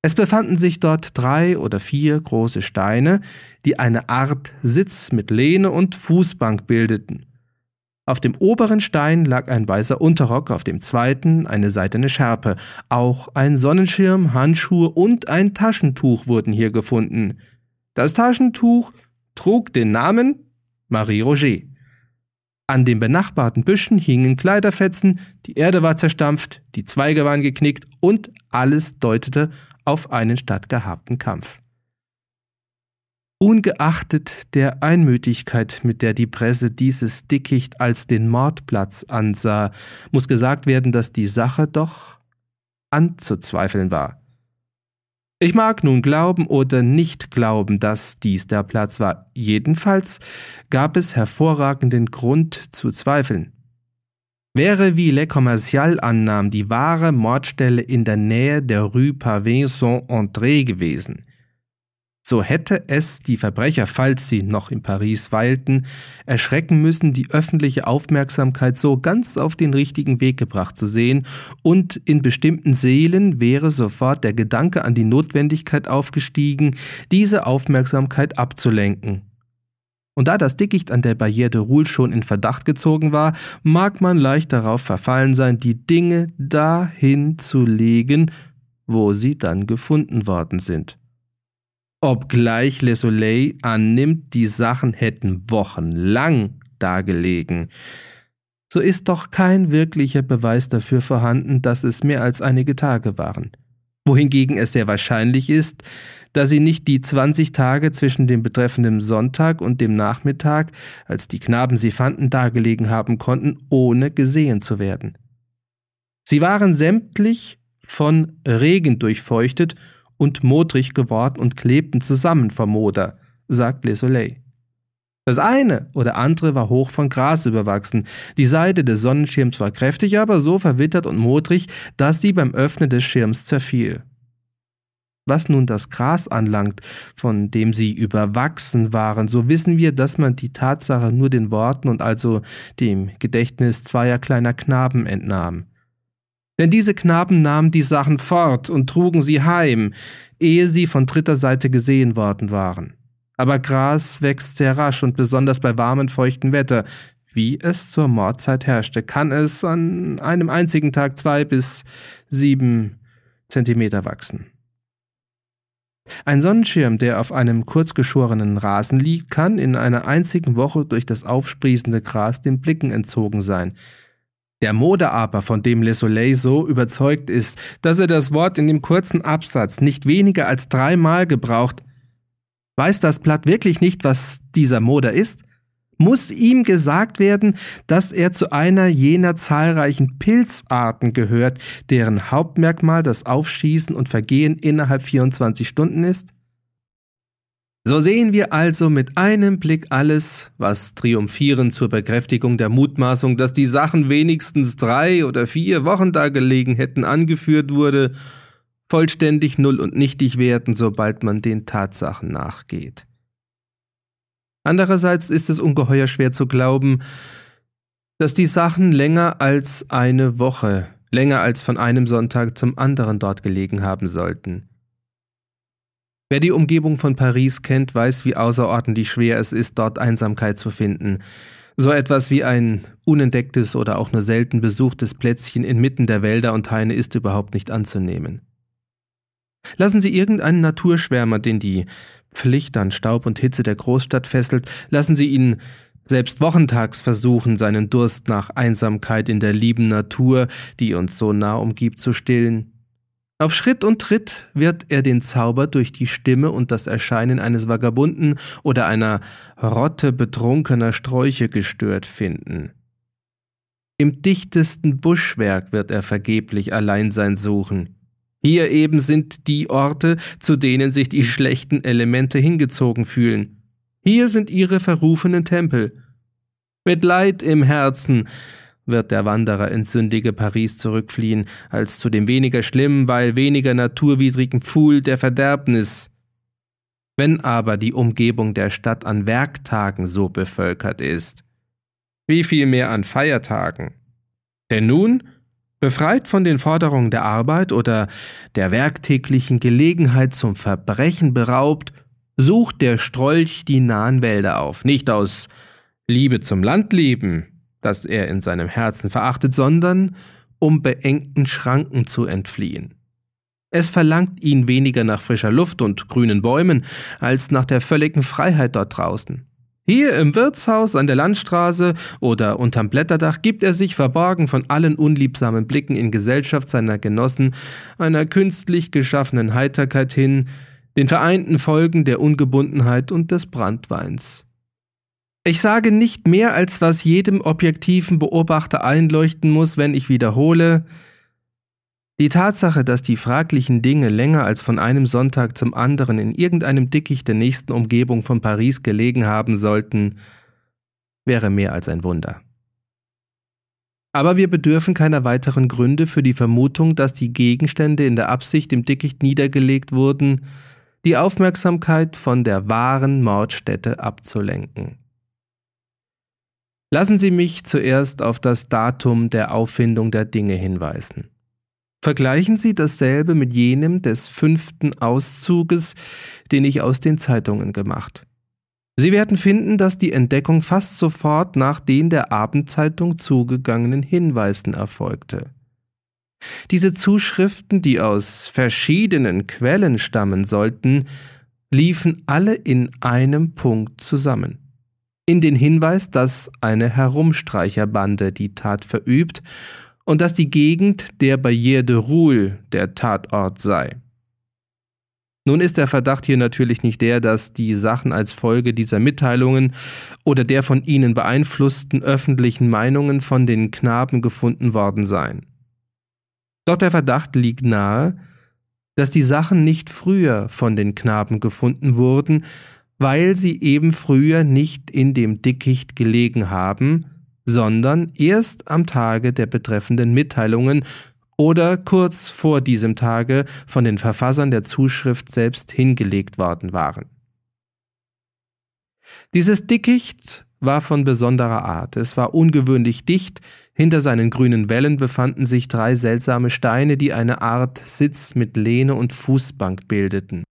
Es befanden sich dort drei oder vier große Steine, die eine Art Sitz mit Lehne und Fußbank bildeten. Auf dem oberen Stein lag ein weißer Unterrock, auf dem zweiten eine seidene Schärpe. Auch ein Sonnenschirm, Handschuhe und ein Taschentuch wurden hier gefunden. Das Taschentuch trug den Namen Marie Roger. An den benachbarten Büschen hingen Kleiderfetzen, die Erde war zerstampft, die Zweige waren geknickt und alles deutete auf einen stattgehabten Kampf. Ungeachtet der Einmütigkeit, mit der die Presse dieses Dickicht als den Mordplatz ansah, muss gesagt werden, dass die Sache doch anzuzweifeln war. Ich mag nun glauben oder nicht glauben, dass dies der Platz war. Jedenfalls gab es hervorragenden Grund zu zweifeln. Wäre, wie Le Commercial annahm, die wahre Mordstelle in der Nähe der Rue Pavé Saint-André gewesen, so hätte es die Verbrecher, falls sie noch in Paris weilten, erschrecken müssen, die öffentliche Aufmerksamkeit so ganz auf den richtigen Weg gebracht zu sehen, und in bestimmten Seelen wäre sofort der Gedanke an die Notwendigkeit aufgestiegen, diese Aufmerksamkeit abzulenken. Und da das Dickicht an der Barriere de Roule schon in Verdacht gezogen war, mag man leicht darauf verfallen sein, die Dinge dahin zu legen, wo sie dann gefunden worden sind obgleich Le Soleil annimmt, die Sachen hätten wochenlang dagelegen. So ist doch kein wirklicher Beweis dafür vorhanden, dass es mehr als einige Tage waren. Wohingegen es sehr wahrscheinlich ist, dass sie nicht die 20 Tage zwischen dem betreffenden Sonntag und dem Nachmittag, als die Knaben sie fanden, dagelegen haben konnten, ohne gesehen zu werden. Sie waren sämtlich von Regen durchfeuchtet und modrig geworden und klebten zusammen vom Moder, sagt Le Soleil. Das eine oder andere war hoch von Gras überwachsen. Die Seite des Sonnenschirms war kräftig, aber so verwittert und modrig, dass sie beim Öffnen des Schirms zerfiel. Was nun das Gras anlangt, von dem sie überwachsen waren, so wissen wir, dass man die Tatsache nur den Worten und also dem Gedächtnis zweier kleiner Knaben entnahm. Denn diese Knaben nahmen die Sachen fort und trugen sie heim, ehe sie von dritter Seite gesehen worden waren. Aber Gras wächst sehr rasch und besonders bei warmem, feuchten Wetter, wie es zur Mordzeit herrschte, kann es an einem einzigen Tag zwei bis sieben Zentimeter wachsen. Ein Sonnenschirm, der auf einem kurzgeschorenen Rasen liegt, kann in einer einzigen Woche durch das aufsprießende Gras den Blicken entzogen sein. Der Mode aber, von dem Le Soleil so überzeugt ist, dass er das Wort in dem kurzen Absatz nicht weniger als dreimal gebraucht, weiß das Blatt wirklich nicht, was dieser Moder ist? Muss ihm gesagt werden, dass er zu einer jener zahlreichen Pilzarten gehört, deren Hauptmerkmal das Aufschießen und Vergehen innerhalb 24 Stunden ist? So sehen wir also mit einem Blick alles, was triumphierend zur Bekräftigung der Mutmaßung, dass die Sachen wenigstens drei oder vier Wochen da gelegen hätten, angeführt wurde, vollständig null und nichtig werden, sobald man den Tatsachen nachgeht. Andererseits ist es ungeheuer schwer zu glauben, dass die Sachen länger als eine Woche, länger als von einem Sonntag zum anderen dort gelegen haben sollten. Wer die Umgebung von Paris kennt, weiß, wie außerordentlich schwer es ist, dort Einsamkeit zu finden. So etwas wie ein unentdecktes oder auch nur selten besuchtes Plätzchen inmitten der Wälder und Haine ist überhaupt nicht anzunehmen. Lassen Sie irgendeinen Naturschwärmer, den die Pflicht an Staub und Hitze der Großstadt fesselt, lassen Sie ihn selbst wochentags versuchen, seinen Durst nach Einsamkeit in der lieben Natur, die uns so nah umgibt, zu stillen. Auf Schritt und Tritt wird er den Zauber durch die Stimme und das Erscheinen eines Vagabunden oder einer Rotte betrunkener Sträuche gestört finden. Im dichtesten Buschwerk wird er vergeblich Alleinsein suchen. Hier eben sind die Orte, zu denen sich die schlechten Elemente hingezogen fühlen. Hier sind ihre verrufenen Tempel. Mit Leid im Herzen wird der Wanderer ins sündige Paris zurückfliehen, als zu dem weniger schlimmen, weil weniger naturwidrigen Pfuhl der Verderbnis. Wenn aber die Umgebung der Stadt an Werktagen so bevölkert ist, wie viel mehr an Feiertagen? Denn nun, befreit von den Forderungen der Arbeit oder der werktäglichen Gelegenheit zum Verbrechen beraubt, sucht der Strolch die nahen Wälder auf, nicht aus Liebe zum Landleben, das er in seinem Herzen verachtet, sondern um beengten Schranken zu entfliehen. Es verlangt ihn weniger nach frischer Luft und grünen Bäumen als nach der völligen Freiheit dort draußen. Hier im Wirtshaus an der Landstraße oder unterm Blätterdach gibt er sich verborgen von allen unliebsamen Blicken in Gesellschaft seiner Genossen einer künstlich geschaffenen Heiterkeit hin, den vereinten Folgen der Ungebundenheit und des Brandweins. Ich sage nicht mehr, als was jedem objektiven Beobachter einleuchten muss, wenn ich wiederhole, die Tatsache, dass die fraglichen Dinge länger als von einem Sonntag zum anderen in irgendeinem Dickicht der nächsten Umgebung von Paris gelegen haben sollten, wäre mehr als ein Wunder. Aber wir bedürfen keiner weiteren Gründe für die Vermutung, dass die Gegenstände in der Absicht im Dickicht niedergelegt wurden, die Aufmerksamkeit von der wahren Mordstätte abzulenken. Lassen Sie mich zuerst auf das Datum der Auffindung der Dinge hinweisen. Vergleichen Sie dasselbe mit jenem des fünften Auszuges, den ich aus den Zeitungen gemacht. Sie werden finden, dass die Entdeckung fast sofort nach den der Abendzeitung zugegangenen Hinweisen erfolgte. Diese Zuschriften, die aus verschiedenen Quellen stammen sollten, liefen alle in einem Punkt zusammen. In den Hinweis, dass eine Herumstreicherbande die Tat verübt und dass die Gegend der Barrière de Roule der Tatort sei. Nun ist der Verdacht hier natürlich nicht der, dass die Sachen als Folge dieser Mitteilungen oder der von ihnen beeinflussten öffentlichen Meinungen von den Knaben gefunden worden seien. Doch der Verdacht liegt nahe, dass die Sachen nicht früher von den Knaben gefunden wurden, weil sie eben früher nicht in dem Dickicht gelegen haben, sondern erst am Tage der betreffenden Mitteilungen oder kurz vor diesem Tage von den Verfassern der Zuschrift selbst hingelegt worden waren. Dieses Dickicht war von besonderer Art. Es war ungewöhnlich dicht, hinter seinen grünen Wellen befanden sich drei seltsame Steine, die eine Art Sitz mit Lehne und Fußbank bildeten.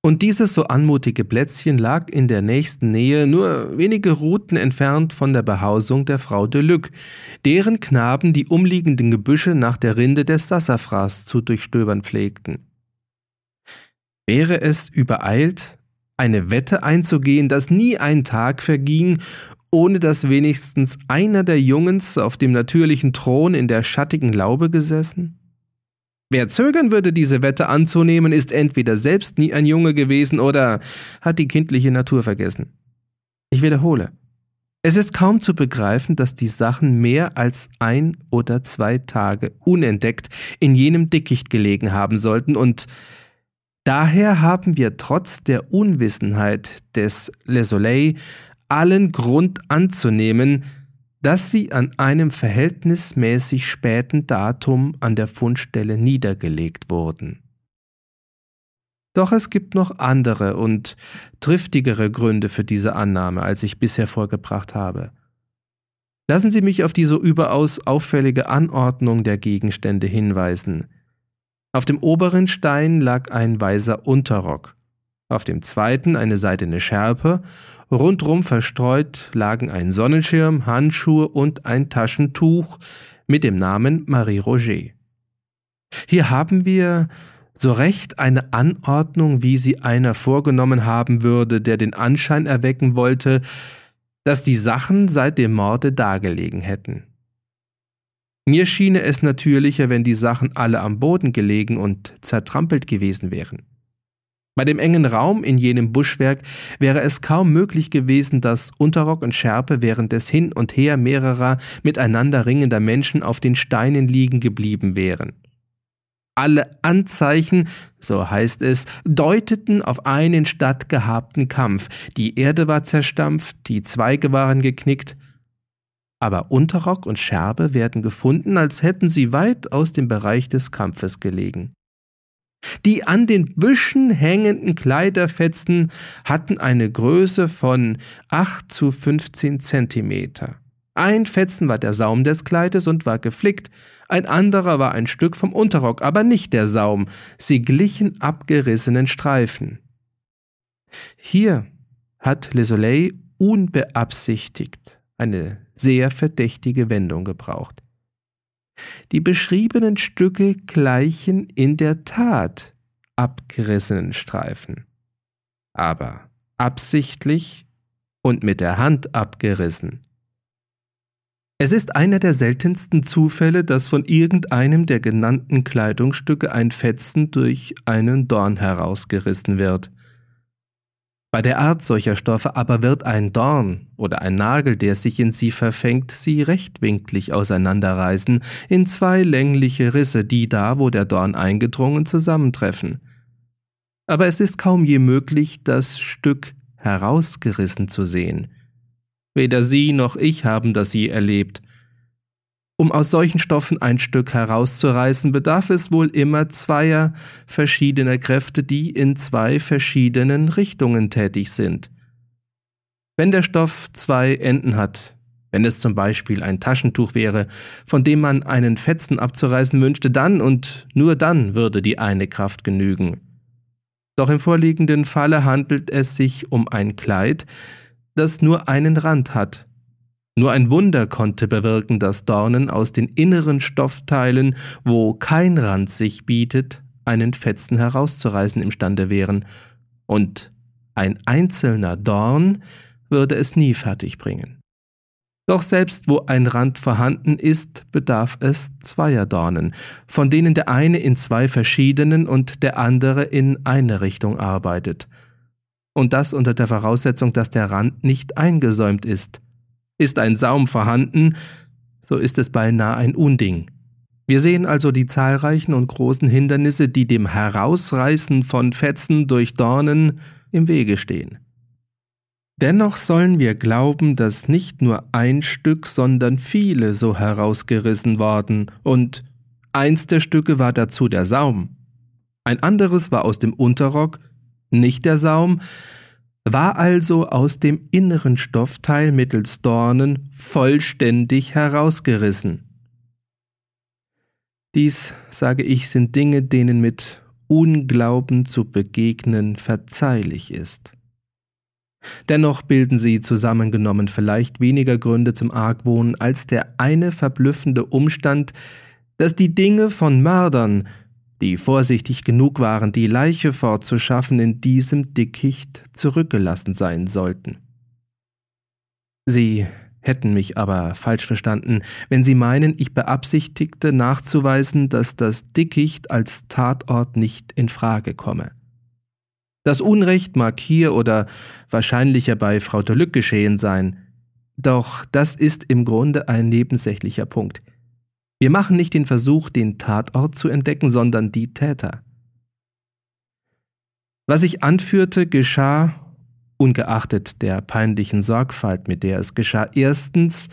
Und dieses so anmutige Plätzchen lag in der nächsten Nähe, nur wenige Routen entfernt von der Behausung der Frau de Luc, deren Knaben die umliegenden Gebüsche nach der Rinde des Sassafras zu durchstöbern pflegten. Wäre es übereilt, eine Wette einzugehen, dass nie ein Tag verging, ohne dass wenigstens einer der Jungens auf dem natürlichen Thron in der schattigen Laube gesessen? Wer zögern würde, diese Wette anzunehmen, ist entweder selbst nie ein Junge gewesen oder hat die kindliche Natur vergessen. Ich wiederhole. Es ist kaum zu begreifen, dass die Sachen mehr als ein oder zwei Tage unentdeckt in jenem Dickicht gelegen haben sollten und daher haben wir trotz der Unwissenheit des Le Soleil allen Grund anzunehmen, dass sie an einem verhältnismäßig späten Datum an der Fundstelle niedergelegt wurden. Doch es gibt noch andere und triftigere Gründe für diese Annahme, als ich bisher vorgebracht habe. Lassen Sie mich auf die so überaus auffällige Anordnung der Gegenstände hinweisen. Auf dem oberen Stein lag ein weißer Unterrock, auf dem zweiten eine seidene Schärpe Rundrum verstreut lagen ein Sonnenschirm, Handschuhe und ein Taschentuch mit dem Namen Marie Roger. Hier haben wir so recht eine Anordnung, wie sie einer vorgenommen haben würde, der den Anschein erwecken wollte, dass die Sachen seit dem Morde dagelegen hätten. Mir schiene es natürlicher, wenn die Sachen alle am Boden gelegen und zertrampelt gewesen wären. Bei dem engen Raum in jenem Buschwerk wäre es kaum möglich gewesen, dass Unterrock und Schärpe während des Hin und Her mehrerer miteinander ringender Menschen auf den Steinen liegen geblieben wären. Alle Anzeichen, so heißt es, deuteten auf einen stattgehabten Kampf. Die Erde war zerstampft, die Zweige waren geknickt, aber Unterrock und Scherbe werden gefunden, als hätten sie weit aus dem Bereich des Kampfes gelegen. Die an den Büschen hängenden Kleiderfetzen hatten eine Größe von 8 zu 15 Zentimeter. Ein Fetzen war der Saum des Kleides und war geflickt, ein anderer war ein Stück vom Unterrock, aber nicht der Saum, sie glichen abgerissenen Streifen. Hier hat Le Soleil unbeabsichtigt eine sehr verdächtige Wendung gebraucht. Die beschriebenen Stücke gleichen in der Tat abgerissenen Streifen, aber absichtlich und mit der Hand abgerissen. Es ist einer der seltensten Zufälle, dass von irgendeinem der genannten Kleidungsstücke ein Fetzen durch einen Dorn herausgerissen wird. Bei der Art solcher Stoffe aber wird ein Dorn oder ein Nagel, der sich in sie verfängt, sie rechtwinklig auseinanderreißen in zwei längliche Risse, die da, wo der Dorn eingedrungen, zusammentreffen. Aber es ist kaum je möglich, das Stück herausgerissen zu sehen. Weder Sie noch ich haben das je erlebt. Um aus solchen Stoffen ein Stück herauszureißen, bedarf es wohl immer zweier verschiedener Kräfte, die in zwei verschiedenen Richtungen tätig sind. Wenn der Stoff zwei Enden hat, wenn es zum Beispiel ein Taschentuch wäre, von dem man einen Fetzen abzureißen wünschte, dann und nur dann würde die eine Kraft genügen. Doch im vorliegenden Falle handelt es sich um ein Kleid, das nur einen Rand hat. Nur ein Wunder konnte bewirken, dass Dornen aus den inneren Stoffteilen, wo kein Rand sich bietet, einen Fetzen herauszureißen imstande wären, und ein einzelner Dorn würde es nie fertigbringen. Doch selbst wo ein Rand vorhanden ist, bedarf es zweier Dornen, von denen der eine in zwei verschiedenen und der andere in eine Richtung arbeitet. Und das unter der Voraussetzung, dass der Rand nicht eingesäumt ist. Ist ein Saum vorhanden, so ist es beinahe ein Unding. Wir sehen also die zahlreichen und großen Hindernisse, die dem Herausreißen von Fetzen durch Dornen im Wege stehen. Dennoch sollen wir glauben, dass nicht nur ein Stück, sondern viele so herausgerissen worden, und eins der Stücke war dazu der Saum. Ein anderes war aus dem Unterrock, nicht der Saum, war also aus dem inneren Stoffteil mittels Dornen vollständig herausgerissen. Dies, sage ich, sind Dinge, denen mit Unglauben zu begegnen verzeihlich ist. Dennoch bilden sie zusammengenommen vielleicht weniger Gründe zum Argwohn als der eine verblüffende Umstand, dass die Dinge von Mördern, die vorsichtig genug waren, die Leiche fortzuschaffen, in diesem Dickicht zurückgelassen sein sollten. Sie hätten mich aber falsch verstanden, wenn Sie meinen, ich beabsichtigte nachzuweisen, dass das Dickicht als Tatort nicht in Frage komme. Das Unrecht mag hier oder wahrscheinlicher bei Frau de geschehen sein. Doch das ist im Grunde ein nebensächlicher Punkt. Wir machen nicht den Versuch, den Tatort zu entdecken, sondern die Täter. Was ich anführte, geschah, ungeachtet der peinlichen Sorgfalt, mit der es geschah, erstens,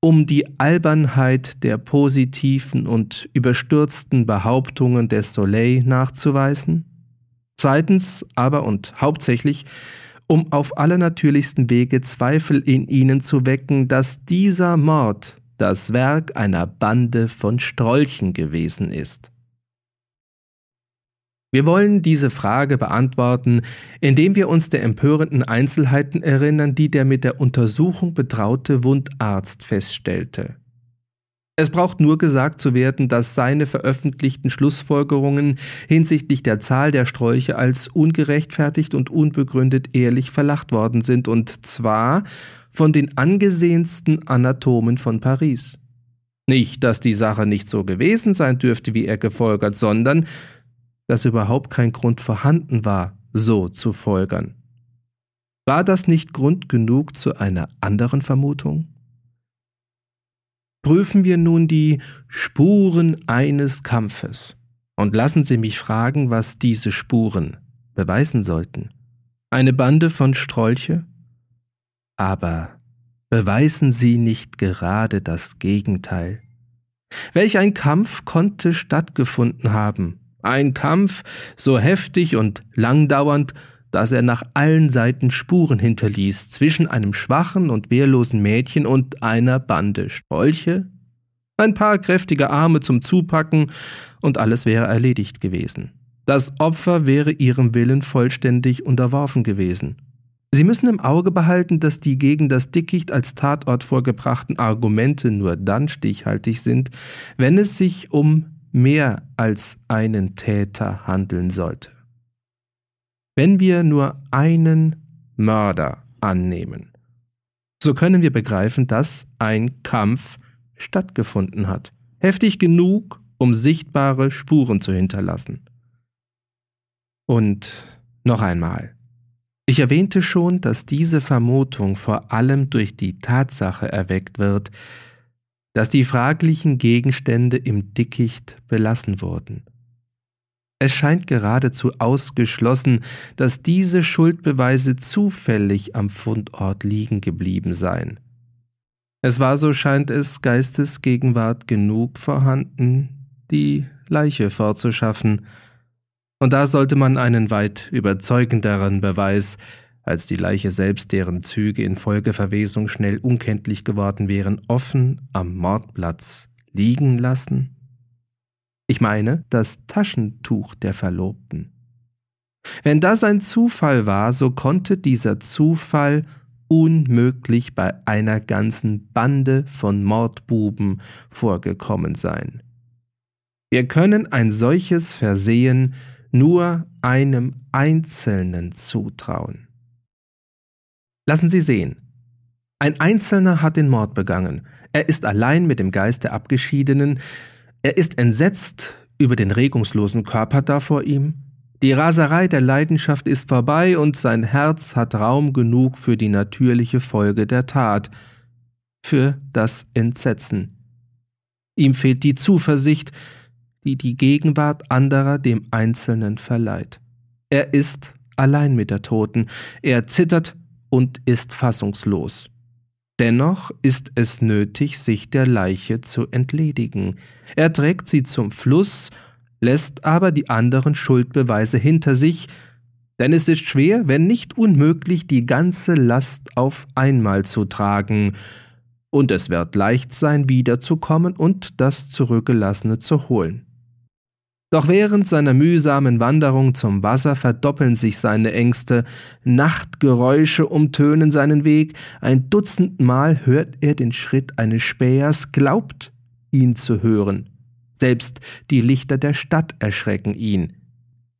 um die Albernheit der positiven und überstürzten Behauptungen des Soleil nachzuweisen, Zweitens aber und hauptsächlich, um auf allernatürlichsten Wege Zweifel in ihnen zu wecken, dass dieser Mord das Werk einer Bande von Strolchen gewesen ist. Wir wollen diese Frage beantworten, indem wir uns der empörenden Einzelheiten erinnern, die der mit der Untersuchung betraute Wundarzt feststellte. Es braucht nur gesagt zu werden, dass seine veröffentlichten Schlussfolgerungen hinsichtlich der Zahl der Sträuche als ungerechtfertigt und unbegründet ehrlich verlacht worden sind, und zwar von den angesehensten Anatomen von Paris. Nicht, dass die Sache nicht so gewesen sein dürfte, wie er gefolgert, sondern dass überhaupt kein Grund vorhanden war, so zu folgern. War das nicht Grund genug zu einer anderen Vermutung? prüfen wir nun die Spuren eines Kampfes. Und lassen Sie mich fragen, was diese Spuren beweisen sollten. Eine Bande von Strolche? Aber beweisen sie nicht gerade das Gegenteil? Welch ein Kampf konnte stattgefunden haben? Ein Kampf so heftig und langdauernd, dass er nach allen Seiten Spuren hinterließ zwischen einem schwachen und wehrlosen Mädchen und einer Bande Strolche, ein paar kräftige Arme zum Zupacken und alles wäre erledigt gewesen. Das Opfer wäre ihrem Willen vollständig unterworfen gewesen. Sie müssen im Auge behalten, dass die gegen das Dickicht als Tatort vorgebrachten Argumente nur dann stichhaltig sind, wenn es sich um mehr als einen Täter handeln sollte. Wenn wir nur einen Mörder annehmen, so können wir begreifen, dass ein Kampf stattgefunden hat. Heftig genug, um sichtbare Spuren zu hinterlassen. Und noch einmal. Ich erwähnte schon, dass diese Vermutung vor allem durch die Tatsache erweckt wird, dass die fraglichen Gegenstände im Dickicht belassen wurden. Es scheint geradezu ausgeschlossen, dass diese Schuldbeweise zufällig am Fundort liegen geblieben seien. Es war, so scheint es, Geistesgegenwart genug vorhanden, die Leiche fortzuschaffen, und da sollte man einen weit überzeugenderen Beweis als die Leiche selbst, deren Züge infolge Verwesung schnell unkenntlich geworden wären, offen am Mordplatz liegen lassen? Ich meine das Taschentuch der Verlobten. Wenn das ein Zufall war, so konnte dieser Zufall unmöglich bei einer ganzen Bande von Mordbuben vorgekommen sein. Wir können ein solches Versehen nur einem Einzelnen zutrauen. Lassen Sie sehen. Ein Einzelner hat den Mord begangen. Er ist allein mit dem Geist der Abgeschiedenen. Er ist entsetzt über den regungslosen Körper da vor ihm. Die Raserei der Leidenschaft ist vorbei und sein Herz hat Raum genug für die natürliche Folge der Tat, für das Entsetzen. Ihm fehlt die Zuversicht, die die Gegenwart anderer dem Einzelnen verleiht. Er ist allein mit der Toten, er zittert und ist fassungslos. Dennoch ist es nötig, sich der Leiche zu entledigen. Er trägt sie zum Fluss, lässt aber die anderen Schuldbeweise hinter sich, denn es ist schwer, wenn nicht unmöglich, die ganze Last auf einmal zu tragen, und es wird leicht sein, wiederzukommen und das Zurückgelassene zu holen. Doch während seiner mühsamen Wanderung zum Wasser verdoppeln sich seine Ängste, Nachtgeräusche umtönen seinen Weg, ein Dutzend Mal hört er den Schritt eines Spähers, glaubt, ihn zu hören. Selbst die Lichter der Stadt erschrecken ihn.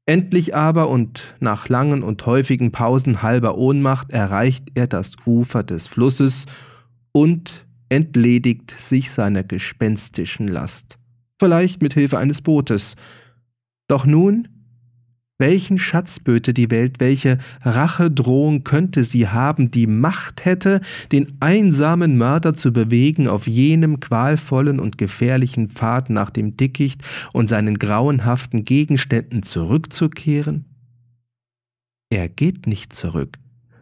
Endlich aber und nach langen und häufigen Pausen halber Ohnmacht erreicht er das Ufer des Flusses und entledigt sich seiner gespenstischen Last vielleicht mit Hilfe eines Bootes. Doch nun, welchen Schatz böte die Welt, welche Rachedrohung könnte sie haben, die Macht hätte, den einsamen Mörder zu bewegen, auf jenem qualvollen und gefährlichen Pfad nach dem Dickicht und seinen grauenhaften Gegenständen zurückzukehren? Er geht nicht zurück,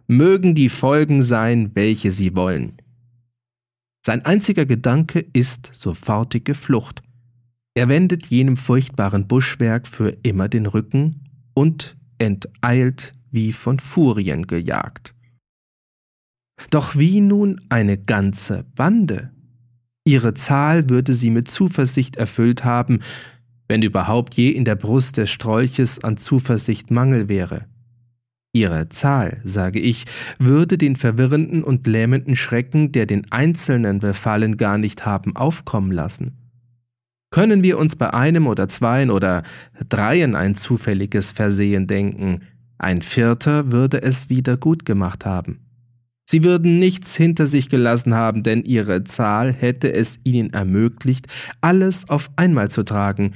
mögen die Folgen sein, welche sie wollen. Sein einziger Gedanke ist sofortige Flucht. Er wendet jenem furchtbaren Buschwerk für immer den Rücken und enteilt wie von Furien gejagt. Doch wie nun eine ganze Bande? Ihre Zahl würde sie mit Zuversicht erfüllt haben, wenn überhaupt je in der Brust des Strolches an Zuversicht Mangel wäre. Ihre Zahl, sage ich, würde den verwirrenden und lähmenden Schrecken, der den Einzelnen befallen, gar nicht haben aufkommen lassen. Können wir uns bei einem oder zweien oder dreien ein zufälliges Versehen denken, ein Vierter würde es wieder gut gemacht haben. Sie würden nichts hinter sich gelassen haben, denn ihre Zahl hätte es ihnen ermöglicht, alles auf einmal zu tragen.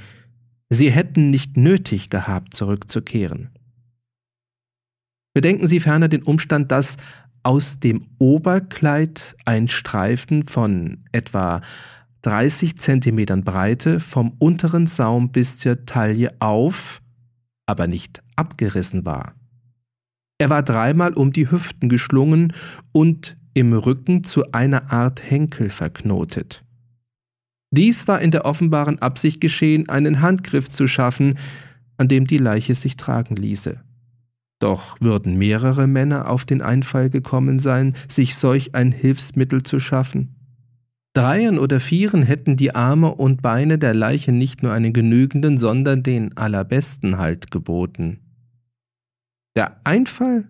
Sie hätten nicht nötig gehabt, zurückzukehren. Bedenken Sie ferner den Umstand, dass aus dem Oberkleid ein Streifen von etwa 30 Zentimetern Breite vom unteren Saum bis zur Taille auf, aber nicht abgerissen war. Er war dreimal um die Hüften geschlungen und im Rücken zu einer Art Henkel verknotet. Dies war in der offenbaren Absicht geschehen, einen Handgriff zu schaffen, an dem die Leiche sich tragen ließe. Doch würden mehrere Männer auf den Einfall gekommen sein, sich solch ein Hilfsmittel zu schaffen? Dreien oder Vieren hätten die Arme und Beine der Leiche nicht nur einen genügenden, sondern den allerbesten Halt geboten. Der Einfall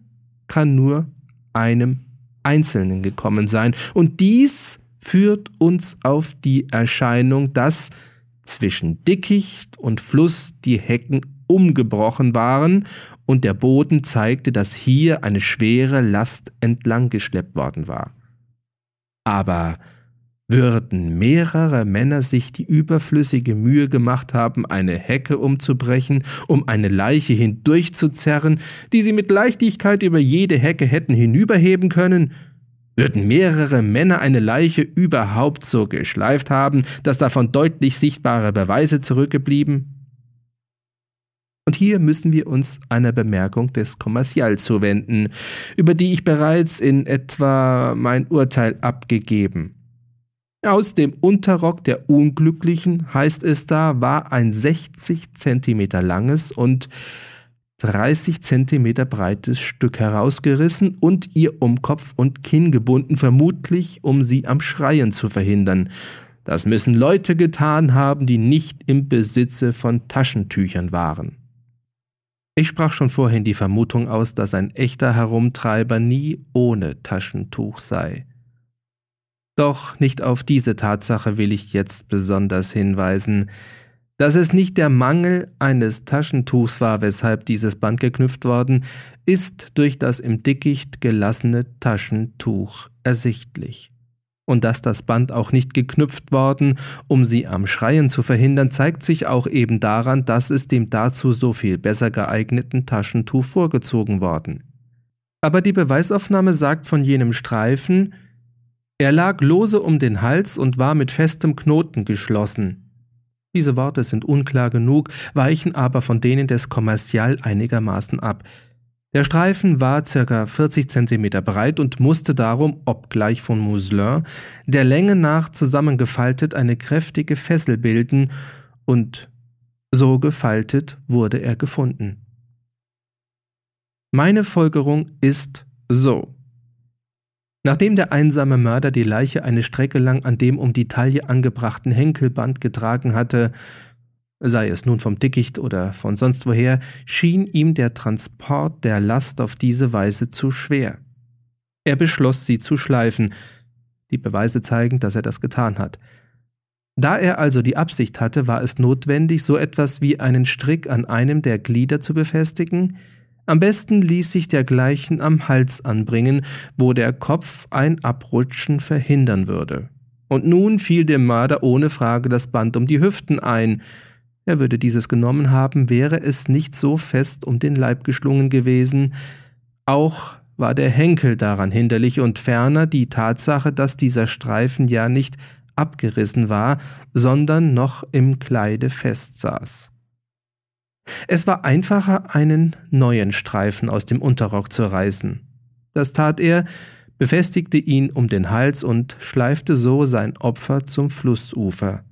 kann nur einem Einzelnen gekommen sein, und dies führt uns auf die Erscheinung, dass zwischen Dickicht und Fluss die Hecken umgebrochen waren und der Boden zeigte, dass hier eine schwere Last entlang geschleppt worden war. Aber würden mehrere Männer sich die überflüssige Mühe gemacht haben, eine Hecke umzubrechen, um eine Leiche hindurchzuzerren, die sie mit Leichtigkeit über jede Hecke hätten hinüberheben können, würden mehrere Männer eine Leiche überhaupt so geschleift haben, dass davon deutlich sichtbare Beweise zurückgeblieben? Und hier müssen wir uns einer Bemerkung des Kommercial zuwenden, über die ich bereits in etwa mein Urteil abgegeben Aus dem Unterrock der Unglücklichen, heißt es da, war ein 60 Zentimeter langes und 30 Zentimeter breites Stück herausgerissen und ihr um Kopf und Kinn gebunden, vermutlich um sie am Schreien zu verhindern. Das müssen Leute getan haben, die nicht im Besitze von Taschentüchern waren. Ich sprach schon vorhin die Vermutung aus, dass ein echter Herumtreiber nie ohne Taschentuch sei. Doch nicht auf diese Tatsache will ich jetzt besonders hinweisen, dass es nicht der Mangel eines Taschentuchs war, weshalb dieses Band geknüpft worden, ist durch das im Dickicht gelassene Taschentuch ersichtlich. Und dass das Band auch nicht geknüpft worden, um sie am Schreien zu verhindern, zeigt sich auch eben daran, dass es dem dazu so viel besser geeigneten Taschentuch vorgezogen worden. Aber die Beweisaufnahme sagt von jenem Streifen, er lag lose um den Hals und war mit festem Knoten geschlossen. Diese Worte sind unklar genug, weichen aber von denen des Kommerzial einigermaßen ab. Der Streifen war ca. 40 cm breit und musste darum, obgleich von Mousselin, der Länge nach zusammengefaltet eine kräftige Fessel bilden, und so gefaltet wurde er gefunden. Meine Folgerung ist so. Nachdem der einsame Mörder die Leiche eine Strecke lang an dem um die Taille angebrachten Henkelband getragen hatte, sei es nun vom Dickicht oder von sonst woher, schien ihm der Transport der Last auf diese Weise zu schwer. Er beschloss, sie zu schleifen. Die Beweise zeigen, dass er das getan hat. Da er also die Absicht hatte, war es notwendig, so etwas wie einen Strick an einem der Glieder zu befestigen, am besten ließ sich dergleichen am Hals anbringen, wo der Kopf ein Abrutschen verhindern würde. Und nun fiel dem Mörder ohne Frage das Band um die Hüften ein. Er würde dieses genommen haben, wäre es nicht so fest um den Leib geschlungen gewesen. Auch war der Henkel daran hinderlich und ferner die Tatsache, dass dieser Streifen ja nicht abgerissen war, sondern noch im Kleide festsaß. Es war einfacher, einen neuen Streifen aus dem Unterrock zu reißen. Das tat er, befestigte ihn um den Hals und schleifte so sein Opfer zum Flussufer.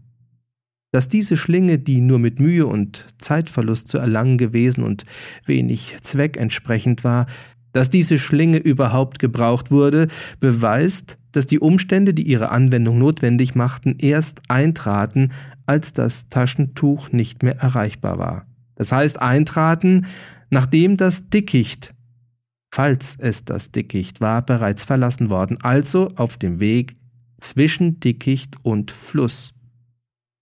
Dass diese Schlinge, die nur mit Mühe und Zeitverlust zu erlangen gewesen und wenig zweckentsprechend war, dass diese Schlinge überhaupt gebraucht wurde, beweist, dass die Umstände, die ihre Anwendung notwendig machten, erst eintraten, als das Taschentuch nicht mehr erreichbar war. Das heißt eintraten, nachdem das Dickicht, falls es das Dickicht war, bereits verlassen worden, also auf dem Weg zwischen Dickicht und Fluss.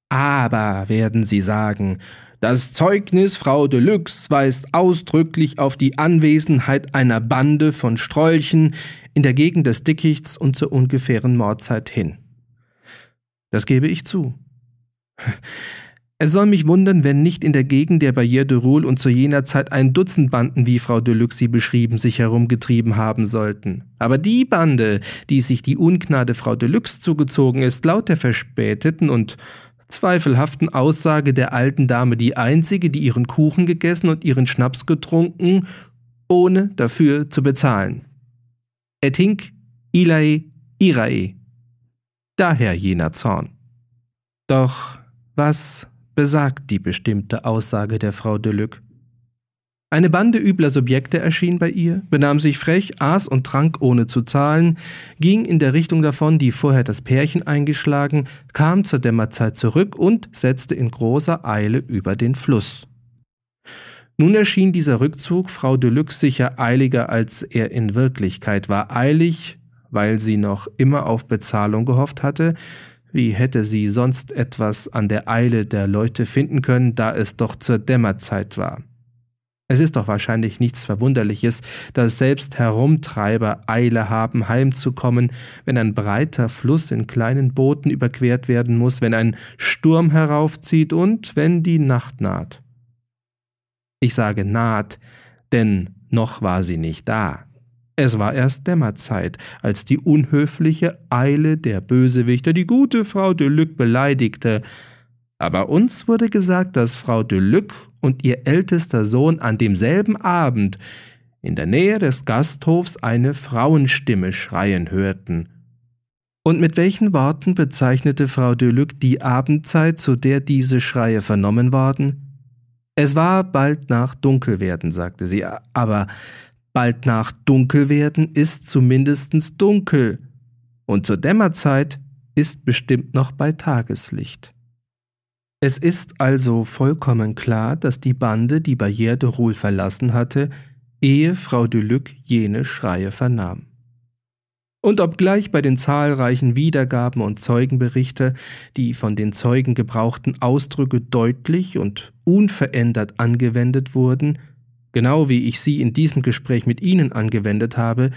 Aber, werden Sie sagen, das Zeugnis Frau Deluxe weist ausdrücklich auf die Anwesenheit einer Bande von Strolchen in der Gegend des Dickichts und zur ungefähren Mordzeit hin. Das gebe ich zu. Es soll mich wundern, wenn nicht in der Gegend der Barrière de Roule und zu jener Zeit ein Dutzend Banden, wie Frau Deluxe sie beschrieben, sich herumgetrieben haben sollten. Aber die Bande, die sich die Ungnade Frau Deluxe zugezogen ist, laut der verspäteten und zweifelhaften Aussage der alten Dame die einzige, die ihren Kuchen gegessen und ihren Schnaps getrunken, ohne dafür zu bezahlen. Etink, Ilae, Irae. Daher jener Zorn. Doch was besagt die bestimmte Aussage der Frau Deluc. Eine Bande übler Subjekte erschien bei ihr, benahm sich frech, aß und trank ohne zu zahlen, ging in der Richtung davon, die vorher das Pärchen eingeschlagen, kam zur Dämmerzeit zurück und setzte in großer Eile über den Fluss. Nun erschien dieser Rückzug Frau Deluc sicher eiliger, als er in Wirklichkeit war, eilig, weil sie noch immer auf Bezahlung gehofft hatte, wie hätte sie sonst etwas an der Eile der Leute finden können, da es doch zur Dämmerzeit war? Es ist doch wahrscheinlich nichts Verwunderliches, dass selbst Herumtreiber Eile haben, heimzukommen, wenn ein breiter Fluss in kleinen Booten überquert werden muss, wenn ein Sturm heraufzieht und wenn die Nacht naht. Ich sage naht, denn noch war sie nicht da. Es war erst Dämmerzeit, als die unhöfliche Eile der Bösewichter die gute Frau de Luc beleidigte. Aber uns wurde gesagt, dass Frau de Luc und ihr ältester Sohn an demselben Abend in der Nähe des Gasthofs eine Frauenstimme schreien hörten. Und mit welchen Worten bezeichnete Frau Deluc die Abendzeit, zu der diese Schreie vernommen worden? Es war bald nach Dunkelwerden, sagte sie, aber bald nach Dunkelwerden ist zumindest dunkel, und zur Dämmerzeit ist bestimmt noch bei Tageslicht. Es ist also vollkommen klar, dass die Bande die Barrière de Roule verlassen hatte, ehe Frau Deluc jene Schreie vernahm. Und obgleich bei den zahlreichen Wiedergaben und Zeugenberichte die von den Zeugen gebrauchten Ausdrücke deutlich und unverändert angewendet wurden, genau wie ich sie in diesem Gespräch mit Ihnen angewendet habe,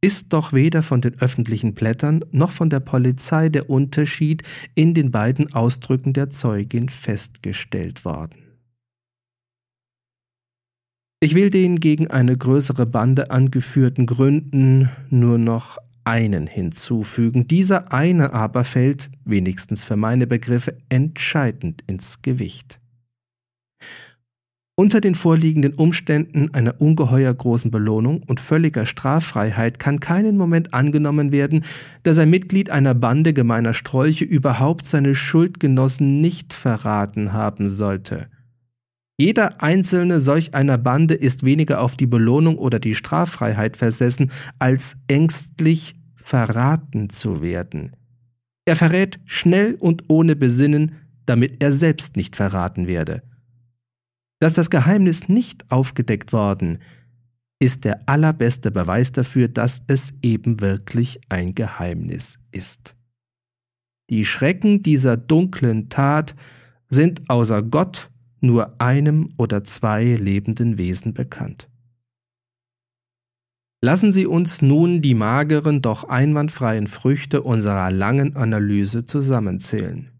ist doch weder von den öffentlichen Blättern noch von der Polizei der Unterschied in den beiden Ausdrücken der Zeugin festgestellt worden. Ich will den gegen eine größere Bande angeführten Gründen nur noch einen hinzufügen. Dieser eine aber fällt, wenigstens für meine Begriffe, entscheidend ins Gewicht. Unter den vorliegenden Umständen einer ungeheuer großen Belohnung und völliger Straffreiheit kann keinen Moment angenommen werden, dass ein Mitglied einer Bande gemeiner Strolche überhaupt seine Schuldgenossen nicht verraten haben sollte. Jeder einzelne solch einer Bande ist weniger auf die Belohnung oder die Straffreiheit versessen, als ängstlich verraten zu werden. Er verrät schnell und ohne Besinnen, damit er selbst nicht verraten werde. Dass das Geheimnis nicht aufgedeckt worden, ist der allerbeste Beweis dafür, dass es eben wirklich ein Geheimnis ist. Die Schrecken dieser dunklen Tat sind außer Gott nur einem oder zwei lebenden Wesen bekannt. Lassen Sie uns nun die mageren, doch einwandfreien Früchte unserer langen Analyse zusammenzählen.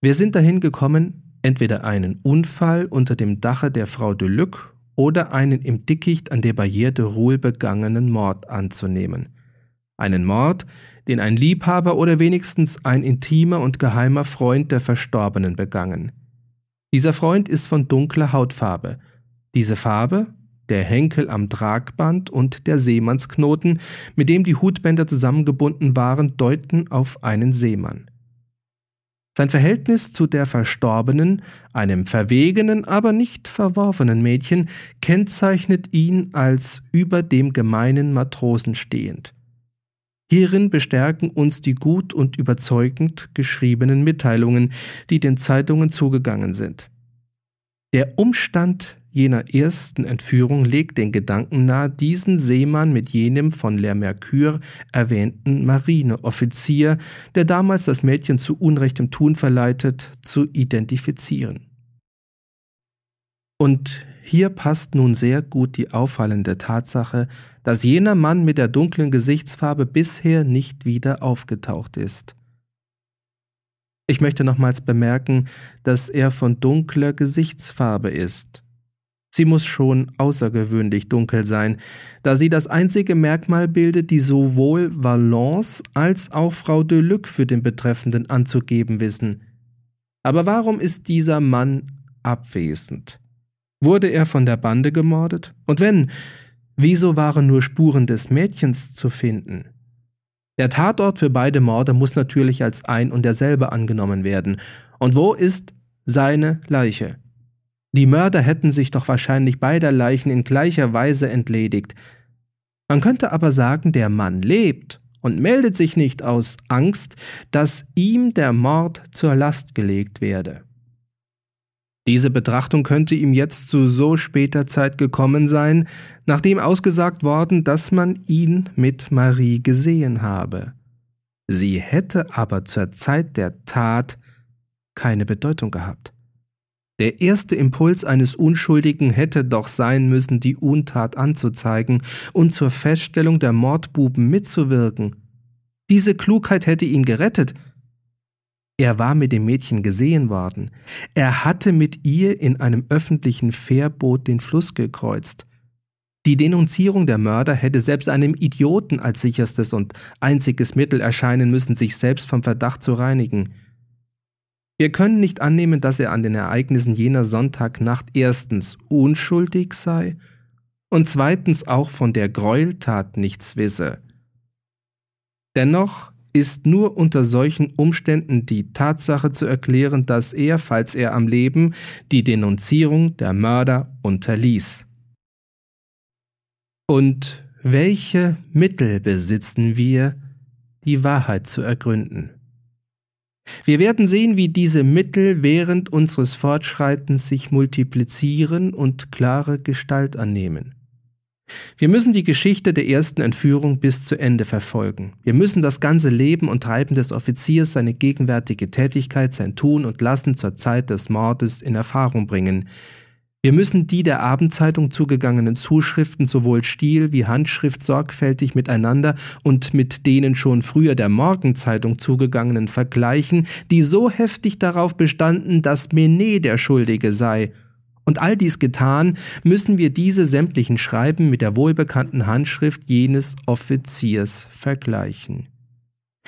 Wir sind dahin gekommen, entweder einen Unfall unter dem Dache der Frau de Luc oder einen im Dickicht an der Barrière de Roule begangenen Mord anzunehmen. Einen Mord, den ein Liebhaber oder wenigstens ein intimer und geheimer Freund der Verstorbenen begangen. Dieser Freund ist von dunkler Hautfarbe. Diese Farbe, der Henkel am Tragband und der Seemannsknoten, mit dem die Hutbänder zusammengebunden waren, deuten auf einen Seemann. Sein Verhältnis zu der Verstorbenen, einem verwegenen, aber nicht verworfenen Mädchen, kennzeichnet ihn als über dem gemeinen Matrosen stehend. Hierin bestärken uns die gut und überzeugend geschriebenen Mitteilungen, die den Zeitungen zugegangen sind. Der Umstand jener ersten Entführung legt den Gedanken nahe, diesen Seemann mit jenem von Le Mercure erwähnten Marineoffizier, der damals das Mädchen zu unrechtem Tun verleitet, zu identifizieren. Und hier passt nun sehr gut die auffallende Tatsache, dass jener Mann mit der dunklen Gesichtsfarbe bisher nicht wieder aufgetaucht ist. Ich möchte nochmals bemerken, dass er von dunkler Gesichtsfarbe ist. Sie muss schon außergewöhnlich dunkel sein, da sie das einzige Merkmal bildet, die sowohl Valence als auch Frau de Luc für den Betreffenden anzugeben wissen. Aber warum ist dieser Mann abwesend? Wurde er von der Bande gemordet? Und wenn, wieso waren nur Spuren des Mädchens zu finden? Der Tatort für beide Morde muss natürlich als ein und derselbe angenommen werden. Und wo ist seine Leiche? Die Mörder hätten sich doch wahrscheinlich beider Leichen in gleicher Weise entledigt. Man könnte aber sagen, der Mann lebt und meldet sich nicht aus Angst, dass ihm der Mord zur Last gelegt werde. Diese Betrachtung könnte ihm jetzt zu so später Zeit gekommen sein, nachdem ausgesagt worden, dass man ihn mit Marie gesehen habe. Sie hätte aber zur Zeit der Tat keine Bedeutung gehabt. Der erste Impuls eines Unschuldigen hätte doch sein müssen, die Untat anzuzeigen und zur Feststellung der Mordbuben mitzuwirken. Diese Klugheit hätte ihn gerettet, er war mit dem Mädchen gesehen worden. Er hatte mit ihr in einem öffentlichen Fährboot den Fluss gekreuzt. Die Denunzierung der Mörder hätte selbst einem Idioten als sicherstes und einziges Mittel erscheinen müssen, sich selbst vom Verdacht zu reinigen. Wir können nicht annehmen, dass er an den Ereignissen jener Sonntagnacht erstens unschuldig sei und zweitens auch von der Gräueltat nichts wisse. Dennoch ist nur unter solchen Umständen die Tatsache zu erklären, dass er, falls er am Leben, die Denunzierung der Mörder unterließ. Und welche Mittel besitzen wir, die Wahrheit zu ergründen? Wir werden sehen, wie diese Mittel während unseres Fortschreitens sich multiplizieren und klare Gestalt annehmen. Wir müssen die Geschichte der ersten Entführung bis zu Ende verfolgen. Wir müssen das ganze Leben und Treiben des Offiziers, seine gegenwärtige Tätigkeit, sein Tun und Lassen zur Zeit des Mordes in Erfahrung bringen. Wir müssen die der Abendzeitung zugegangenen Zuschriften sowohl Stil wie Handschrift sorgfältig miteinander und mit denen schon früher der Morgenzeitung zugegangenen vergleichen, die so heftig darauf bestanden, dass Menet der Schuldige sei und all dies getan, müssen wir diese sämtlichen Schreiben mit der wohlbekannten Handschrift jenes Offiziers vergleichen.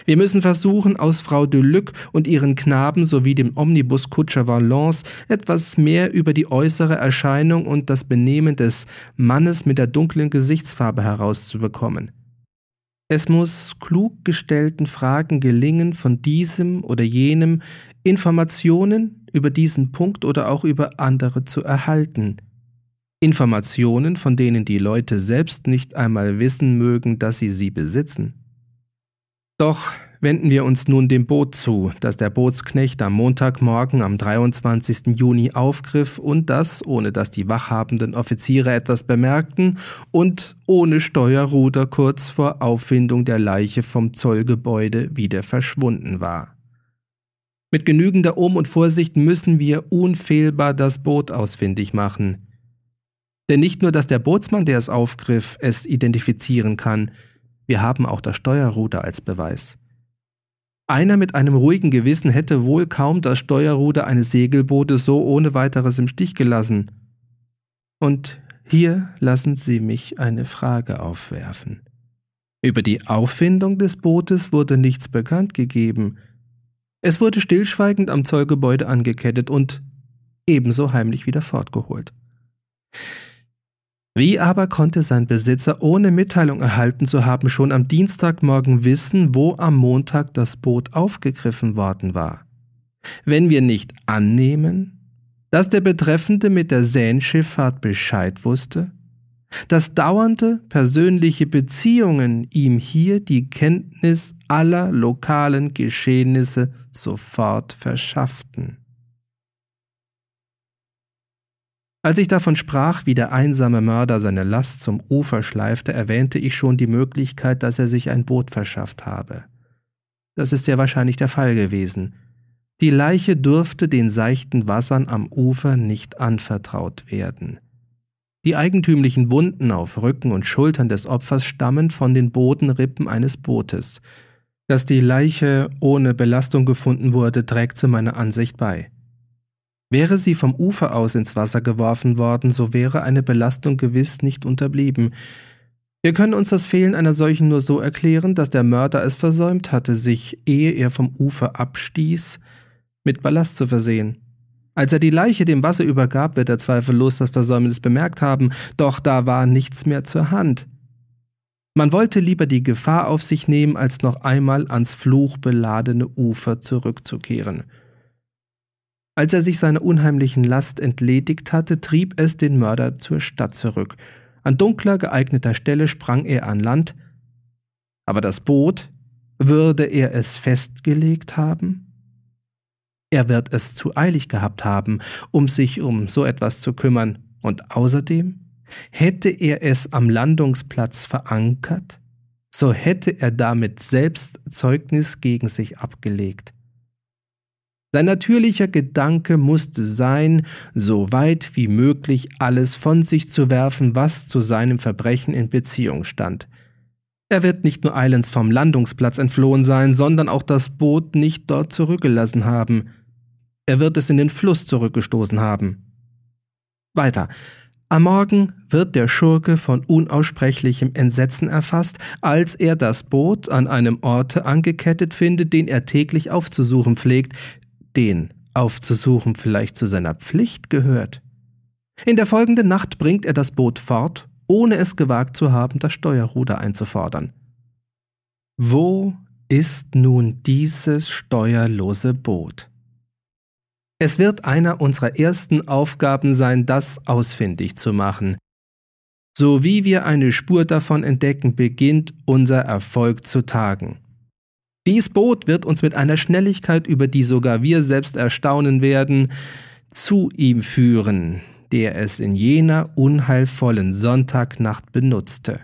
Wir müssen versuchen, aus Frau de Luc und ihren Knaben sowie dem Omnibuskutscher Valence etwas mehr über die äußere Erscheinung und das Benehmen des Mannes mit der dunklen Gesichtsfarbe herauszubekommen. Es muss klug gestellten Fragen gelingen, von diesem oder jenem Informationen über diesen Punkt oder auch über andere zu erhalten. Informationen, von denen die Leute selbst nicht einmal wissen mögen, dass sie sie besitzen. Doch wenden wir uns nun dem Boot zu, das der Bootsknecht am Montagmorgen am 23. Juni aufgriff und das, ohne dass die wachhabenden Offiziere etwas bemerkten und ohne Steuerruder kurz vor Auffindung der Leiche vom Zollgebäude wieder verschwunden war. Mit genügender Um- und Vorsicht müssen wir unfehlbar das Boot ausfindig machen. Denn nicht nur, dass der Bootsmann, der es aufgriff, es identifizieren kann, wir haben auch das Steuerruder als Beweis. Einer mit einem ruhigen Gewissen hätte wohl kaum das Steuerruder eines Segelbootes so ohne weiteres im Stich gelassen. Und hier lassen Sie mich eine Frage aufwerfen. Über die Auffindung des Bootes wurde nichts bekannt gegeben, es wurde stillschweigend am Zollgebäude angekettet und ebenso heimlich wieder fortgeholt. Wie aber konnte sein Besitzer ohne Mitteilung erhalten zu haben schon am Dienstagmorgen wissen, wo am Montag das Boot aufgegriffen worden war? Wenn wir nicht annehmen, dass der Betreffende mit der Seenschifffahrt Bescheid wusste, dass dauernde persönliche Beziehungen ihm hier die Kenntnis aller lokalen Geschehnisse sofort verschafften. Als ich davon sprach, wie der einsame Mörder seine Last zum Ufer schleifte, erwähnte ich schon die Möglichkeit, dass er sich ein Boot verschafft habe. Das ist sehr wahrscheinlich der Fall gewesen. Die Leiche durfte den seichten Wassern am Ufer nicht anvertraut werden. Die eigentümlichen Wunden auf Rücken und Schultern des Opfers stammen von den Bodenrippen eines Bootes. Dass die Leiche ohne Belastung gefunden wurde, trägt zu meiner Ansicht bei. Wäre sie vom Ufer aus ins Wasser geworfen worden, so wäre eine Belastung gewiss nicht unterblieben. Wir können uns das Fehlen einer solchen nur so erklären, dass der Mörder es versäumt hatte, sich, ehe er vom Ufer abstieß, mit Ballast zu versehen. Als er die Leiche dem Wasser übergab, wird er zweifellos das Versäumnis bemerkt haben, doch da war nichts mehr zur Hand. Man wollte lieber die Gefahr auf sich nehmen, als noch einmal ans fluchbeladene Ufer zurückzukehren. Als er sich seiner unheimlichen Last entledigt hatte, trieb es den Mörder zur Stadt zurück. An dunkler, geeigneter Stelle sprang er an Land. Aber das Boot, würde er es festgelegt haben? Er wird es zu eilig gehabt haben, um sich um so etwas zu kümmern, und außerdem, hätte er es am Landungsplatz verankert, so hätte er damit selbst Zeugnis gegen sich abgelegt. Sein natürlicher Gedanke musste sein, so weit wie möglich alles von sich zu werfen, was zu seinem Verbrechen in Beziehung stand. Er wird nicht nur eilends vom Landungsplatz entflohen sein, sondern auch das Boot nicht dort zurückgelassen haben. Er wird es in den Fluss zurückgestoßen haben. Weiter. Am Morgen wird der Schurke von unaussprechlichem Entsetzen erfasst, als er das Boot an einem Orte angekettet findet, den er täglich aufzusuchen pflegt, den aufzusuchen vielleicht zu seiner Pflicht gehört. In der folgenden Nacht bringt er das Boot fort, ohne es gewagt zu haben, das Steuerruder einzufordern. Wo ist nun dieses steuerlose Boot? Es wird einer unserer ersten Aufgaben sein, das ausfindig zu machen. So wie wir eine Spur davon entdecken, beginnt unser Erfolg zu tagen. Dies Boot wird uns mit einer Schnelligkeit, über die sogar wir selbst erstaunen werden, zu ihm führen, der es in jener unheilvollen Sonntagnacht benutzte.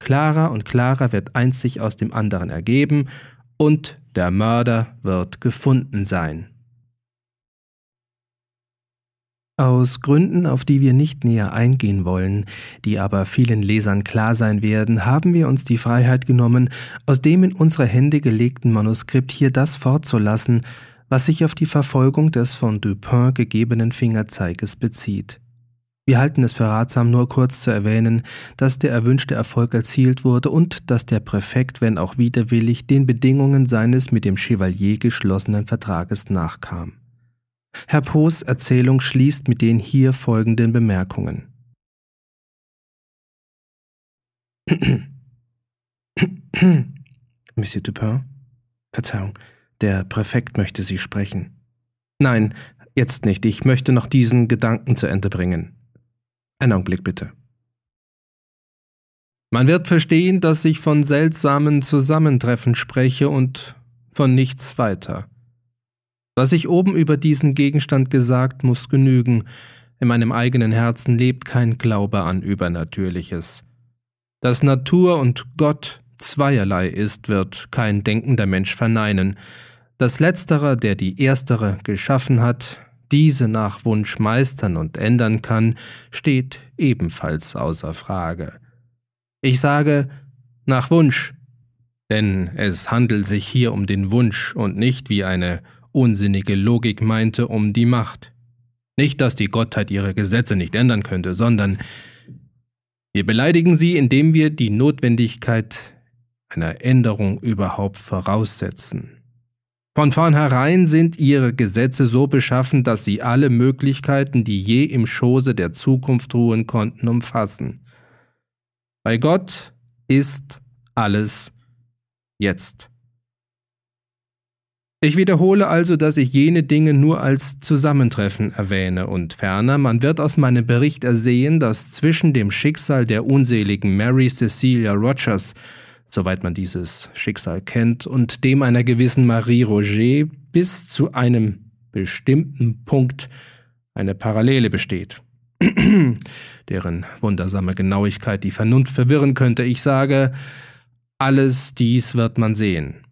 Klarer und klarer wird eins sich aus dem anderen ergeben, und der Mörder wird gefunden sein. Aus Gründen, auf die wir nicht näher eingehen wollen, die aber vielen Lesern klar sein werden, haben wir uns die Freiheit genommen, aus dem in unsere Hände gelegten Manuskript hier das fortzulassen, was sich auf die Verfolgung des von Dupin gegebenen Fingerzeiges bezieht. Wir halten es für ratsam, nur kurz zu erwähnen, dass der erwünschte Erfolg erzielt wurde und dass der Präfekt, wenn auch widerwillig, den Bedingungen seines mit dem Chevalier geschlossenen Vertrages nachkam. Herr Poes Erzählung schließt mit den hier folgenden Bemerkungen. Monsieur Dupin? Verzeihung, der Präfekt möchte Sie sprechen. Nein, jetzt nicht. Ich möchte noch diesen Gedanken zu Ende bringen. Einen Augenblick bitte. Man wird verstehen, dass ich von seltsamen Zusammentreffen spreche und von nichts weiter. Was ich oben über diesen Gegenstand gesagt, muss genügen. In meinem eigenen Herzen lebt kein Glaube an Übernatürliches. Dass Natur und Gott zweierlei ist, wird kein denkender Mensch verneinen. Dass letzterer, der die erstere geschaffen hat, diese nach Wunsch meistern und ändern kann, steht ebenfalls außer Frage. Ich sage nach Wunsch, denn es handelt sich hier um den Wunsch und nicht wie eine unsinnige Logik meinte, um die Macht. Nicht, dass die Gottheit ihre Gesetze nicht ändern könnte, sondern wir beleidigen sie, indem wir die Notwendigkeit einer Änderung überhaupt voraussetzen. Von vornherein sind ihre Gesetze so beschaffen, dass sie alle Möglichkeiten, die je im Schoße der Zukunft ruhen konnten, umfassen. Bei Gott ist alles jetzt. Ich wiederhole also, dass ich jene Dinge nur als Zusammentreffen erwähne, und ferner, man wird aus meinem Bericht ersehen, dass zwischen dem Schicksal der unseligen Mary Cecilia Rogers, soweit man dieses Schicksal kennt, und dem einer gewissen Marie Roger bis zu einem bestimmten Punkt eine Parallele besteht, deren wundersame Genauigkeit die Vernunft verwirren könnte. Ich sage, alles dies wird man sehen.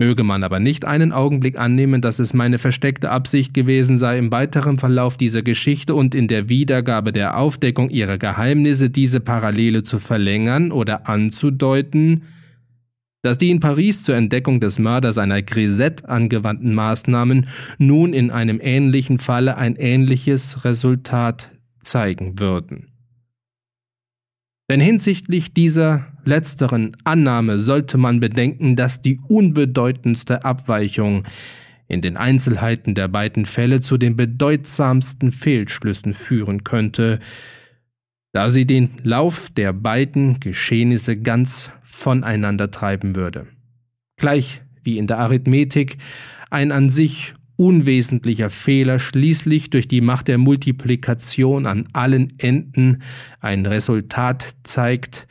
Möge man aber nicht einen Augenblick annehmen, dass es meine versteckte Absicht gewesen sei, im weiteren Verlauf dieser Geschichte und in der Wiedergabe der Aufdeckung ihrer Geheimnisse diese Parallele zu verlängern oder anzudeuten, dass die in Paris zur Entdeckung des Mörders einer Grisette angewandten Maßnahmen nun in einem ähnlichen Falle ein ähnliches Resultat zeigen würden. Denn hinsichtlich dieser letzteren Annahme sollte man bedenken, dass die unbedeutendste Abweichung in den Einzelheiten der beiden Fälle zu den bedeutsamsten Fehlschlüssen führen könnte, da sie den Lauf der beiden Geschehnisse ganz voneinander treiben würde. Gleich wie in der Arithmetik ein an sich unwesentlicher Fehler schließlich durch die Macht der Multiplikation an allen Enden ein Resultat zeigt,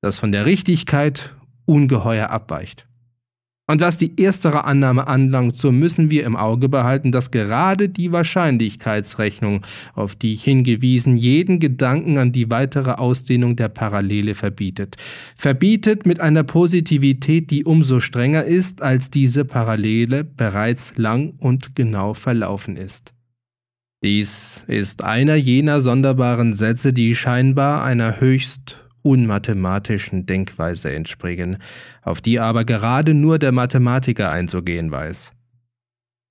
das von der Richtigkeit ungeheuer abweicht. Und was die erstere Annahme anlangt, so müssen wir im Auge behalten, dass gerade die Wahrscheinlichkeitsrechnung, auf die ich hingewiesen, jeden Gedanken an die weitere Ausdehnung der Parallele verbietet. Verbietet mit einer Positivität, die umso strenger ist, als diese Parallele bereits lang und genau verlaufen ist. Dies ist einer jener sonderbaren Sätze, die scheinbar einer höchst unmathematischen Denkweise entspringen, auf die aber gerade nur der Mathematiker einzugehen weiß.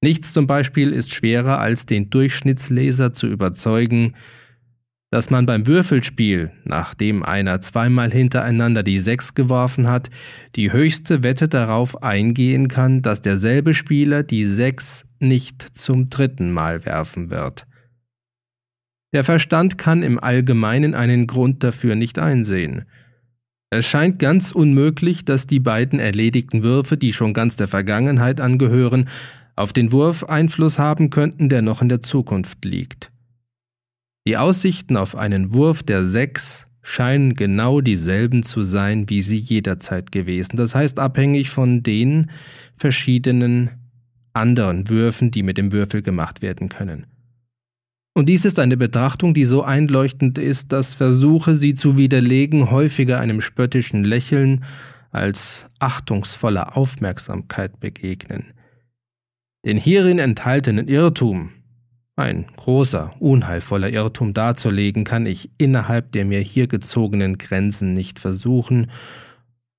Nichts zum Beispiel ist schwerer als den Durchschnittsleser zu überzeugen, dass man beim Würfelspiel, nachdem einer zweimal hintereinander die Sechs geworfen hat, die höchste Wette darauf eingehen kann, dass derselbe Spieler die Sechs nicht zum dritten Mal werfen wird. Der Verstand kann im Allgemeinen einen Grund dafür nicht einsehen. Es scheint ganz unmöglich, dass die beiden erledigten Würfe, die schon ganz der Vergangenheit angehören, auf den Wurf Einfluss haben könnten, der noch in der Zukunft liegt. Die Aussichten auf einen Wurf der Sechs scheinen genau dieselben zu sein, wie sie jederzeit gewesen, das heißt abhängig von den verschiedenen anderen Würfen, die mit dem Würfel gemacht werden können. Und dies ist eine Betrachtung, die so einleuchtend ist, dass Versuche, sie zu widerlegen, häufiger einem spöttischen Lächeln als achtungsvoller Aufmerksamkeit begegnen. Den hierin enthaltenen Irrtum, ein großer, unheilvoller Irrtum darzulegen, kann ich innerhalb der mir hier gezogenen Grenzen nicht versuchen,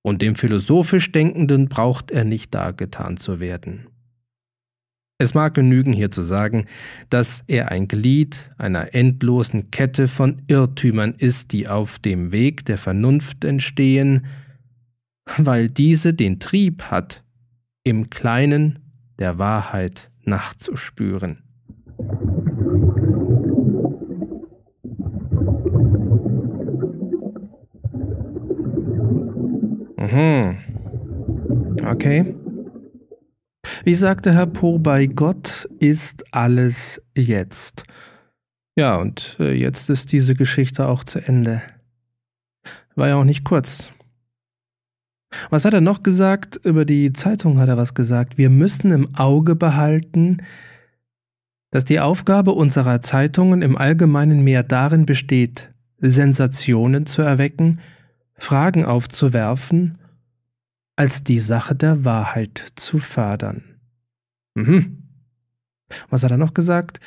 und dem philosophisch Denkenden braucht er nicht dargetan zu werden. Es mag genügen, hier zu sagen, dass er ein Glied einer endlosen Kette von Irrtümern ist, die auf dem Weg der Vernunft entstehen, weil diese den Trieb hat, im Kleinen der Wahrheit nachzuspüren. Mhm. Okay. Wie sagte Herr Poe, bei Gott ist alles jetzt. Ja, und äh, jetzt ist diese Geschichte auch zu Ende. War ja auch nicht kurz. Was hat er noch gesagt? Über die Zeitung hat er was gesagt. Wir müssen im Auge behalten, dass die Aufgabe unserer Zeitungen im Allgemeinen mehr darin besteht, Sensationen zu erwecken, Fragen aufzuwerfen, als die Sache der Wahrheit zu fördern. Mhm. Was hat er noch gesagt?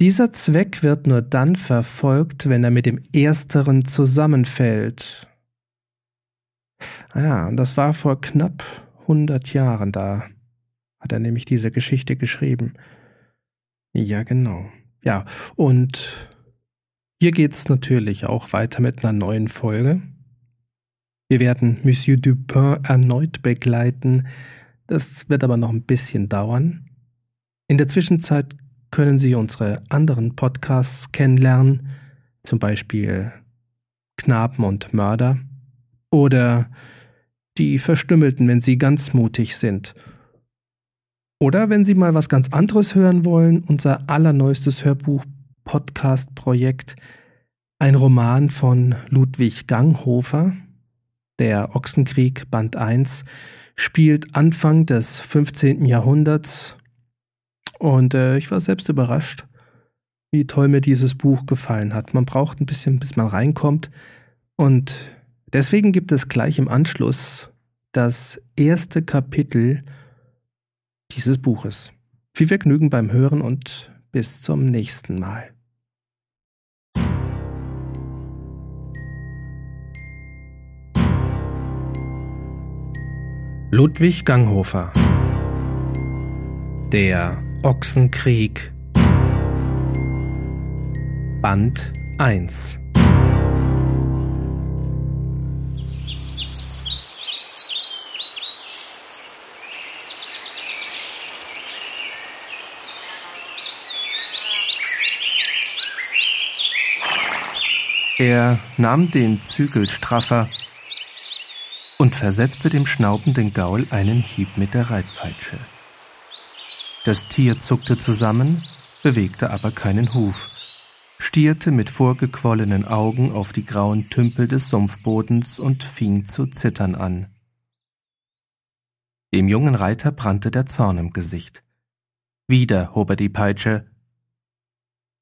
Dieser Zweck wird nur dann verfolgt, wenn er mit dem Ersteren zusammenfällt. Ah ja, und das war vor knapp 100 Jahren da, hat er nämlich diese Geschichte geschrieben. Ja, genau. Ja, und hier geht's natürlich auch weiter mit einer neuen Folge. Wir werden Monsieur Dupin erneut begleiten, das wird aber noch ein bisschen dauern. In der Zwischenzeit können Sie unsere anderen Podcasts kennenlernen, zum Beispiel Knaben und Mörder oder die Verstümmelten, wenn Sie ganz mutig sind. Oder wenn Sie mal was ganz anderes hören wollen, unser allerneuestes Hörbuch-Podcast-Projekt, ein Roman von Ludwig Ganghofer, der Ochsenkrieg Band 1, spielt Anfang des 15. Jahrhunderts. Und äh, ich war selbst überrascht, wie toll mir dieses Buch gefallen hat. Man braucht ein bisschen, bis man reinkommt. Und deswegen gibt es gleich im Anschluss das erste Kapitel dieses Buches. Viel Vergnügen beim Hören und bis zum nächsten Mal. Ludwig Ganghofer. Der Ochsenkrieg. Band 1 Er nahm den Zügel straffer und versetzte dem schnaubenden Gaul einen Hieb mit der Reitpeitsche. Das Tier zuckte zusammen, bewegte aber keinen Huf, stierte mit vorgequollenen Augen auf die grauen Tümpel des Sumpfbodens und fing zu zittern an. Dem jungen Reiter brannte der Zorn im Gesicht. Wieder hob er die Peitsche.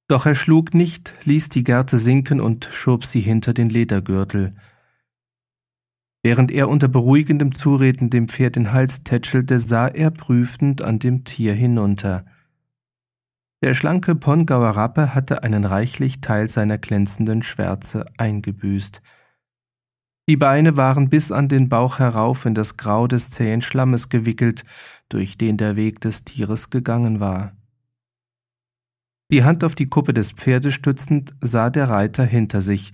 Doch er schlug nicht, ließ die Gerte sinken und schob sie hinter den Ledergürtel, Während er unter beruhigendem Zureden dem Pferd den Hals tätschelte, sah er prüfend an dem Tier hinunter. Der schlanke Pongauer Rappe hatte einen reichlich Teil seiner glänzenden Schwärze eingebüßt. Die Beine waren bis an den Bauch herauf in das Grau des zähen Schlammes gewickelt, durch den der Weg des Tieres gegangen war. Die Hand auf die Kuppe des Pferdes stützend, sah der Reiter hinter sich,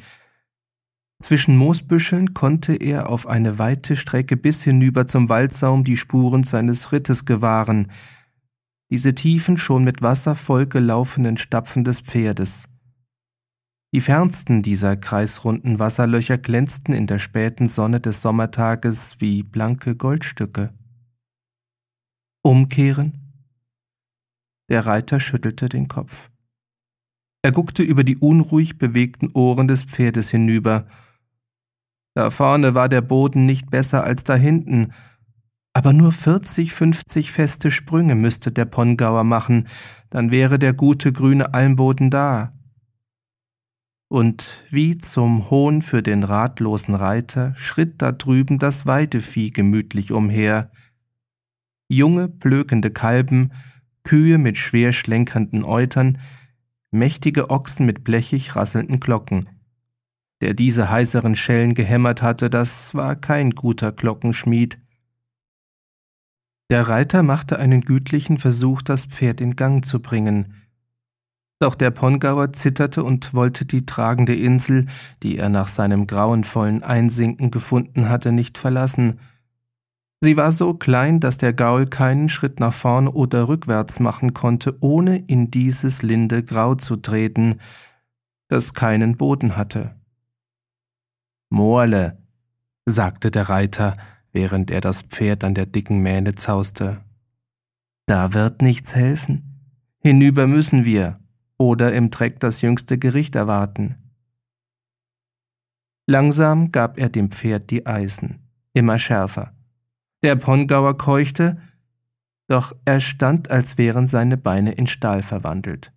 zwischen Moosbüscheln konnte er auf eine weite Strecke bis hinüber zum Waldsaum die Spuren seines Rittes gewahren, diese tiefen, schon mit Wasser vollgelaufenen Stapfen des Pferdes. Die fernsten dieser kreisrunden Wasserlöcher glänzten in der späten Sonne des Sommertages wie blanke Goldstücke. Umkehren? Der Reiter schüttelte den Kopf. Er guckte über die unruhig bewegten Ohren des Pferdes hinüber. Da vorne war der Boden nicht besser als da hinten, aber nur 40, 50 feste Sprünge müsste der Pongauer machen, dann wäre der gute grüne Almboden da. Und wie zum Hohn für den ratlosen Reiter schritt da drüben das Weidevieh gemütlich umher. Junge, blökende Kalben, Kühe mit schwer schlenkernden Eutern, mächtige Ochsen mit blechig rasselnden Glocken. Der diese heißeren Schellen gehämmert hatte, das war kein guter Glockenschmied. Der Reiter machte einen gütlichen Versuch, das Pferd in Gang zu bringen. Doch der Pongauer zitterte und wollte die tragende Insel, die er nach seinem grauenvollen Einsinken gefunden hatte, nicht verlassen. Sie war so klein, dass der Gaul keinen Schritt nach vorn oder rückwärts machen konnte, ohne in dieses linde Grau zu treten, das keinen Boden hatte. Morle, sagte der Reiter, während er das Pferd an der dicken Mähne zauste. Da wird nichts helfen. Hinüber müssen wir, oder im Dreck das jüngste Gericht erwarten. Langsam gab er dem Pferd die Eisen, immer schärfer. Der Pongauer keuchte, doch er stand, als wären seine Beine in Stahl verwandelt.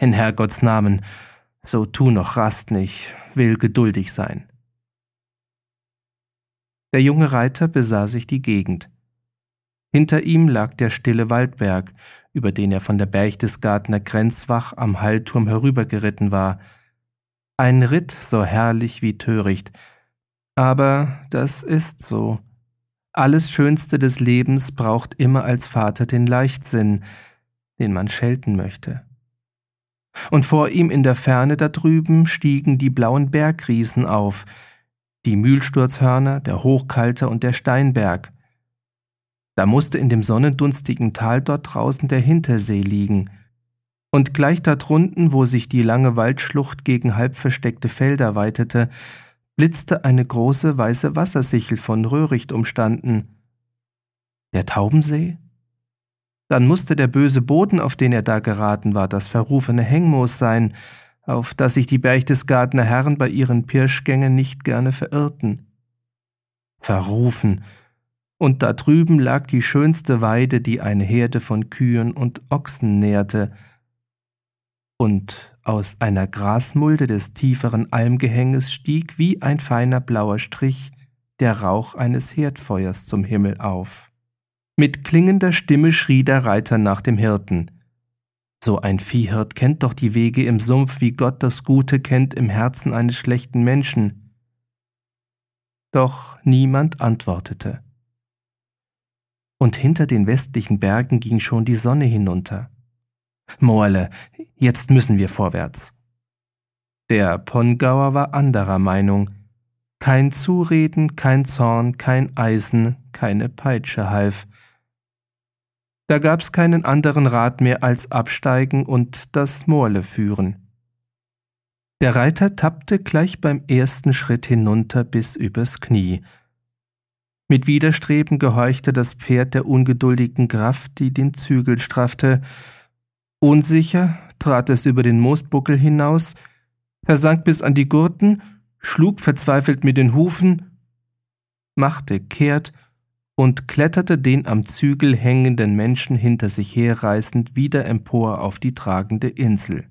In Herrgotts Namen, so tu noch Rast nicht, will geduldig sein. Der junge Reiter besah sich die Gegend. Hinter ihm lag der stille Waldberg, über den er von der Berchtesgadener Grenzwach am Hallturm herübergeritten war. Ein Ritt so herrlich wie töricht. Aber das ist so. Alles Schönste des Lebens braucht immer als Vater den Leichtsinn, den man schelten möchte. Und vor ihm in der Ferne da drüben stiegen die blauen Bergriesen auf, die Mühlsturzhörner, der Hochkalter und der Steinberg. Da musste in dem sonnendunstigen Tal dort draußen der Hintersee liegen. Und gleich drunten, wo sich die lange Waldschlucht gegen halb versteckte Felder weitete, blitzte eine große weiße Wassersichel von Röhricht umstanden. Der Taubensee? Dann musste der böse Boden, auf den er da geraten war, das verrufene Hengmoos sein, auf das sich die Berchtesgadener Herren bei ihren Pirschgängen nicht gerne verirrten. Verrufen, und da drüben lag die schönste Weide, die eine Herde von Kühen und Ochsen nährte, und aus einer Grasmulde des tieferen Almgehänges stieg wie ein feiner blauer Strich der Rauch eines Herdfeuers zum Himmel auf. Mit klingender Stimme schrie der Reiter nach dem Hirten. So ein Viehhirt kennt doch die Wege im Sumpf, wie Gott das Gute kennt im Herzen eines schlechten Menschen. Doch niemand antwortete. Und hinter den westlichen Bergen ging schon die Sonne hinunter. Moerle, jetzt müssen wir vorwärts. Der Pongauer war anderer Meinung. Kein Zureden, kein Zorn, kein Eisen, keine Peitsche half. Da gab's keinen anderen Rat mehr als absteigen und das Moorle führen. Der Reiter tappte gleich beim ersten Schritt hinunter bis übers Knie. Mit Widerstreben gehorchte das Pferd der ungeduldigen Kraft, die den Zügel straffte. Unsicher trat es über den Moosbuckel hinaus, versank bis an die Gurten, schlug verzweifelt mit den Hufen, machte kehrt und kletterte den am Zügel hängenden Menschen hinter sich herreißend wieder empor auf die tragende Insel.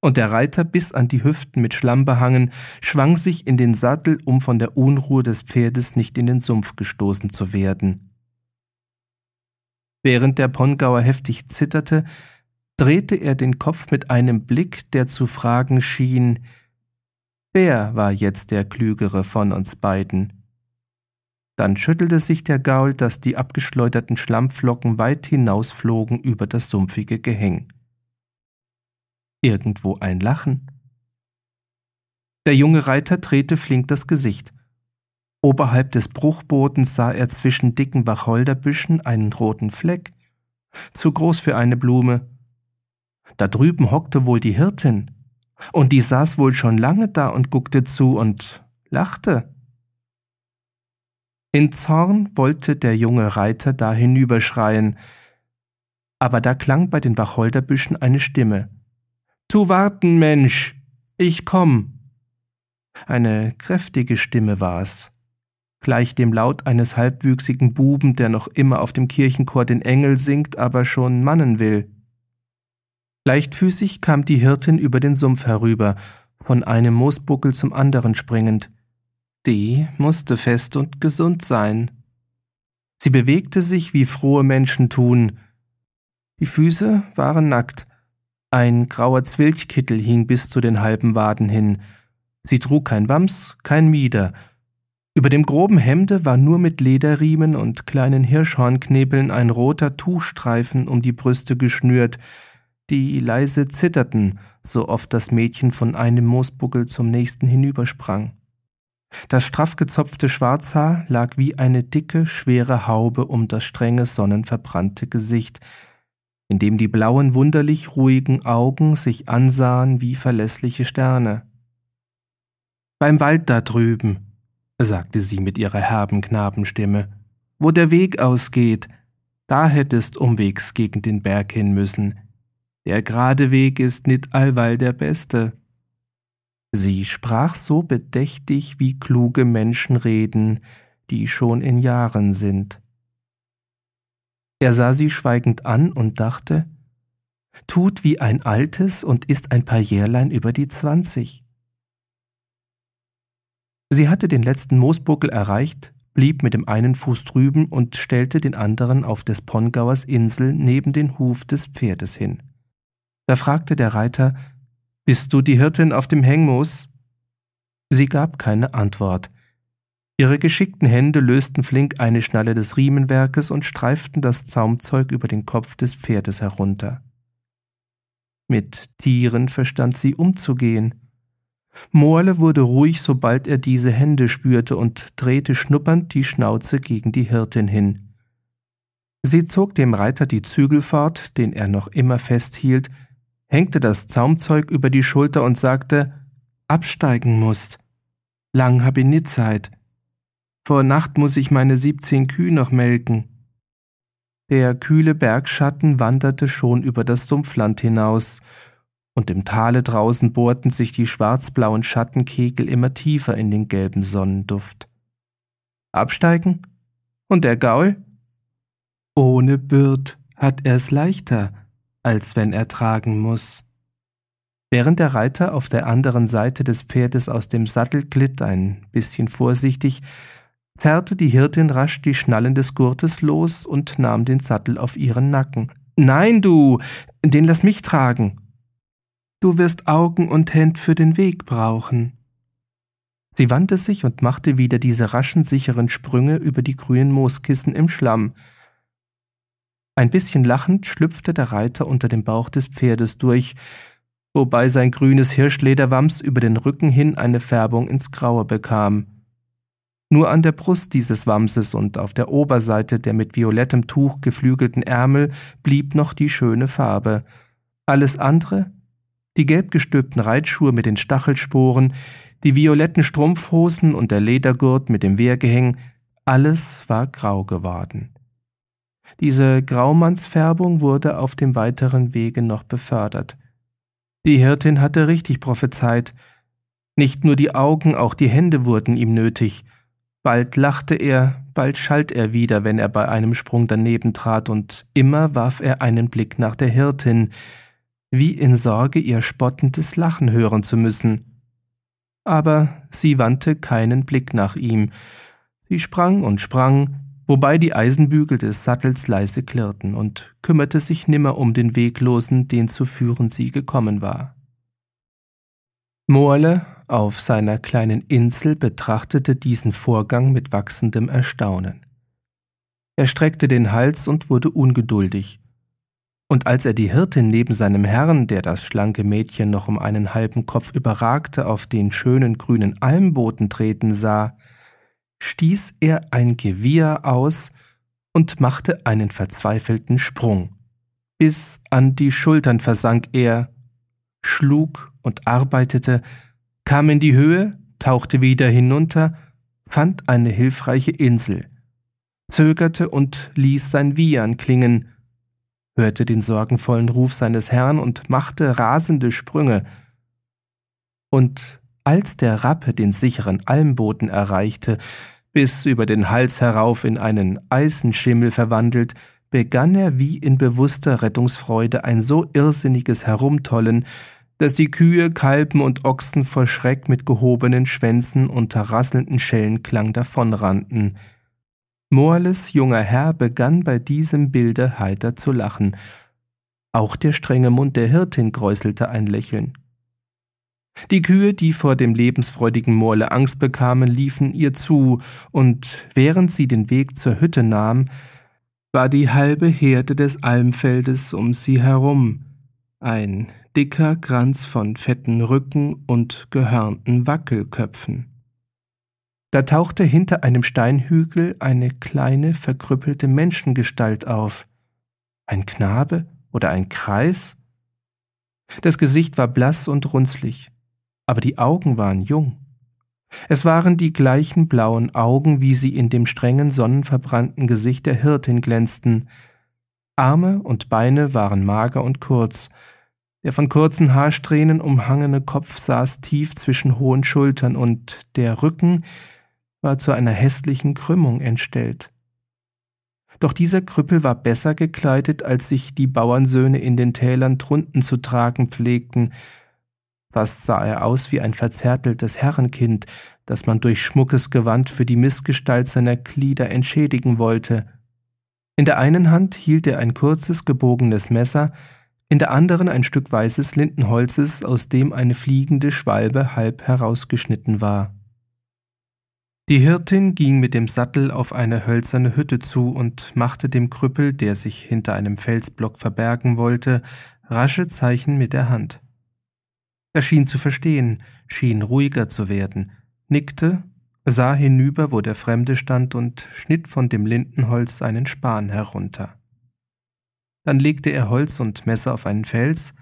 Und der Reiter, bis an die Hüften mit Schlamm behangen, schwang sich in den Sattel, um von der Unruhe des Pferdes nicht in den Sumpf gestoßen zu werden. Während der Pongauer heftig zitterte, drehte er den Kopf mit einem Blick, der zu fragen schien, wer war jetzt der Klügere von uns beiden? Dann schüttelte sich der Gaul, dass die abgeschleuderten Schlammpflocken weit hinausflogen über das sumpfige Gehäng. Irgendwo ein Lachen. Der junge Reiter drehte flink das Gesicht. Oberhalb des Bruchbodens sah er zwischen dicken Wacholderbüschen einen roten Fleck, zu groß für eine Blume. Da drüben hockte wohl die Hirtin. Und die saß wohl schon lange da und guckte zu und lachte. In Zorn wollte der junge Reiter da hinüberschreien, aber da klang bei den Wacholderbüschen eine Stimme. Tu warten, Mensch, ich komm. Eine kräftige Stimme war's, gleich dem Laut eines halbwüchsigen Buben, der noch immer auf dem Kirchenchor den Engel singt, aber schon mannen will. Leichtfüßig kam die Hirtin über den Sumpf herüber, von einem Moosbuckel zum anderen springend. Die musste fest und gesund sein. Sie bewegte sich, wie frohe Menschen tun. Die Füße waren nackt. Ein grauer Zwilchkittel hing bis zu den halben Waden hin. Sie trug kein Wams, kein Mieder. Über dem groben Hemde war nur mit Lederriemen und kleinen Hirschhornknebeln ein roter Tuchstreifen um die Brüste geschnürt, die leise zitterten, so oft das Mädchen von einem Moosbuckel zum nächsten hinübersprang. Das straff gezopfte Schwarzhaar lag wie eine dicke, schwere Haube um das strenge, sonnenverbrannte Gesicht, in dem die blauen, wunderlich ruhigen Augen sich ansahen wie verlässliche Sterne. Beim Wald da drüben, sagte sie mit ihrer herben Knabenstimme, wo der Weg ausgeht, da hättest umwegs gegen den Berg hin müssen. Der gerade Weg ist nit allweil der beste. Sie sprach so bedächtig, wie kluge Menschen reden, die schon in Jahren sind. Er sah sie schweigend an und dachte, tut wie ein altes und ist ein paar Jährlein über die zwanzig. Sie hatte den letzten Moosbuckel erreicht, blieb mit dem einen Fuß drüben und stellte den anderen auf des Pongauers Insel neben den Huf des Pferdes hin. Da fragte der Reiter, bist du die Hirtin auf dem Hengmoos? Sie gab keine Antwort. Ihre geschickten Hände lösten flink eine Schnalle des Riemenwerkes und streiften das Zaumzeug über den Kopf des Pferdes herunter. Mit Tieren verstand sie umzugehen. Morle wurde ruhig, sobald er diese Hände spürte und drehte schnuppernd die Schnauze gegen die Hirtin hin. Sie zog dem Reiter die Zügel fort, den er noch immer festhielt, hängte das Zaumzeug über die Schulter und sagte, absteigen musst. Lang hab ich nit Zeit. Vor Nacht muss ich meine siebzehn Kühe noch melken. Der kühle Bergschatten wanderte schon über das Sumpfland hinaus, und im Tale draußen bohrten sich die schwarzblauen Schattenkegel immer tiefer in den gelben Sonnenduft. Absteigen? Und der Gaul? Ohne Bürd hat er's leichter, als wenn er tragen muss. Während der Reiter auf der anderen Seite des Pferdes aus dem Sattel glitt, ein bisschen vorsichtig, zerrte die Hirtin rasch die Schnallen des Gurtes los und nahm den Sattel auf ihren Nacken. Nein, du, den lass mich tragen. Du wirst Augen und Händ für den Weg brauchen. Sie wandte sich und machte wieder diese raschen, sicheren Sprünge über die grünen Mooskissen im Schlamm, ein bisschen lachend schlüpfte der Reiter unter dem Bauch des Pferdes durch, wobei sein grünes Hirschlederwams über den Rücken hin eine Färbung ins Graue bekam. Nur an der Brust dieses Wamses und auf der Oberseite der mit violettem Tuch geflügelten Ärmel blieb noch die schöne Farbe. Alles andere, die gelbgestülpten Reitschuhe mit den Stachelsporen, die violetten Strumpfhosen und der Ledergurt mit dem Wehrgehäng, alles war grau geworden. Diese Graumannsfärbung wurde auf dem weiteren Wege noch befördert. Die Hirtin hatte richtig prophezeit. Nicht nur die Augen, auch die Hände wurden ihm nötig. Bald lachte er, bald schalt er wieder, wenn er bei einem Sprung daneben trat, und immer warf er einen Blick nach der Hirtin, wie in Sorge, ihr spottendes Lachen hören zu müssen. Aber sie wandte keinen Blick nach ihm. Sie sprang und sprang, wobei die Eisenbügel des Sattels leise klirrten und kümmerte sich nimmer um den Weglosen, den zu führen sie gekommen war. Morle auf seiner kleinen Insel betrachtete diesen Vorgang mit wachsendem Erstaunen. Er streckte den Hals und wurde ungeduldig, und als er die Hirtin neben seinem Herrn, der das schlanke Mädchen noch um einen halben Kopf überragte, auf den schönen grünen Almboden treten sah, stieß er ein Gewieher aus und machte einen verzweifelten Sprung. Bis an die Schultern versank er, schlug und arbeitete, kam in die Höhe, tauchte wieder hinunter, fand eine hilfreiche Insel, zögerte und ließ sein Wiehern klingen, hörte den sorgenvollen Ruf seines Herrn und machte rasende Sprünge. Und als der Rappe den sicheren Almboden erreichte, bis über den Hals herauf in einen Eisenschimmel verwandelt, begann er wie in bewusster Rettungsfreude ein so irrsinniges Herumtollen, dass die Kühe, Kalben und Ochsen vor Schreck mit gehobenen Schwänzen unter rasselnden Schellenklang davonrannten. Morles junger Herr begann bei diesem Bilde heiter zu lachen. Auch der strenge Mund der Hirtin kräuselte ein Lächeln. Die Kühe, die vor dem lebensfreudigen Morle Angst bekamen, liefen ihr zu, und während sie den Weg zur Hütte nahm, war die halbe Herde des Almfeldes um sie herum, ein dicker Kranz von fetten Rücken und gehörnten Wackelköpfen. Da tauchte hinter einem Steinhügel eine kleine, verkrüppelte Menschengestalt auf. Ein Knabe oder ein Kreis? Das Gesicht war blass und runzlig aber die Augen waren jung. Es waren die gleichen blauen Augen, wie sie in dem strengen, sonnenverbrannten Gesicht der Hirtin glänzten. Arme und Beine waren mager und kurz. Der von kurzen Haarsträhnen umhangene Kopf saß tief zwischen hohen Schultern und der Rücken war zu einer hässlichen Krümmung entstellt. Doch dieser Krüppel war besser gekleidet, als sich die Bauernsöhne in den Tälern drunten zu tragen pflegten, Fast sah er aus wie ein verzärteltes Herrenkind, das man durch schmuckes Gewand für die Missgestalt seiner Glieder entschädigen wollte. In der einen Hand hielt er ein kurzes, gebogenes Messer, in der anderen ein Stück weißes Lindenholzes, aus dem eine fliegende Schwalbe halb herausgeschnitten war. Die Hirtin ging mit dem Sattel auf eine hölzerne Hütte zu und machte dem Krüppel, der sich hinter einem Felsblock verbergen wollte, rasche Zeichen mit der Hand. Er schien zu verstehen, schien ruhiger zu werden, nickte, sah hinüber, wo der Fremde stand, und schnitt von dem Lindenholz einen Span herunter. Dann legte er Holz und Messer auf einen Fels,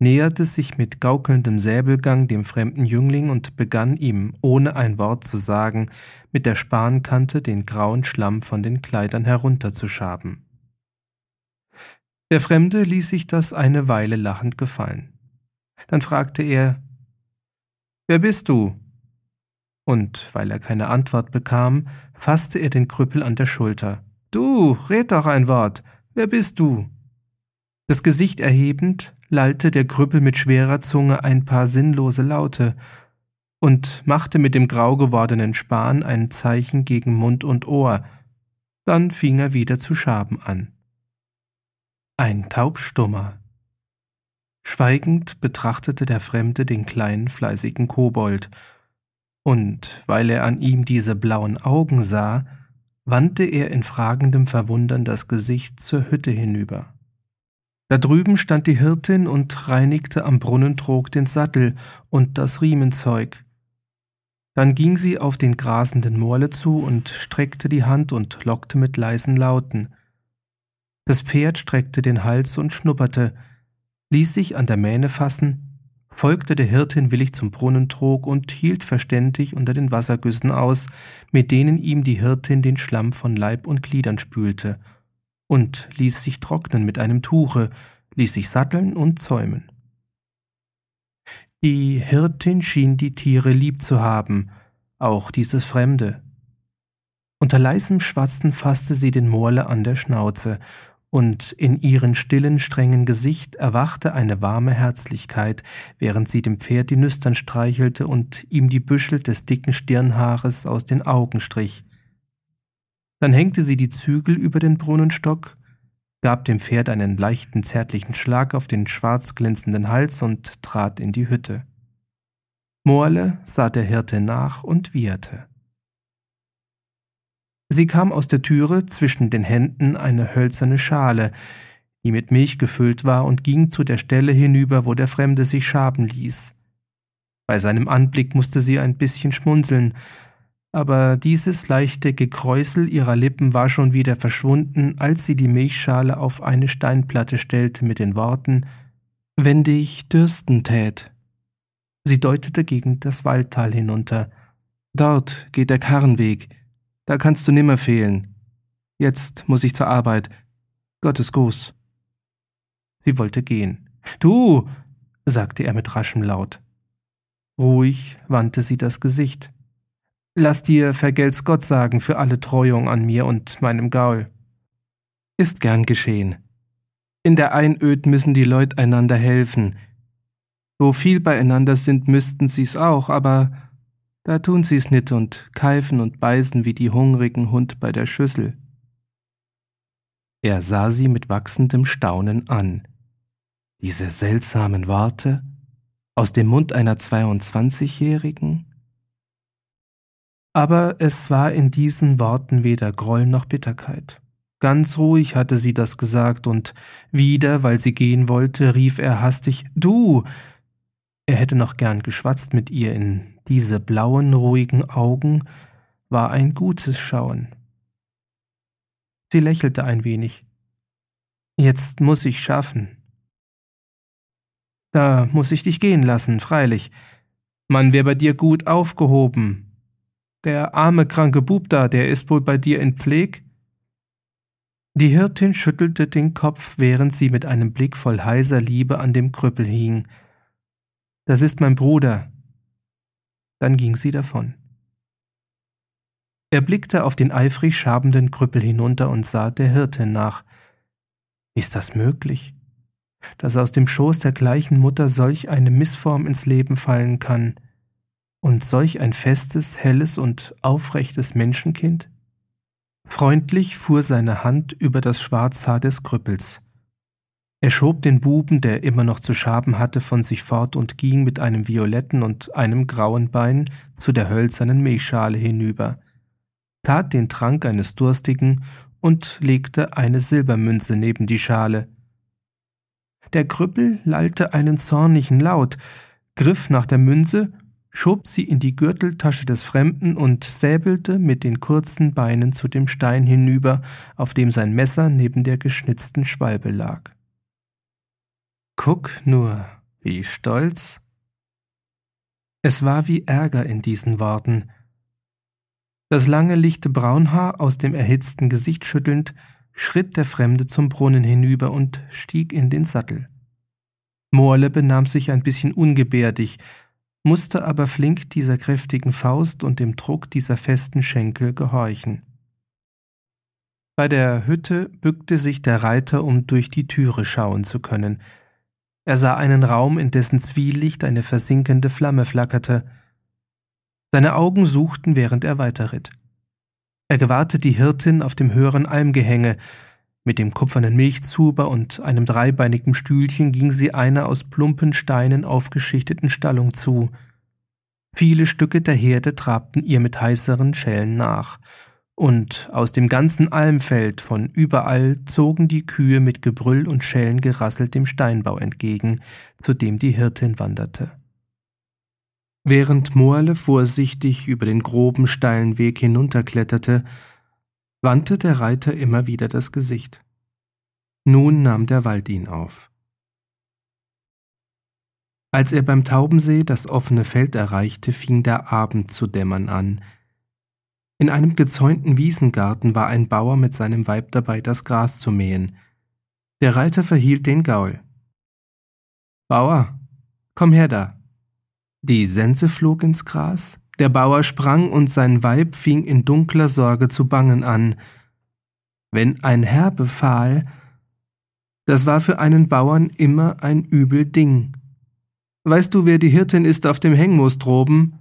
näherte sich mit gaukelndem Säbelgang dem fremden Jüngling und begann ihm, ohne ein Wort zu sagen, mit der Spankante den grauen Schlamm von den Kleidern herunterzuschaben. Der Fremde ließ sich das eine Weile lachend gefallen. Dann fragte er Wer bist du? Und weil er keine Antwort bekam, fasste er den Krüppel an der Schulter. Du, red doch ein Wort. Wer bist du? Das Gesicht erhebend, lallte der Krüppel mit schwerer Zunge ein paar sinnlose Laute und machte mit dem grau gewordenen Span ein Zeichen gegen Mund und Ohr. Dann fing er wieder zu schaben an. Ein Taubstummer, Schweigend betrachtete der Fremde den kleinen, fleißigen Kobold, und weil er an ihm diese blauen Augen sah, wandte er in fragendem Verwundern das Gesicht zur Hütte hinüber. Da drüben stand die Hirtin und reinigte am Brunnentrog den Sattel und das Riemenzeug. Dann ging sie auf den grasenden Morle zu und streckte die Hand und lockte mit leisen Lauten. Das Pferd streckte den Hals und schnupperte, ließ sich an der Mähne fassen, folgte der Hirtin willig zum Brunnentrog und hielt verständig unter den Wassergüssen aus, mit denen ihm die Hirtin den Schlamm von Leib und Gliedern spülte, und ließ sich trocknen mit einem Tuche, ließ sich satteln und zäumen. Die Hirtin schien die Tiere lieb zu haben, auch dieses Fremde. Unter leisem Schwatzen fasste sie den Morle an der Schnauze und in ihren stillen, strengen Gesicht erwachte eine warme Herzlichkeit, während sie dem Pferd die Nüstern streichelte und ihm die Büschel des dicken Stirnhaares aus den Augen strich. Dann hängte sie die Zügel über den Brunnenstock, gab dem Pferd einen leichten, zärtlichen Schlag auf den schwarz glänzenden Hals und trat in die Hütte. Morle sah der Hirte nach und wieherte. Sie kam aus der Türe, zwischen den Händen eine hölzerne Schale, die mit Milch gefüllt war, und ging zu der Stelle hinüber, wo der Fremde sich schaben ließ. Bei seinem Anblick musste sie ein bisschen schmunzeln, aber dieses leichte Gekräusel ihrer Lippen war schon wieder verschwunden, als sie die Milchschale auf eine Steinplatte stellte mit den Worten Wenn dich dürsten tät. Sie deutete gegen das Waldtal hinunter. Dort geht der Karrenweg, da kannst du nimmer fehlen. Jetzt muss ich zur Arbeit. Gottes Gruß. Sie wollte gehen. Du, sagte er mit raschem Laut. Ruhig wandte sie das Gesicht. Lass dir vergelt's Gott sagen für alle Treuung an mir und meinem Gaul. Ist gern geschehen. In der Einöd müssen die Leut einander helfen. Wo viel beieinander sind, müssten sie's auch, aber da tun sie's nit und keifen und beißen wie die hungrigen Hund bei der Schüssel. Er sah sie mit wachsendem Staunen an. Diese seltsamen Worte aus dem Mund einer 22-Jährigen? Aber es war in diesen Worten weder Groll noch Bitterkeit. Ganz ruhig hatte sie das gesagt, und wieder, weil sie gehen wollte, rief er hastig Du. Er hätte noch gern geschwatzt mit ihr in diese blauen, ruhigen Augen, war ein gutes Schauen. Sie lächelte ein wenig. Jetzt muss ich schaffen. Da muss ich dich gehen lassen, freilich. Man wär bei dir gut aufgehoben. Der arme, kranke Bub da, der ist wohl bei dir in Pfleg? Die Hirtin schüttelte den Kopf, während sie mit einem Blick voll heiser Liebe an dem Krüppel hing. Das ist mein Bruder. Dann ging sie davon. Er blickte auf den eifrig schabenden Krüppel hinunter und sah der Hirtin nach. Ist das möglich? Dass aus dem Schoß der gleichen Mutter solch eine Missform ins Leben fallen kann und solch ein festes, helles und aufrechtes Menschenkind? Freundlich fuhr seine Hand über das Schwarzhaar des Krüppels. Er schob den Buben, der immer noch zu schaben hatte, von sich fort und ging mit einem violetten und einem grauen Bein zu der hölzernen Milchschale hinüber, tat den Trank eines Durstigen und legte eine Silbermünze neben die Schale. Der Krüppel lallte einen zornigen Laut, griff nach der Münze, schob sie in die Gürteltasche des Fremden und säbelte mit den kurzen Beinen zu dem Stein hinüber, auf dem sein Messer neben der geschnitzten Schwalbe lag. Guck nur, wie stolz. Es war wie Ärger in diesen Worten, das lange lichte Braunhaar aus dem erhitzten Gesicht schüttelnd, schritt der Fremde zum Brunnen hinüber und stieg in den Sattel. Morle benahm sich ein bisschen ungebärdig, musste aber flink dieser kräftigen Faust und dem Druck dieser festen Schenkel gehorchen. Bei der Hütte bückte sich der Reiter, um durch die Türe schauen zu können. Er sah einen Raum, in dessen Zwielicht eine versinkende Flamme flackerte, seine Augen suchten, während er weiterritt. Er gewahrte die Hirtin auf dem höheren Almgehänge. Mit dem kupfernen Milchzuber und einem dreibeinigen Stühlchen ging sie einer aus plumpen Steinen aufgeschichteten Stallung zu. Viele Stücke der Herde trabten ihr mit heißeren Schellen nach, und aus dem ganzen Almfeld von überall zogen die Kühe mit Gebrüll und Schellen gerasselt dem Steinbau entgegen, zu dem die Hirtin wanderte. Während Moerle vorsichtig über den groben, steilen Weg hinunterkletterte, wandte der Reiter immer wieder das Gesicht. Nun nahm der Wald ihn auf. Als er beim Taubensee das offene Feld erreichte, fing der Abend zu dämmern an. In einem gezäunten Wiesengarten war ein Bauer mit seinem Weib dabei, das Gras zu mähen. Der Reiter verhielt den Gaul. Bauer, komm her da, die Sense flog ins Gras, der Bauer sprang und sein Weib fing in dunkler Sorge zu bangen an. Wenn ein Herr befahl, das war für einen Bauern immer ein übel Ding. Weißt du, wer die Hirtin ist auf dem Hengmoos droben?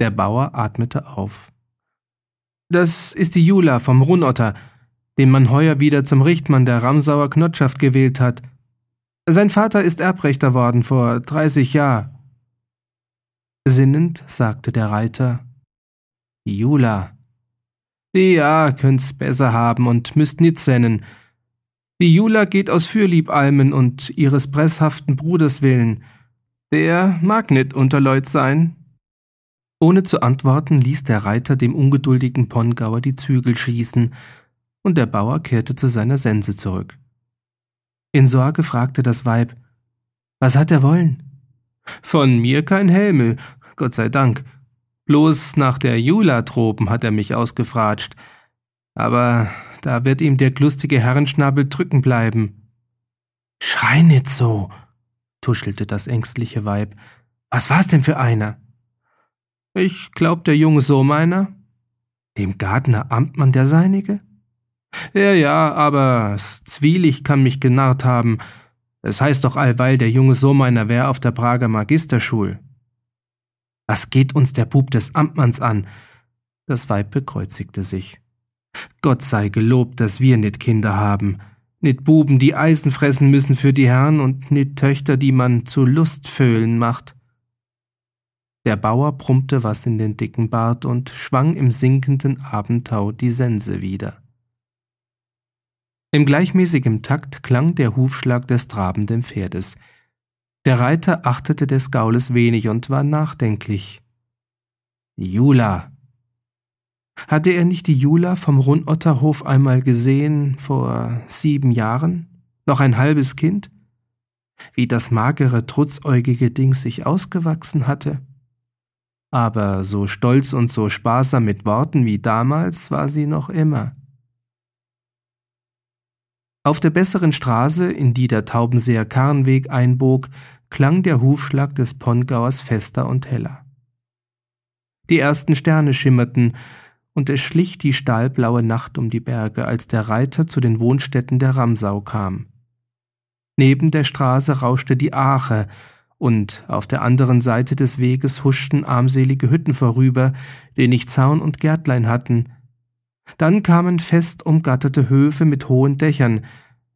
Der Bauer atmete auf. Das ist die Jula vom Runotter, den man heuer wieder zum Richtmann der Ramsauer Knotschaft gewählt hat. Sein Vater ist Erbrechter worden vor dreißig Jahr. Sinnend sagte der Reiter Jula. Ja, könnt's besser haben und müsst nit sennen. Die Jula geht aus Fürlieb-Almen und ihres presshaften Bruders willen. Der mag nit unter Leut sein. Ohne zu antworten, ließ der Reiter dem ungeduldigen Pongauer die Zügel schießen, und der Bauer kehrte zu seiner Sense zurück. In Sorge fragte das Weib, Was hat er wollen? Von mir kein Helmel, Gott sei Dank. Bloß nach der Jula-Tropen hat er mich ausgefratscht. Aber da wird ihm der glustige Herrenschnabel drücken bleiben. Schrei nicht so, tuschelte das ängstliche Weib. Was war's denn für einer? Ich glaub, der junge Sohn meiner. Dem Gardner Amtmann der Seinige? Ja, ja, aber Zwielicht kann mich genarrt haben. Es heißt doch allweil, der junge Sohn meiner wär auf der Prager Magisterschule. Was geht uns der Bub des Amtmanns an? Das Weib bekreuzigte sich. Gott sei gelobt, dass wir nit Kinder haben, nit Buben, die Eisen fressen müssen für die Herren und nit Töchter, die man zu Lustföhlen macht. Der Bauer brummte was in den dicken Bart und schwang im sinkenden Abendtau die Sense wieder. Im gleichmäßigen Takt klang der Hufschlag des trabenden Pferdes. Der Reiter achtete des Gaules wenig und war nachdenklich. Jula. Hatte er nicht die Jula vom Rundotterhof einmal gesehen, vor sieben Jahren? Noch ein halbes Kind? Wie das magere, trutzäugige Ding sich ausgewachsen hatte? Aber so stolz und so sparsam mit Worten wie damals war sie noch immer. Auf der besseren Straße, in die der Taubenseer Karnweg einbog, klang der Hufschlag des Pongauers fester und heller. Die ersten Sterne schimmerten, und es schlich die stahlblaue Nacht um die Berge, als der Reiter zu den Wohnstätten der Ramsau kam. Neben der Straße rauschte die Ache, und auf der anderen Seite des Weges huschten armselige Hütten vorüber, die nicht Zaun und Gärtlein hatten. Dann kamen fest umgatterte Höfe mit hohen Dächern,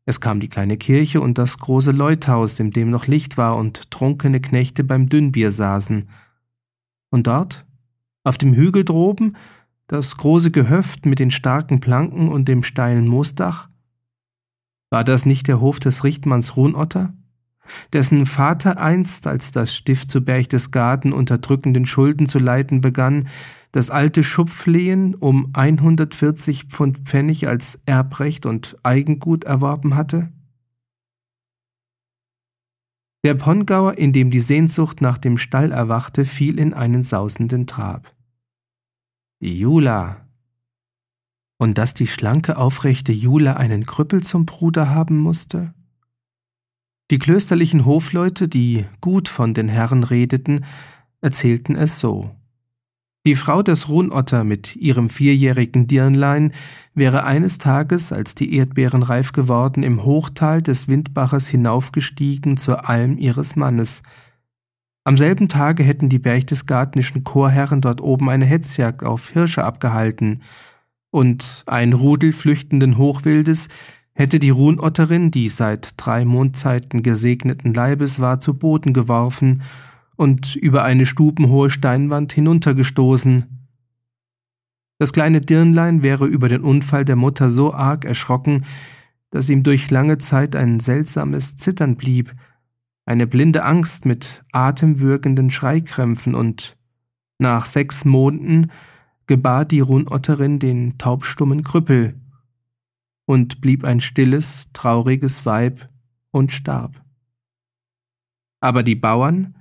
es kam die kleine Kirche und das große Leuthaus, in dem noch Licht war und trunkene Knechte beim Dünnbier saßen. Und dort, auf dem Hügel droben, das große Gehöft mit den starken Planken und dem steilen Moosdach? War das nicht der Hof des Richtmanns Ruhnotter, dessen Vater einst, als das Stift zu Berchtesgaden unter drückenden Schulden zu leiden begann, das alte Schupflehen um 140 Pfund Pfennig als Erbrecht und Eigengut erworben hatte? Der Pongauer, in dem die Sehnsucht nach dem Stall erwachte, fiel in einen sausenden Trab. Jula. Und dass die schlanke, aufrechte Jula einen Krüppel zum Bruder haben musste? Die klösterlichen Hofleute, die gut von den Herren redeten, erzählten es so. Die Frau des Ruhnotter mit ihrem vierjährigen Dirnlein wäre eines Tages, als die Erdbeeren reif geworden, im Hochtal des Windbaches hinaufgestiegen zur Alm ihres Mannes. Am selben Tage hätten die berchtesgadenischen Chorherren dort oben eine Hetzjagd auf Hirsche abgehalten, und ein Rudel flüchtenden Hochwildes hätte die Ruhnotterin, die seit drei Mondzeiten gesegneten Leibes war, zu Boden geworfen und über eine stubenhohe Steinwand hinuntergestoßen. Das kleine Dirnlein wäre über den Unfall der Mutter so arg erschrocken, dass ihm durch lange Zeit ein seltsames Zittern blieb, eine blinde Angst mit atemwürgenden Schreikrämpfen und nach sechs Monden gebar die Runotterin den taubstummen Krüppel und blieb ein stilles, trauriges Weib und starb. Aber die Bauern,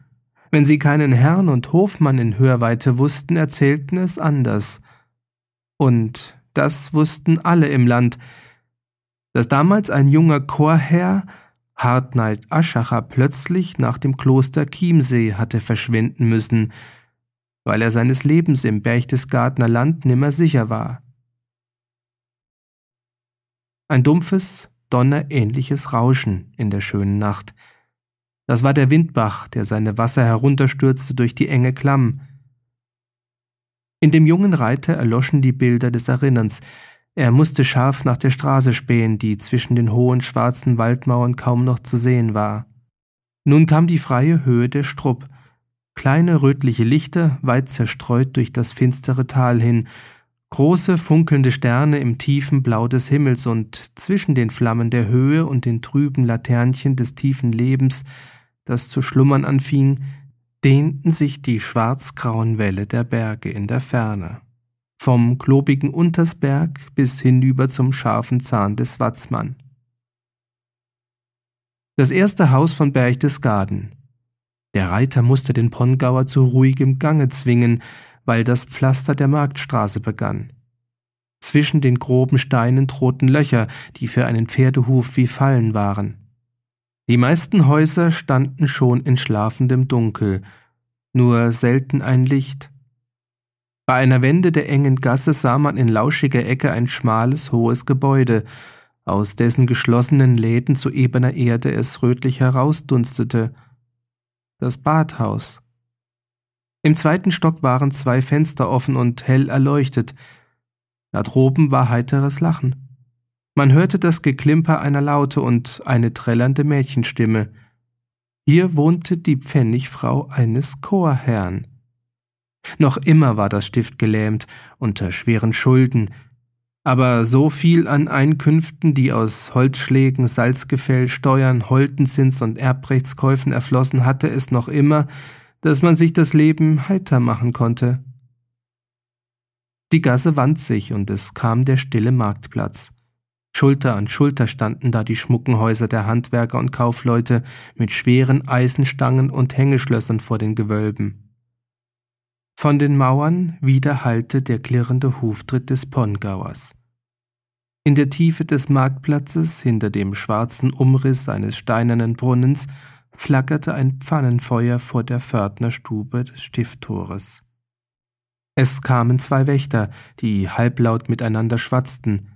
wenn sie keinen Herrn und Hofmann in Hörweite wussten, erzählten es anders. Und das wussten alle im Land, dass damals ein junger Chorherr, Hartneid Aschacher, plötzlich nach dem Kloster Chiemsee hatte verschwinden müssen, weil er seines Lebens im Berchtesgadener Land nimmer sicher war. Ein dumpfes, donnerähnliches Rauschen in der schönen Nacht – das war der Windbach, der seine Wasser herunterstürzte durch die enge Klamm. In dem jungen Reiter erloschen die Bilder des Erinnerns. Er musste scharf nach der Straße spähen, die zwischen den hohen schwarzen Waldmauern kaum noch zu sehen war. Nun kam die freie Höhe der Strupp. Kleine rötliche Lichter, weit zerstreut durch das finstere Tal hin, große funkelnde Sterne im tiefen Blau des Himmels und zwischen den Flammen der Höhe und den trüben Laternchen des tiefen Lebens das zu schlummern anfing, dehnten sich die schwarzgrauen Wälle der Berge in der Ferne, vom klobigen Untersberg bis hinüber zum scharfen Zahn des Watzmann. Das erste Haus von Berchtesgaden. Der Reiter musste den Pongauer zu ruhigem Gange zwingen, weil das Pflaster der Marktstraße begann. Zwischen den groben Steinen drohten Löcher, die für einen Pferdehuf wie Fallen waren. Die meisten Häuser standen schon in schlafendem Dunkel, nur selten ein Licht. Bei einer Wende der engen Gasse sah man in lauschiger Ecke ein schmales, hohes Gebäude, aus dessen geschlossenen Läden zu ebener Erde es rötlich herausdunstete. Das Badhaus. Im zweiten Stock waren zwei Fenster offen und hell erleuchtet. Da droben war heiteres Lachen. Man hörte das Geklimper einer Laute und eine trällernde Mädchenstimme. Hier wohnte die Pfennigfrau eines Chorherrn. Noch immer war das Stift gelähmt, unter schweren Schulden, aber so viel an Einkünften, die aus Holzschlägen, Salzgefäll, Steuern, Holtenzins und Erbrechtskäufen erflossen, hatte es noch immer, dass man sich das Leben heiter machen konnte. Die Gasse wand sich und es kam der stille Marktplatz. Schulter an Schulter standen da die schmucken Häuser der Handwerker und Kaufleute mit schweren Eisenstangen und Hängeschlössern vor den Gewölben. Von den Mauern widerhallte der klirrende Huftritt des Pongauers. In der Tiefe des Marktplatzes, hinter dem schwarzen Umriss eines steinernen Brunnens, flackerte ein Pfannenfeuer vor der Pförtnerstube des Stifttores. Es kamen zwei Wächter, die halblaut miteinander schwatzten,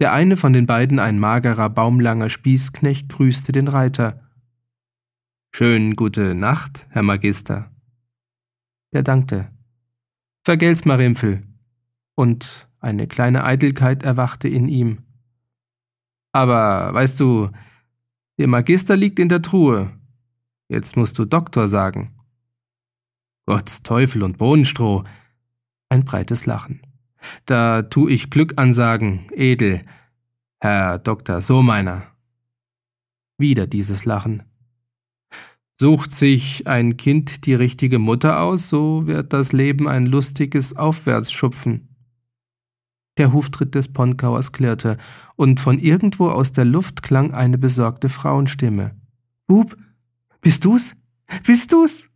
der eine von den beiden, ein magerer, baumlanger Spießknecht, grüßte den Reiter. Schön gute Nacht, Herr Magister. Der dankte. Vergelt's, Marimpfel. Und eine kleine Eitelkeit erwachte in ihm. Aber, weißt du, der Magister liegt in der Truhe. Jetzt musst du Doktor sagen. Gott's Teufel und Bohnenstroh. Ein breites Lachen. Da tu ich Glück ansagen, edel, Herr Doktor Sohmeiner. Wieder dieses Lachen. Sucht sich ein Kind die richtige Mutter aus, so wird das Leben ein lustiges Aufwärtsschupfen. Der Huftritt des Ponkauers klirrte, und von irgendwo aus der Luft klang eine besorgte Frauenstimme. Bub, bist du's? Bist du's?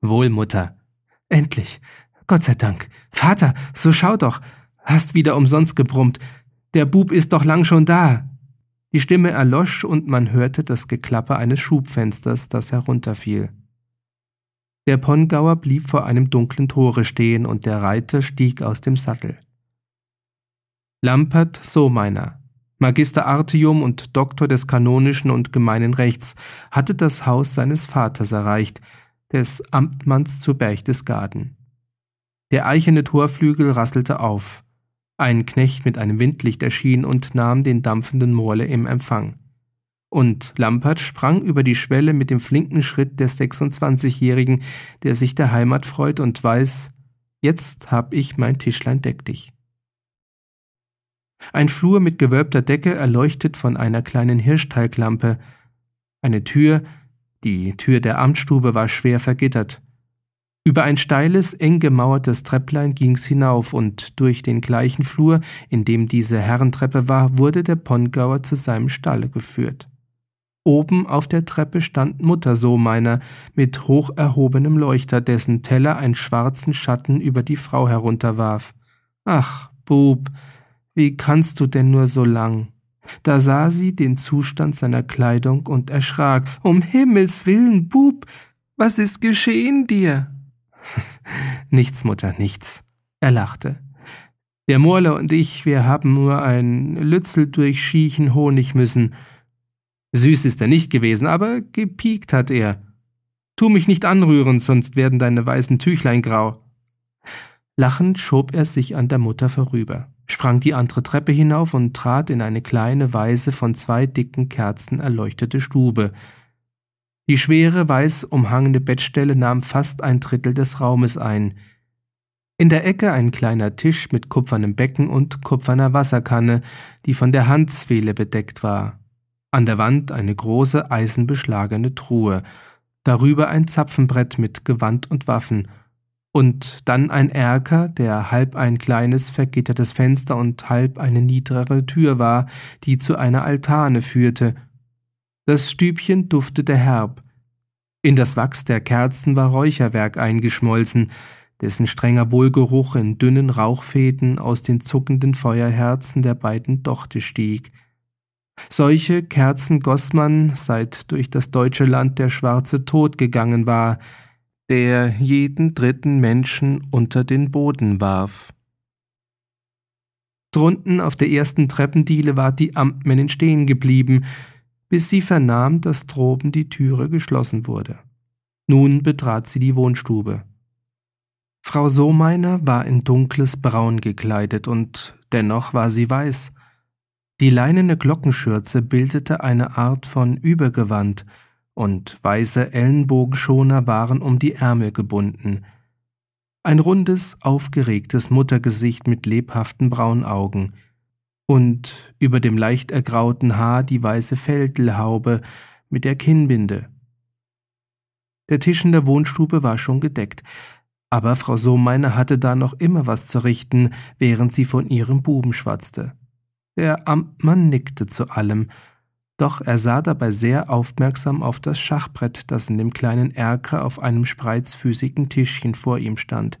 Wohl, Mutter. Endlich. Gott sei Dank. Vater, so schau doch. Hast wieder umsonst gebrummt. Der Bub ist doch lang schon da. Die Stimme erlosch und man hörte das Geklapper eines Schubfensters, das herunterfiel. Der Pongauer blieb vor einem dunklen Tore stehen und der Reiter stieg aus dem Sattel. Lampert Sohmeiner, Magister Artium und Doktor des kanonischen und gemeinen Rechts, hatte das Haus seines Vaters erreicht, des Amtmanns zu Berchtesgaden. Der eichene Torflügel rasselte auf. Ein Knecht mit einem Windlicht erschien und nahm den dampfenden Morle im Empfang. Und Lampert sprang über die Schwelle mit dem flinken Schritt des 26-Jährigen, der sich der Heimat freut und weiß, jetzt hab ich mein Tischlein deck dich. Ein Flur mit gewölbter Decke erleuchtet von einer kleinen Hirschteiglampe. Eine Tür, die Tür der Amtsstube war schwer vergittert. Über ein steiles, eng gemauertes Trepplein ging's hinauf, und durch den gleichen Flur, in dem diese Herrentreppe war, wurde der Pongauer zu seinem Stalle geführt. Oben auf der Treppe stand Mutter Sohmeiner mit hoch erhobenem Leuchter, dessen Teller einen schwarzen Schatten über die Frau herunterwarf. Ach, Bub, wie kannst du denn nur so lang? Da sah sie den Zustand seiner Kleidung und erschrak. Um Himmels willen, Bub, was ist geschehen dir? nichts, Mutter, nichts. Er lachte. Der Morle und ich, wir haben nur ein Lützel durch Schiechen Honig müssen. Süß ist er nicht gewesen, aber gepiekt hat er. Tu mich nicht anrühren, sonst werden deine weißen Tüchlein grau. Lachend schob er sich an der Mutter vorüber, sprang die andere Treppe hinauf und trat in eine kleine, weiße, von zwei dicken Kerzen erleuchtete Stube, die schwere, weiß umhangene Bettstelle nahm fast ein Drittel des Raumes ein. In der Ecke ein kleiner Tisch mit kupfernem Becken und kupferner Wasserkanne, die von der Handzwehle bedeckt war. An der Wand eine große eisenbeschlagene Truhe, darüber ein Zapfenbrett mit Gewand und Waffen, und dann ein Erker, der halb ein kleines vergittertes Fenster und halb eine niedrigere Tür war, die zu einer Altane führte, Das Stübchen duftete herb. In das Wachs der Kerzen war Räucherwerk eingeschmolzen, dessen strenger Wohlgeruch in dünnen Rauchfäden aus den zuckenden Feuerherzen der beiden Dochte stieg. Solche Kerzen goss man, seit durch das deutsche Land der schwarze Tod gegangen war, der jeden dritten Menschen unter den Boden warf. Drunten auf der ersten Treppendiele war die Amtmännin stehen geblieben, bis sie vernahm, dass droben die Türe geschlossen wurde. Nun betrat sie die Wohnstube. Frau Sohmeiner war in dunkles Braun gekleidet und dennoch war sie weiß. Die leinene Glockenschürze bildete eine Art von Übergewand, und weiße Ellenbogenschoner waren um die Ärmel gebunden. Ein rundes, aufgeregtes Muttergesicht mit lebhaften Braunaugen und über dem leicht ergrauten Haar die weiße Fältelhaube mit der Kinnbinde. Der Tisch in der Wohnstube war schon gedeckt, aber Frau Sohmeiner hatte da noch immer was zu richten, während sie von ihrem Buben schwatzte. Der Amtmann nickte zu allem, doch er sah dabei sehr aufmerksam auf das Schachbrett, das in dem kleinen Erker auf einem spreizfüßigen Tischchen vor ihm stand.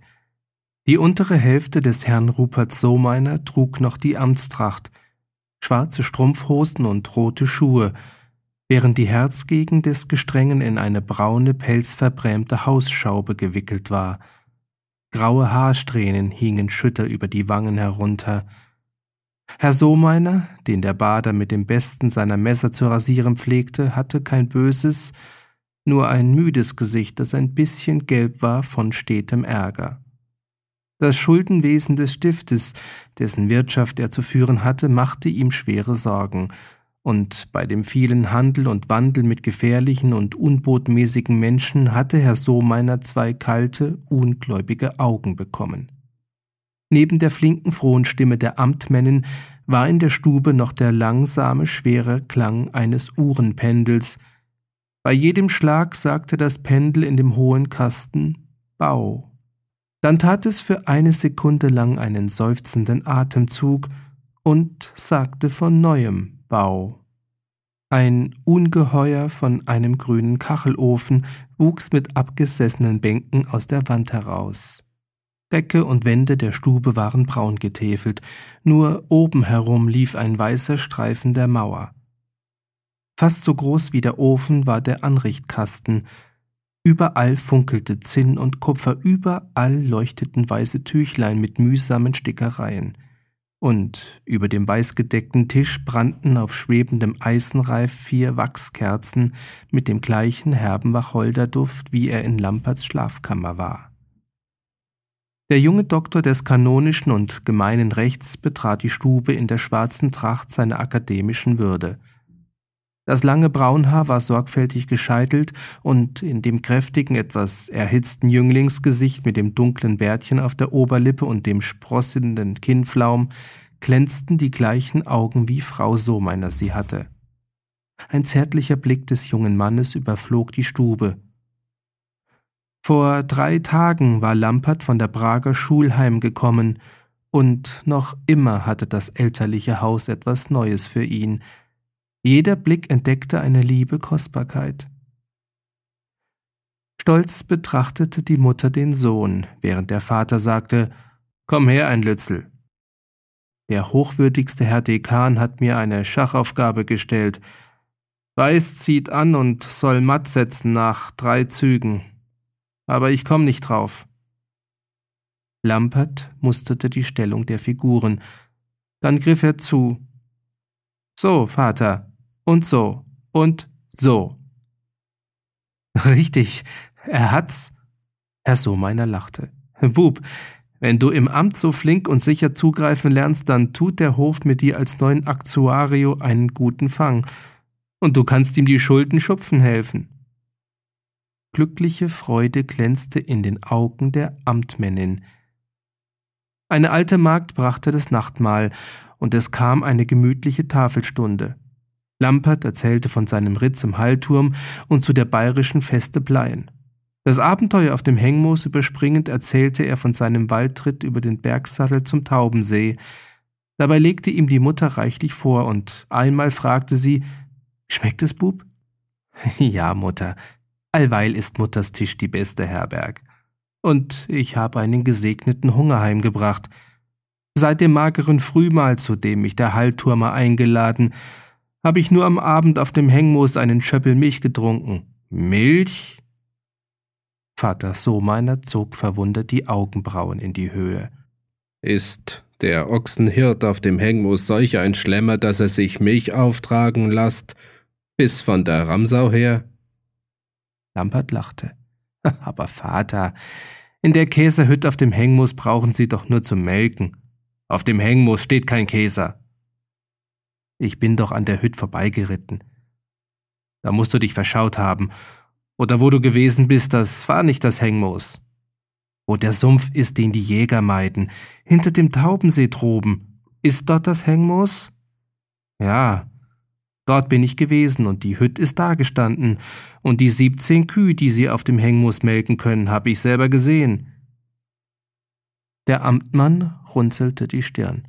Die untere Hälfte des Herrn Rupert Sohmeiner trug noch die Amtstracht, schwarze Strumpfhosen und rote Schuhe, während die Herzgegend des Gestrengen in eine braune, pelzverbrämte Hausschaube gewickelt war – Graue Haarsträhnen hingen schütter über die Wangen herunter. Herr Sohmeiner, den der Bader mit dem besten seiner Messer zu rasieren pflegte, hatte kein böses, nur ein müdes Gesicht, das ein bisschen gelb war von stetem Ärger. Das Schuldenwesen des Stiftes, dessen Wirtschaft er zu führen hatte, machte ihm schwere Sorgen, und bei dem vielen Handel und Wandel mit gefährlichen und unbotmäßigen Menschen hatte Herr Sohmeiner zwei kalte, ungläubige Augen bekommen. Neben der flinken, frohen Stimme der Amtmännin war in der Stube noch der langsame, schwere Klang eines Uhrenpendels. Bei jedem Schlag sagte das Pendel in dem hohen Kasten Bau. Dann tat es für eine Sekunde lang einen seufzenden Atemzug und sagte von neuem Bau. Ein Ungeheuer von einem grünen Kachelofen wuchs mit abgesessenen Bänken aus der Wand heraus. Decke und Wände der Stube waren braun getäfelt, nur oben herum lief ein weißer Streifen der Mauer. Fast so groß wie der Ofen war der Anrichtkasten. Überall funkelte Zinn und Kupfer, überall leuchteten weiße Tüchlein mit mühsamen Stickereien und über dem weißgedeckten Tisch brannten auf schwebendem Eisenreif vier Wachskerzen mit dem gleichen herben Wacholderduft, wie er in Lamperts Schlafkammer war. Der junge Doktor des kanonischen und gemeinen Rechts betrat die Stube in der schwarzen Tracht seiner akademischen Würde – das lange Braunhaar war sorgfältig gescheitelt und in dem kräftigen, etwas erhitzten Jünglingsgesicht mit dem dunklen Bärtchen auf der Oberlippe und dem sprossenden Kinnflaum glänzten die gleichen Augen wie Frau Sohmeiner sie hatte. Ein zärtlicher Blick des jungen Mannes überflog die Stube. Vor drei Tagen war Lampert von der Prager Schulheim gekommen, und noch immer hatte das elterliche Haus etwas Neues für ihn, jeder Blick entdeckte eine liebe Kostbarkeit. Stolz betrachtete die Mutter den Sohn, während der Vater sagte, Komm her, ein Lützel. Der hochwürdigste Herr Dekan hat mir eine Schachaufgabe gestellt. Weiß zieht an und soll matt setzen nach drei Zügen. Aber ich komm nicht drauf. Lampert musterte die Stellung der Figuren. Dann griff er zu. So, Vater, und so und so. Richtig, er hat's. Herr Sohmeiner lachte. Bub, wenn du im Amt so flink und sicher zugreifen lernst, dann tut der Hof mit dir als neuen Aktuario einen guten Fang. Und du kannst ihm die Schulden schupfen helfen. Glückliche Freude glänzte in den Augen der Amtmännin. Eine alte Magd brachte das Nachtmahl, und es kam eine gemütliche Tafelstunde. Lampert erzählte von seinem Ritt zum Hallturm und zu der bayerischen Feste Pleien. Das Abenteuer auf dem Hengmoos überspringend erzählte er von seinem Waldritt über den Bergsattel zum Taubensee. Dabei legte ihm die Mutter reichlich vor und einmal fragte sie, Schmeckt es, Bub? Ja, Mutter, allweil ist Mutters Tisch die beste Herberg. Und ich habe einen gesegneten Hunger heimgebracht. Seit dem mageren Frühmahl, zu dem mich der Hallturmer eingeladen, habe ich nur am Abend auf dem Hengmoos einen Schöppel Milch getrunken. Milch? Vater Sohmeiner zog verwundert die Augenbrauen in die Höhe. Ist der Ochsenhirt auf dem Hengmoos solch ein Schlemmer, dass er sich Milch auftragen lasst, bis von der Ramsau her? Lampert lachte. Aber Vater, in der Käserhütte auf dem Hengmoos brauchen Sie doch nur zu melken. Auf dem Hengmoos steht kein Käser. Ich bin doch an der Hütte vorbeigeritten. Da musst du dich verschaut haben. Oder wo du gewesen bist, das war nicht das Hengmoos. Wo der Sumpf ist, den die Jäger meiden, hinter dem Taubensee droben. Ist dort das Hengmoos? Ja, dort bin ich gewesen und die Hütte ist dagestanden und die siebzehn Kühe, die sie auf dem Hengmoos melken können, habe ich selber gesehen. Der Amtmann runzelte die Stirn.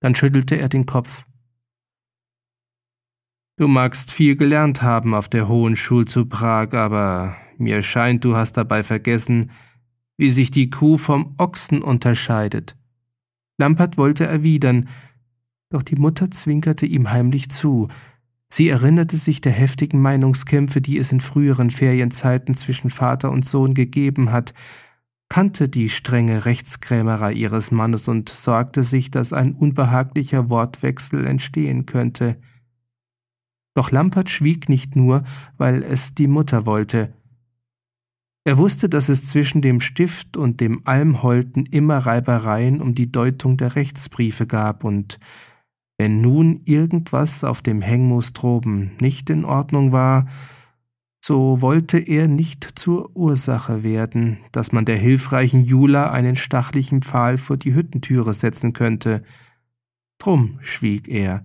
Dann schüttelte er den Kopf. Du magst viel gelernt haben auf der Hohen Schul zu Prag, aber mir scheint, du hast dabei vergessen, wie sich die Kuh vom Ochsen unterscheidet. Lampert wollte erwidern, doch die Mutter zwinkerte ihm heimlich zu. Sie erinnerte sich der heftigen Meinungskämpfe, die es in früheren Ferienzeiten zwischen Vater und Sohn gegeben hat, kannte die strenge Rechtskrämerei ihres Mannes und sorgte sich, dass ein unbehaglicher Wortwechsel entstehen könnte. Doch Lampert schwieg nicht nur, weil es die Mutter wollte. Er wusste, dass es zwischen dem Stift und dem Almholten immer Reibereien um die Deutung der Rechtsbriefe gab, und wenn nun irgendwas auf dem Hengmoos droben nicht in Ordnung war, so wollte er nicht zur Ursache werden, dass man der hilfreichen Jula einen stachlichen Pfahl vor die Hüttentüre setzen könnte. Drum schwieg er.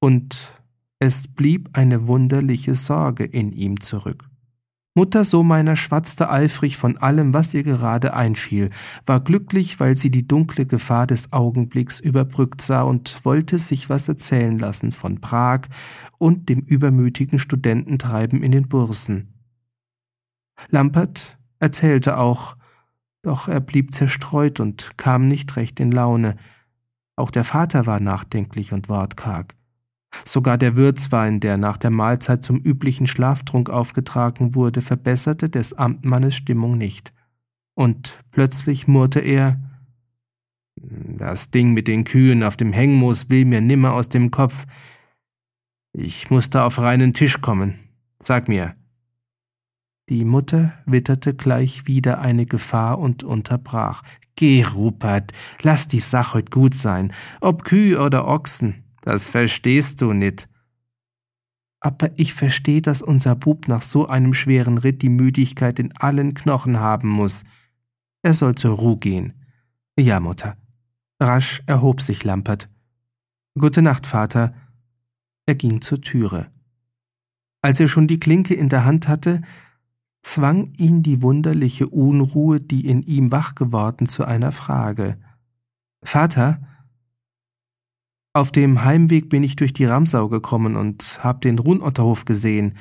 Und es blieb eine wunderliche Sorge in ihm zurück. Mutter Sohmeiner schwatzte eifrig von allem, was ihr gerade einfiel, war glücklich, weil sie die dunkle Gefahr des Augenblicks überbrückt sah und wollte sich was erzählen lassen von Prag und dem übermütigen Studententreiben in den Bursen. Lampert erzählte auch, doch er blieb zerstreut und kam nicht recht in Laune. Auch der Vater war nachdenklich und wortkarg. Sogar der Würzwein, der nach der Mahlzeit zum üblichen Schlaftrunk aufgetragen wurde, verbesserte des Amtmannes Stimmung nicht. Und plötzlich murrte er Das Ding mit den Kühen auf dem Hengmoos will mir nimmer aus dem Kopf. Ich musste auf reinen Tisch kommen. Sag mir. Die Mutter witterte gleich wieder eine Gefahr und unterbrach. Geh, Rupert, lass die Sache heut gut sein, ob Kühe oder Ochsen. Das verstehst du nit. Aber ich versteh, dass unser Bub nach so einem schweren Ritt die Müdigkeit in allen Knochen haben muss. Er soll zur Ruhe gehen. Ja, Mutter. Rasch erhob sich Lampert. Gute Nacht, Vater. Er ging zur Türe. Als er schon die Klinke in der Hand hatte, zwang ihn die wunderliche Unruhe, die in ihm wach geworden, zu einer Frage. Vater, auf dem Heimweg bin ich durch die Ramsau gekommen und hab den Runotterhof gesehen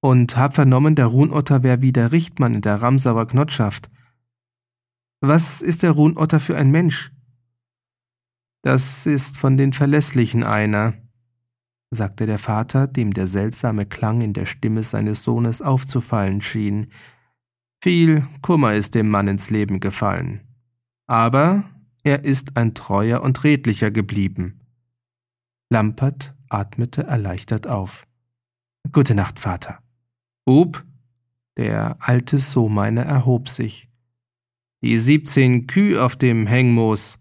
und hab vernommen, der Runotter wär wie der Richtmann in der Ramsauer Knotschaft. Was ist der Runotter für ein Mensch? Das ist von den Verlässlichen einer, sagte der Vater, dem der seltsame Klang in der Stimme seines Sohnes aufzufallen schien. Viel Kummer ist dem Mann ins Leben gefallen. Aber er ist ein treuer und redlicher geblieben. Lampert atmete erleichtert auf. Gute Nacht, Vater. Bub, der alte Sohmeiner erhob sich. Die siebzehn Kühe auf dem Hengmoos.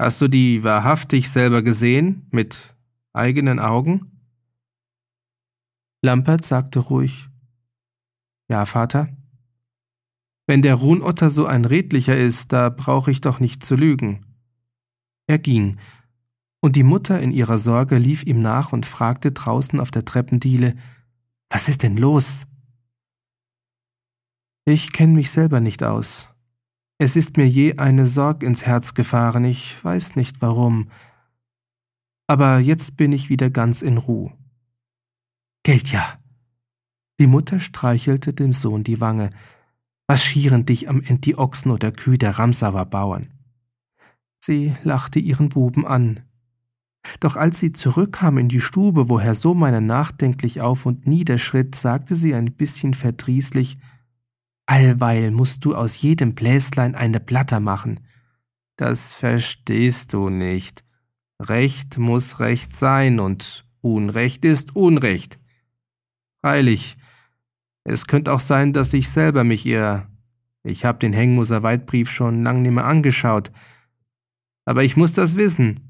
Hast du die wahrhaftig selber gesehen, mit eigenen Augen? Lampert sagte ruhig, Ja, Vater. Wenn der Runotter so ein redlicher ist, da brauche ich doch nicht zu lügen. Er ging, und die Mutter in ihrer Sorge lief ihm nach und fragte draußen auf der Treppendiele, was ist denn los? Ich kenne mich selber nicht aus. Es ist mir je eine Sorg ins Herz gefahren, ich weiß nicht warum. Aber jetzt bin ich wieder ganz in Ruhe. Geld ja. Die Mutter streichelte dem Sohn die Wange. Was schieren dich am End die Ochsen oder Kühe der Ramsauer Bauern? Sie lachte ihren Buben an. Doch als sie zurückkam in die Stube, wo Herr Sohmeiner nachdenklich auf und niederschritt, sagte sie ein bisschen verdrießlich, Allweil musst du aus jedem Bläslein eine Platte machen. Das verstehst du nicht. Recht muss Recht sein und Unrecht ist Unrecht. Freilich, es könnte auch sein, dass ich selber mich irre. Ich hab den Hengmuser Weidbrief schon lang nimmer angeschaut. Aber ich muss das wissen.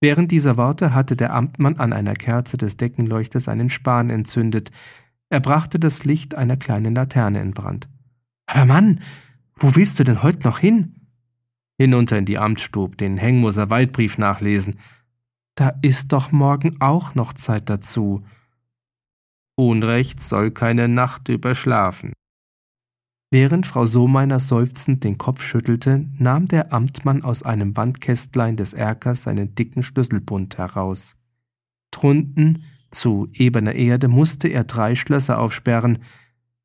Während dieser Worte hatte der Amtmann an einer Kerze des Deckenleuchters einen Span entzündet. Er brachte das Licht einer kleinen Laterne in Brand. Aber Mann, wo willst du denn heute noch hin? Hinunter in die Amtsstub, den Hengmoser Waldbrief nachlesen. Da ist doch morgen auch noch Zeit dazu. Unrecht soll keine Nacht überschlafen. Während Frau Sohmeiner seufzend den Kopf schüttelte, nahm der Amtmann aus einem Wandkästlein des Erkers seinen dicken Schlüsselbund heraus. Drunten, zu ebener Erde, musste er drei Schlösser aufsperren.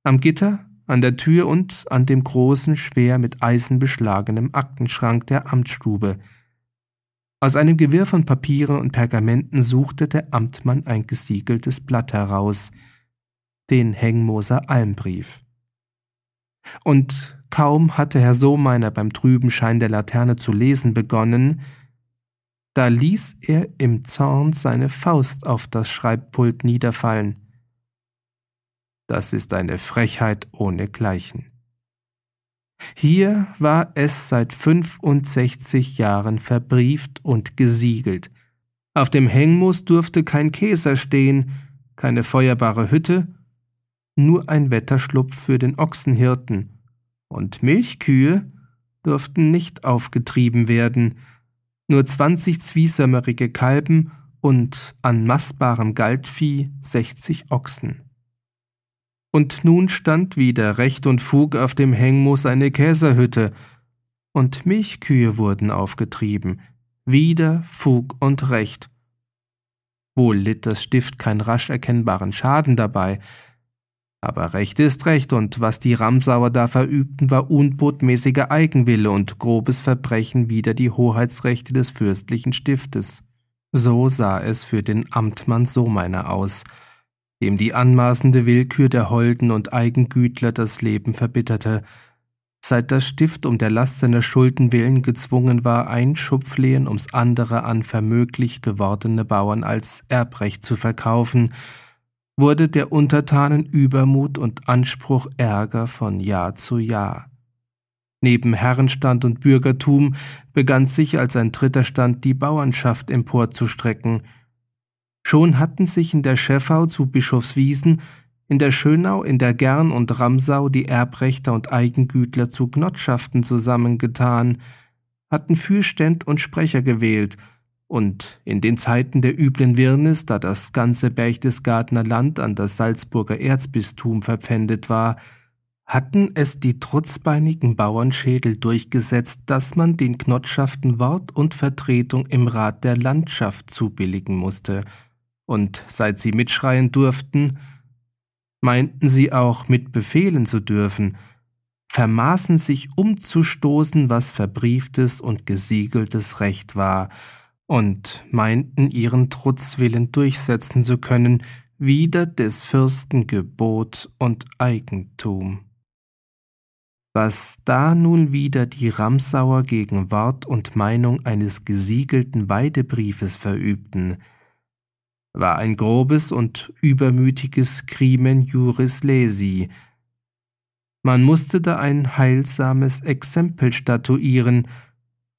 Am Gitter, an der Tür und an dem großen, schwer mit Eisen beschlagenen Aktenschrank der Amtsstube. Aus einem Gewirr von Papieren und Pergamenten suchte der Amtmann ein gesiegeltes Blatt heraus, den Hengmoser Almbrief. Und kaum hatte Herr Sohmeiner beim trüben Schein der Laterne zu lesen begonnen, da ließ er im Zorn seine Faust auf das Schreibpult niederfallen. Das ist eine Frechheit ohnegleichen. Hier war es seit 65 Jahren verbrieft und gesiegelt. Auf dem Hengmus durfte kein Käser stehen, keine feuerbare Hütte nur ein Wetterschlupf für den Ochsenhirten, und Milchkühe durften nicht aufgetrieben werden, nur zwanzig zwiesämmerige Kalben und an maßbarem Galtvieh sechzig Ochsen. Und nun stand wieder Recht und Fug auf dem Hengmus eine Käserhütte, und Milchkühe wurden aufgetrieben, wieder Fug und Recht. Wohl litt das Stift keinen rasch erkennbaren Schaden dabei, aber Recht ist Recht, und was die Ramsauer da verübten, war unbotmäßiger Eigenwille und grobes Verbrechen wider die Hoheitsrechte des fürstlichen Stiftes. So sah es für den Amtmann Sohmeiner aus, dem die anmaßende Willkür der Holden und Eigengütler das Leben verbitterte, seit das Stift um der Last seiner Schulden willen gezwungen war, ein Schupflehen ums andere an vermöglich gewordene Bauern als Erbrecht zu verkaufen, wurde der Untertanen Übermut und Anspruch Ärger von Jahr zu Jahr. Neben Herrenstand und Bürgertum begann sich als ein dritter Stand die Bauernschaft emporzustrecken. Schon hatten sich in der Schäffau zu Bischofswiesen, in der Schönau, in der Gern und Ramsau die Erbrechter und Eigengütler zu Gnotschaften zusammengetan, hatten Fürständ und Sprecher gewählt – und in den Zeiten der üblen Wirrnis, da das ganze Berchtesgadener Land an das Salzburger Erzbistum verpfändet war, hatten es die trutzbeinigen Bauernschädel durchgesetzt, dass man den Knotschaften Wort und Vertretung im Rat der Landschaft zubilligen musste, und seit sie mitschreien durften, meinten sie auch mitbefehlen zu dürfen, vermaßen sich umzustoßen, was verbrieftes und gesiegeltes Recht war, und meinten ihren Trutzwillen durchsetzen zu können, wider des Fürsten Gebot und Eigentum. Was da nun wieder die Ramsauer gegen Wort und Meinung eines gesiegelten Weidebriefes verübten, war ein grobes und übermütiges Crimen juris lesi. Man musste da ein heilsames Exempel statuieren,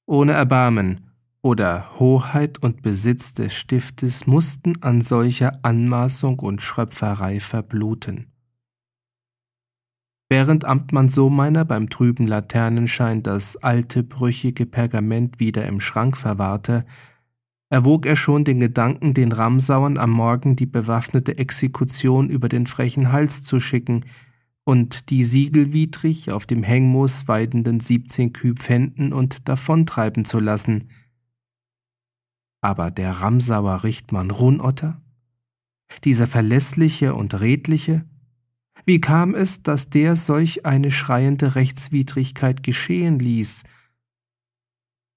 ohne Erbarmen, oder Hoheit und Besitz des Stiftes mussten an solcher Anmaßung und Schröpferei verbluten. Während Amtmann Sohmeiner beim trüben Laternenschein das alte, brüchige Pergament wieder im Schrank verwahrte, erwog er schon den Gedanken, den Ramsauern am Morgen die bewaffnete Exekution über den frechen Hals zu schicken und die siegelwidrig auf dem Hengmoos weidenden siebzehn Küh pfänden und davontreiben zu lassen – aber der Ramsauer Richtmann Runotter? dieser verlässliche und redliche? Wie kam es, dass der solch eine schreiende Rechtswidrigkeit geschehen ließ?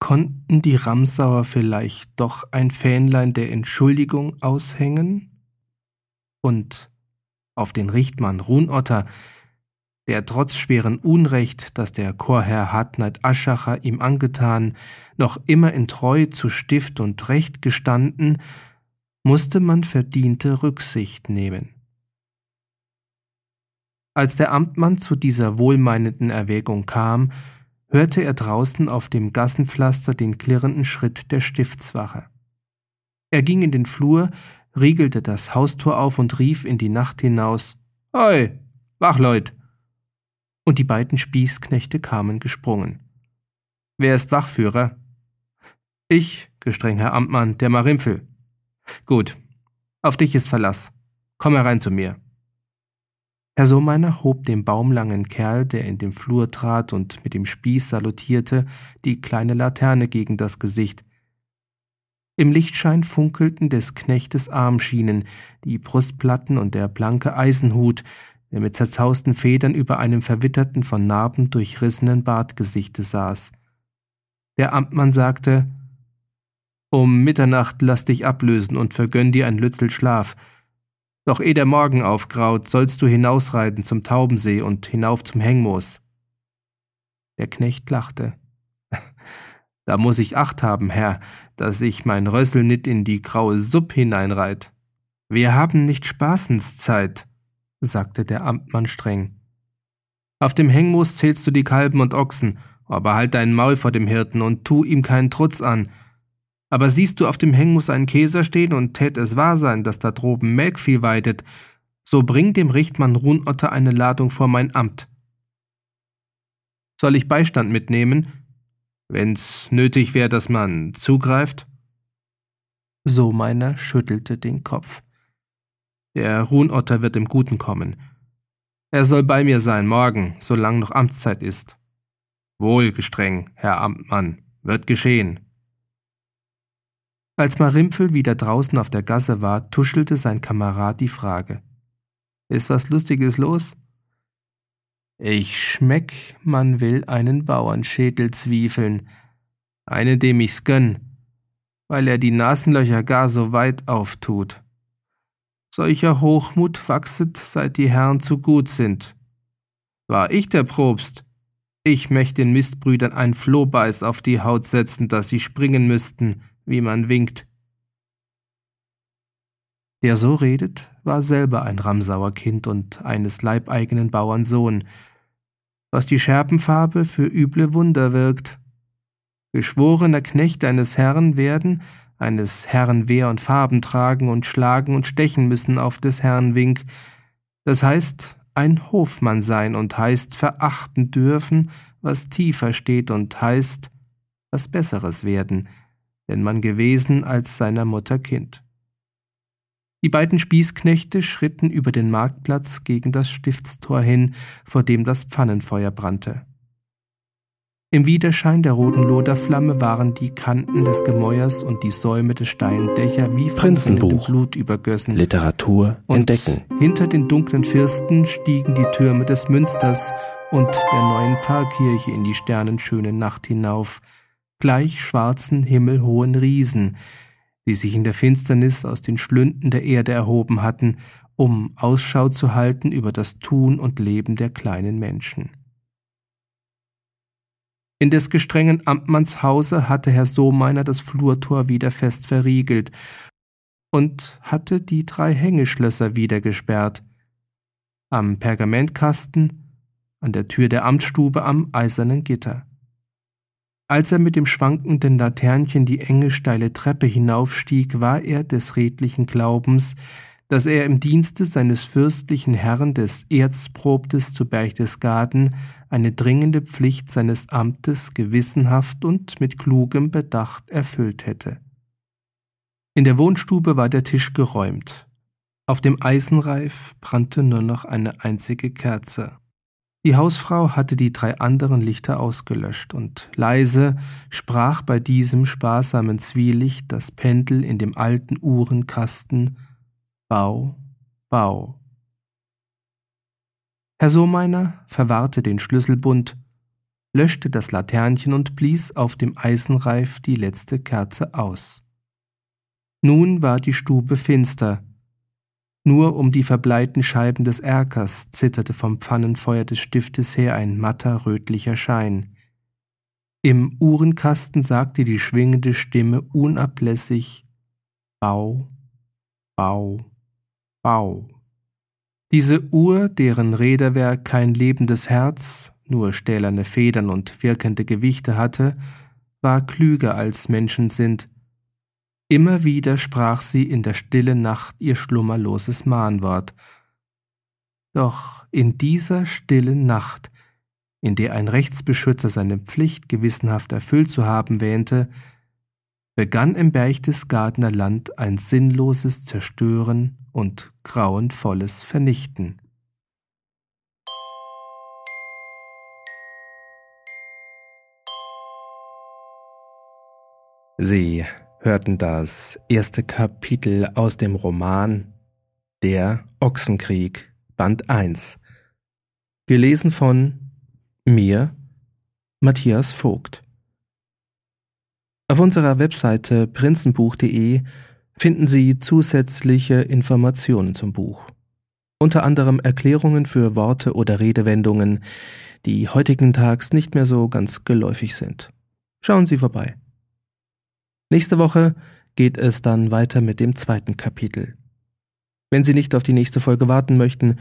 Konnten die Ramsauer vielleicht doch ein Fähnlein der Entschuldigung aushängen? Und auf den Richtmann Runotter, der trotz schweren Unrecht, das der Chorherr Hartneid Aschacher ihm angetan, noch immer in Treu zu Stift und Recht gestanden, musste man verdiente Rücksicht nehmen. Als der Amtmann zu dieser wohlmeinenden Erwägung kam, hörte er draußen auf dem Gassenpflaster den klirrenden Schritt der Stiftswache. Er ging in den Flur, riegelte das Haustor auf und rief in die Nacht hinaus Hoi, Wachleut! Und die beiden Spießknechte kamen gesprungen. Wer ist Wachführer? Ich, gestreng Herr Amtmann, der Marimpfel. Gut, auf dich ist Verlass. Komm herein zu mir. Herr Sohmeiner hob dem baumlangen Kerl, der in den Flur trat und mit dem Spieß salutierte, die kleine Laterne gegen das Gesicht. Im Lichtschein funkelten des Knechtes Armschienen, die Brustplatten und der blanke Eisenhut, der mit zerzausten Federn über einem verwitterten, von Narben durchrissenen Bartgesichte saß. Der Amtmann sagte, Um Mitternacht lass dich ablösen und vergönn dir ein Lützel Schlaf, doch eh der Morgen aufgraut, sollst du hinausreiten zum Taubensee und hinauf zum Hengmoos. Der Knecht lachte. Da muss ich Acht haben, Herr, dass ich mein Rössel nit in die graue Supp hineinreit. Wir haben nicht Spaßenszeit, sagte der Amtmann streng. Auf dem Hengmoos zählst du die Kalben und Ochsen, aber halt dein Maul vor dem Hirten und tu ihm keinen Trutz an, aber siehst du auf dem Hengmus einen Käser stehen und tät es wahr sein, dass da droben Melkvieh weidet, so bring dem Richtmann Runotter eine Ladung vor mein Amt. Soll ich Beistand mitnehmen, wenn's nötig wär, dass man zugreift? So meiner schüttelte den Kopf. Der Runotter wird im Guten kommen. Er soll bei mir sein morgen, solang noch Amtszeit ist. Wohl, gestreng, Herr Amtmann, wird geschehen. Als Marimpfel wieder draußen auf der Gasse war, tuschelte sein Kamerad die Frage. Ist was Lustiges los? Ich schmeck, man will einen Bauernschädel zwiefeln, einen, dem ich's gönn, weil er die Nasenlöcher gar so weit auftut. Solcher Hochmut wachset, seit die Herren zu gut sind. War ich der Probst, ich möcht den Mistbrüdern ein Flohbeiß auf die Haut setzen, dass sie springen müssten, wie man winkt. Der so redet, war selber ein Ramsauer Kind und eines leibeigenen Bauern Sohn, was die Scherpenfarbe für üble Wunder wirkt. Geschworener Knecht eines Herrn werden, eines Herrn Wehr und Farben tragen und schlagen und stechen müssen auf des Herrn Wink, das heißt ein Hofmann sein und heißt verachten dürfen, was tiefer steht und heißt was Besseres werden, denn man gewesen als seiner Mutter Kind. Die beiden Spießknechte schritten über den Marktplatz gegen das Stiftstor hin, vor dem das Pfannenfeuer brannte. Im Widerschein der roten Loderflamme waren die Kanten des Gemäuers und die Säume des steilen Dächer wie Prinzenbuch, Blut übergössen. Literatur und entdecken. Hinter den dunklen Fürsten stiegen die Türme des Münsters und der neuen Pfarrkirche in die sternenschöne Nacht hinauf, gleich schwarzen himmelhohen Riesen, die sich in der Finsternis aus den Schlünden der Erde erhoben hatten, um Ausschau zu halten über das Tun und Leben der kleinen Menschen. In des gestrengen Amtmanns Hause hatte Herr Sohmeiner das Flurtor wieder fest verriegelt und hatte die drei Hängeschlösser wieder gesperrt. Am Pergamentkasten, an der Tür der Amtsstube am eisernen Gitter. Als er mit dem schwankenden Laternchen die enge, steile Treppe hinaufstieg, war er des redlichen Glaubens, dass er im Dienste seines fürstlichen Herrn des Erzprobtes zu Berchtesgaden eine dringende Pflicht seines Amtes gewissenhaft und mit klugem Bedacht erfüllt hätte. In der Wohnstube war der Tisch geräumt. Auf dem Eisenreif brannte nur noch eine einzige Kerze. Die Hausfrau hatte die drei anderen Lichter ausgelöscht, und leise sprach bei diesem sparsamen Zwielicht das Pendel in dem alten Uhrenkasten Bau, Bau. Herr Sohmeiner verwahrte den Schlüsselbund, löschte das Laternchen und blies auf dem Eisenreif die letzte Kerze aus. Nun war die Stube finster, nur um die verbleiten Scheiben des Erkers zitterte vom Pfannenfeuer des Stiftes her ein matter rötlicher Schein. Im Uhrenkasten sagte die schwingende Stimme unablässig Bau, Bau, Bau. Diese Uhr, deren Räderwerk kein lebendes Herz, nur stählerne Federn und wirkende Gewichte hatte, war klüger als Menschen sind, Immer wieder sprach sie in der stillen Nacht ihr schlummerloses Mahnwort. Doch in dieser stillen Nacht, in der ein Rechtsbeschützer seine Pflicht gewissenhaft erfüllt zu haben wähnte, begann im Berchtesgadener Land ein sinnloses Zerstören und grauenvolles Vernichten. Sie hörten das erste Kapitel aus dem Roman Der Ochsenkrieg, Band 1, gelesen von mir, Matthias Vogt. Auf unserer Webseite prinzenbuch.de finden Sie zusätzliche Informationen zum Buch, unter anderem Erklärungen für Worte oder Redewendungen, die heutigen Tags nicht mehr so ganz geläufig sind. Schauen Sie vorbei. Nächste Woche geht es dann weiter mit dem zweiten Kapitel. Wenn Sie nicht auf die nächste Folge warten möchten,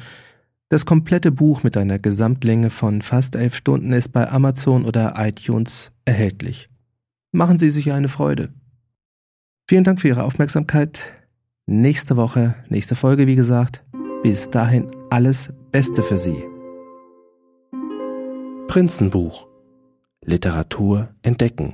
das komplette Buch mit einer Gesamtlänge von fast elf Stunden ist bei Amazon oder iTunes erhältlich. Machen Sie sich eine Freude. Vielen Dank für Ihre Aufmerksamkeit. Nächste Woche, nächste Folge, wie gesagt. Bis dahin alles Beste für Sie. Prinzenbuch Literatur entdecken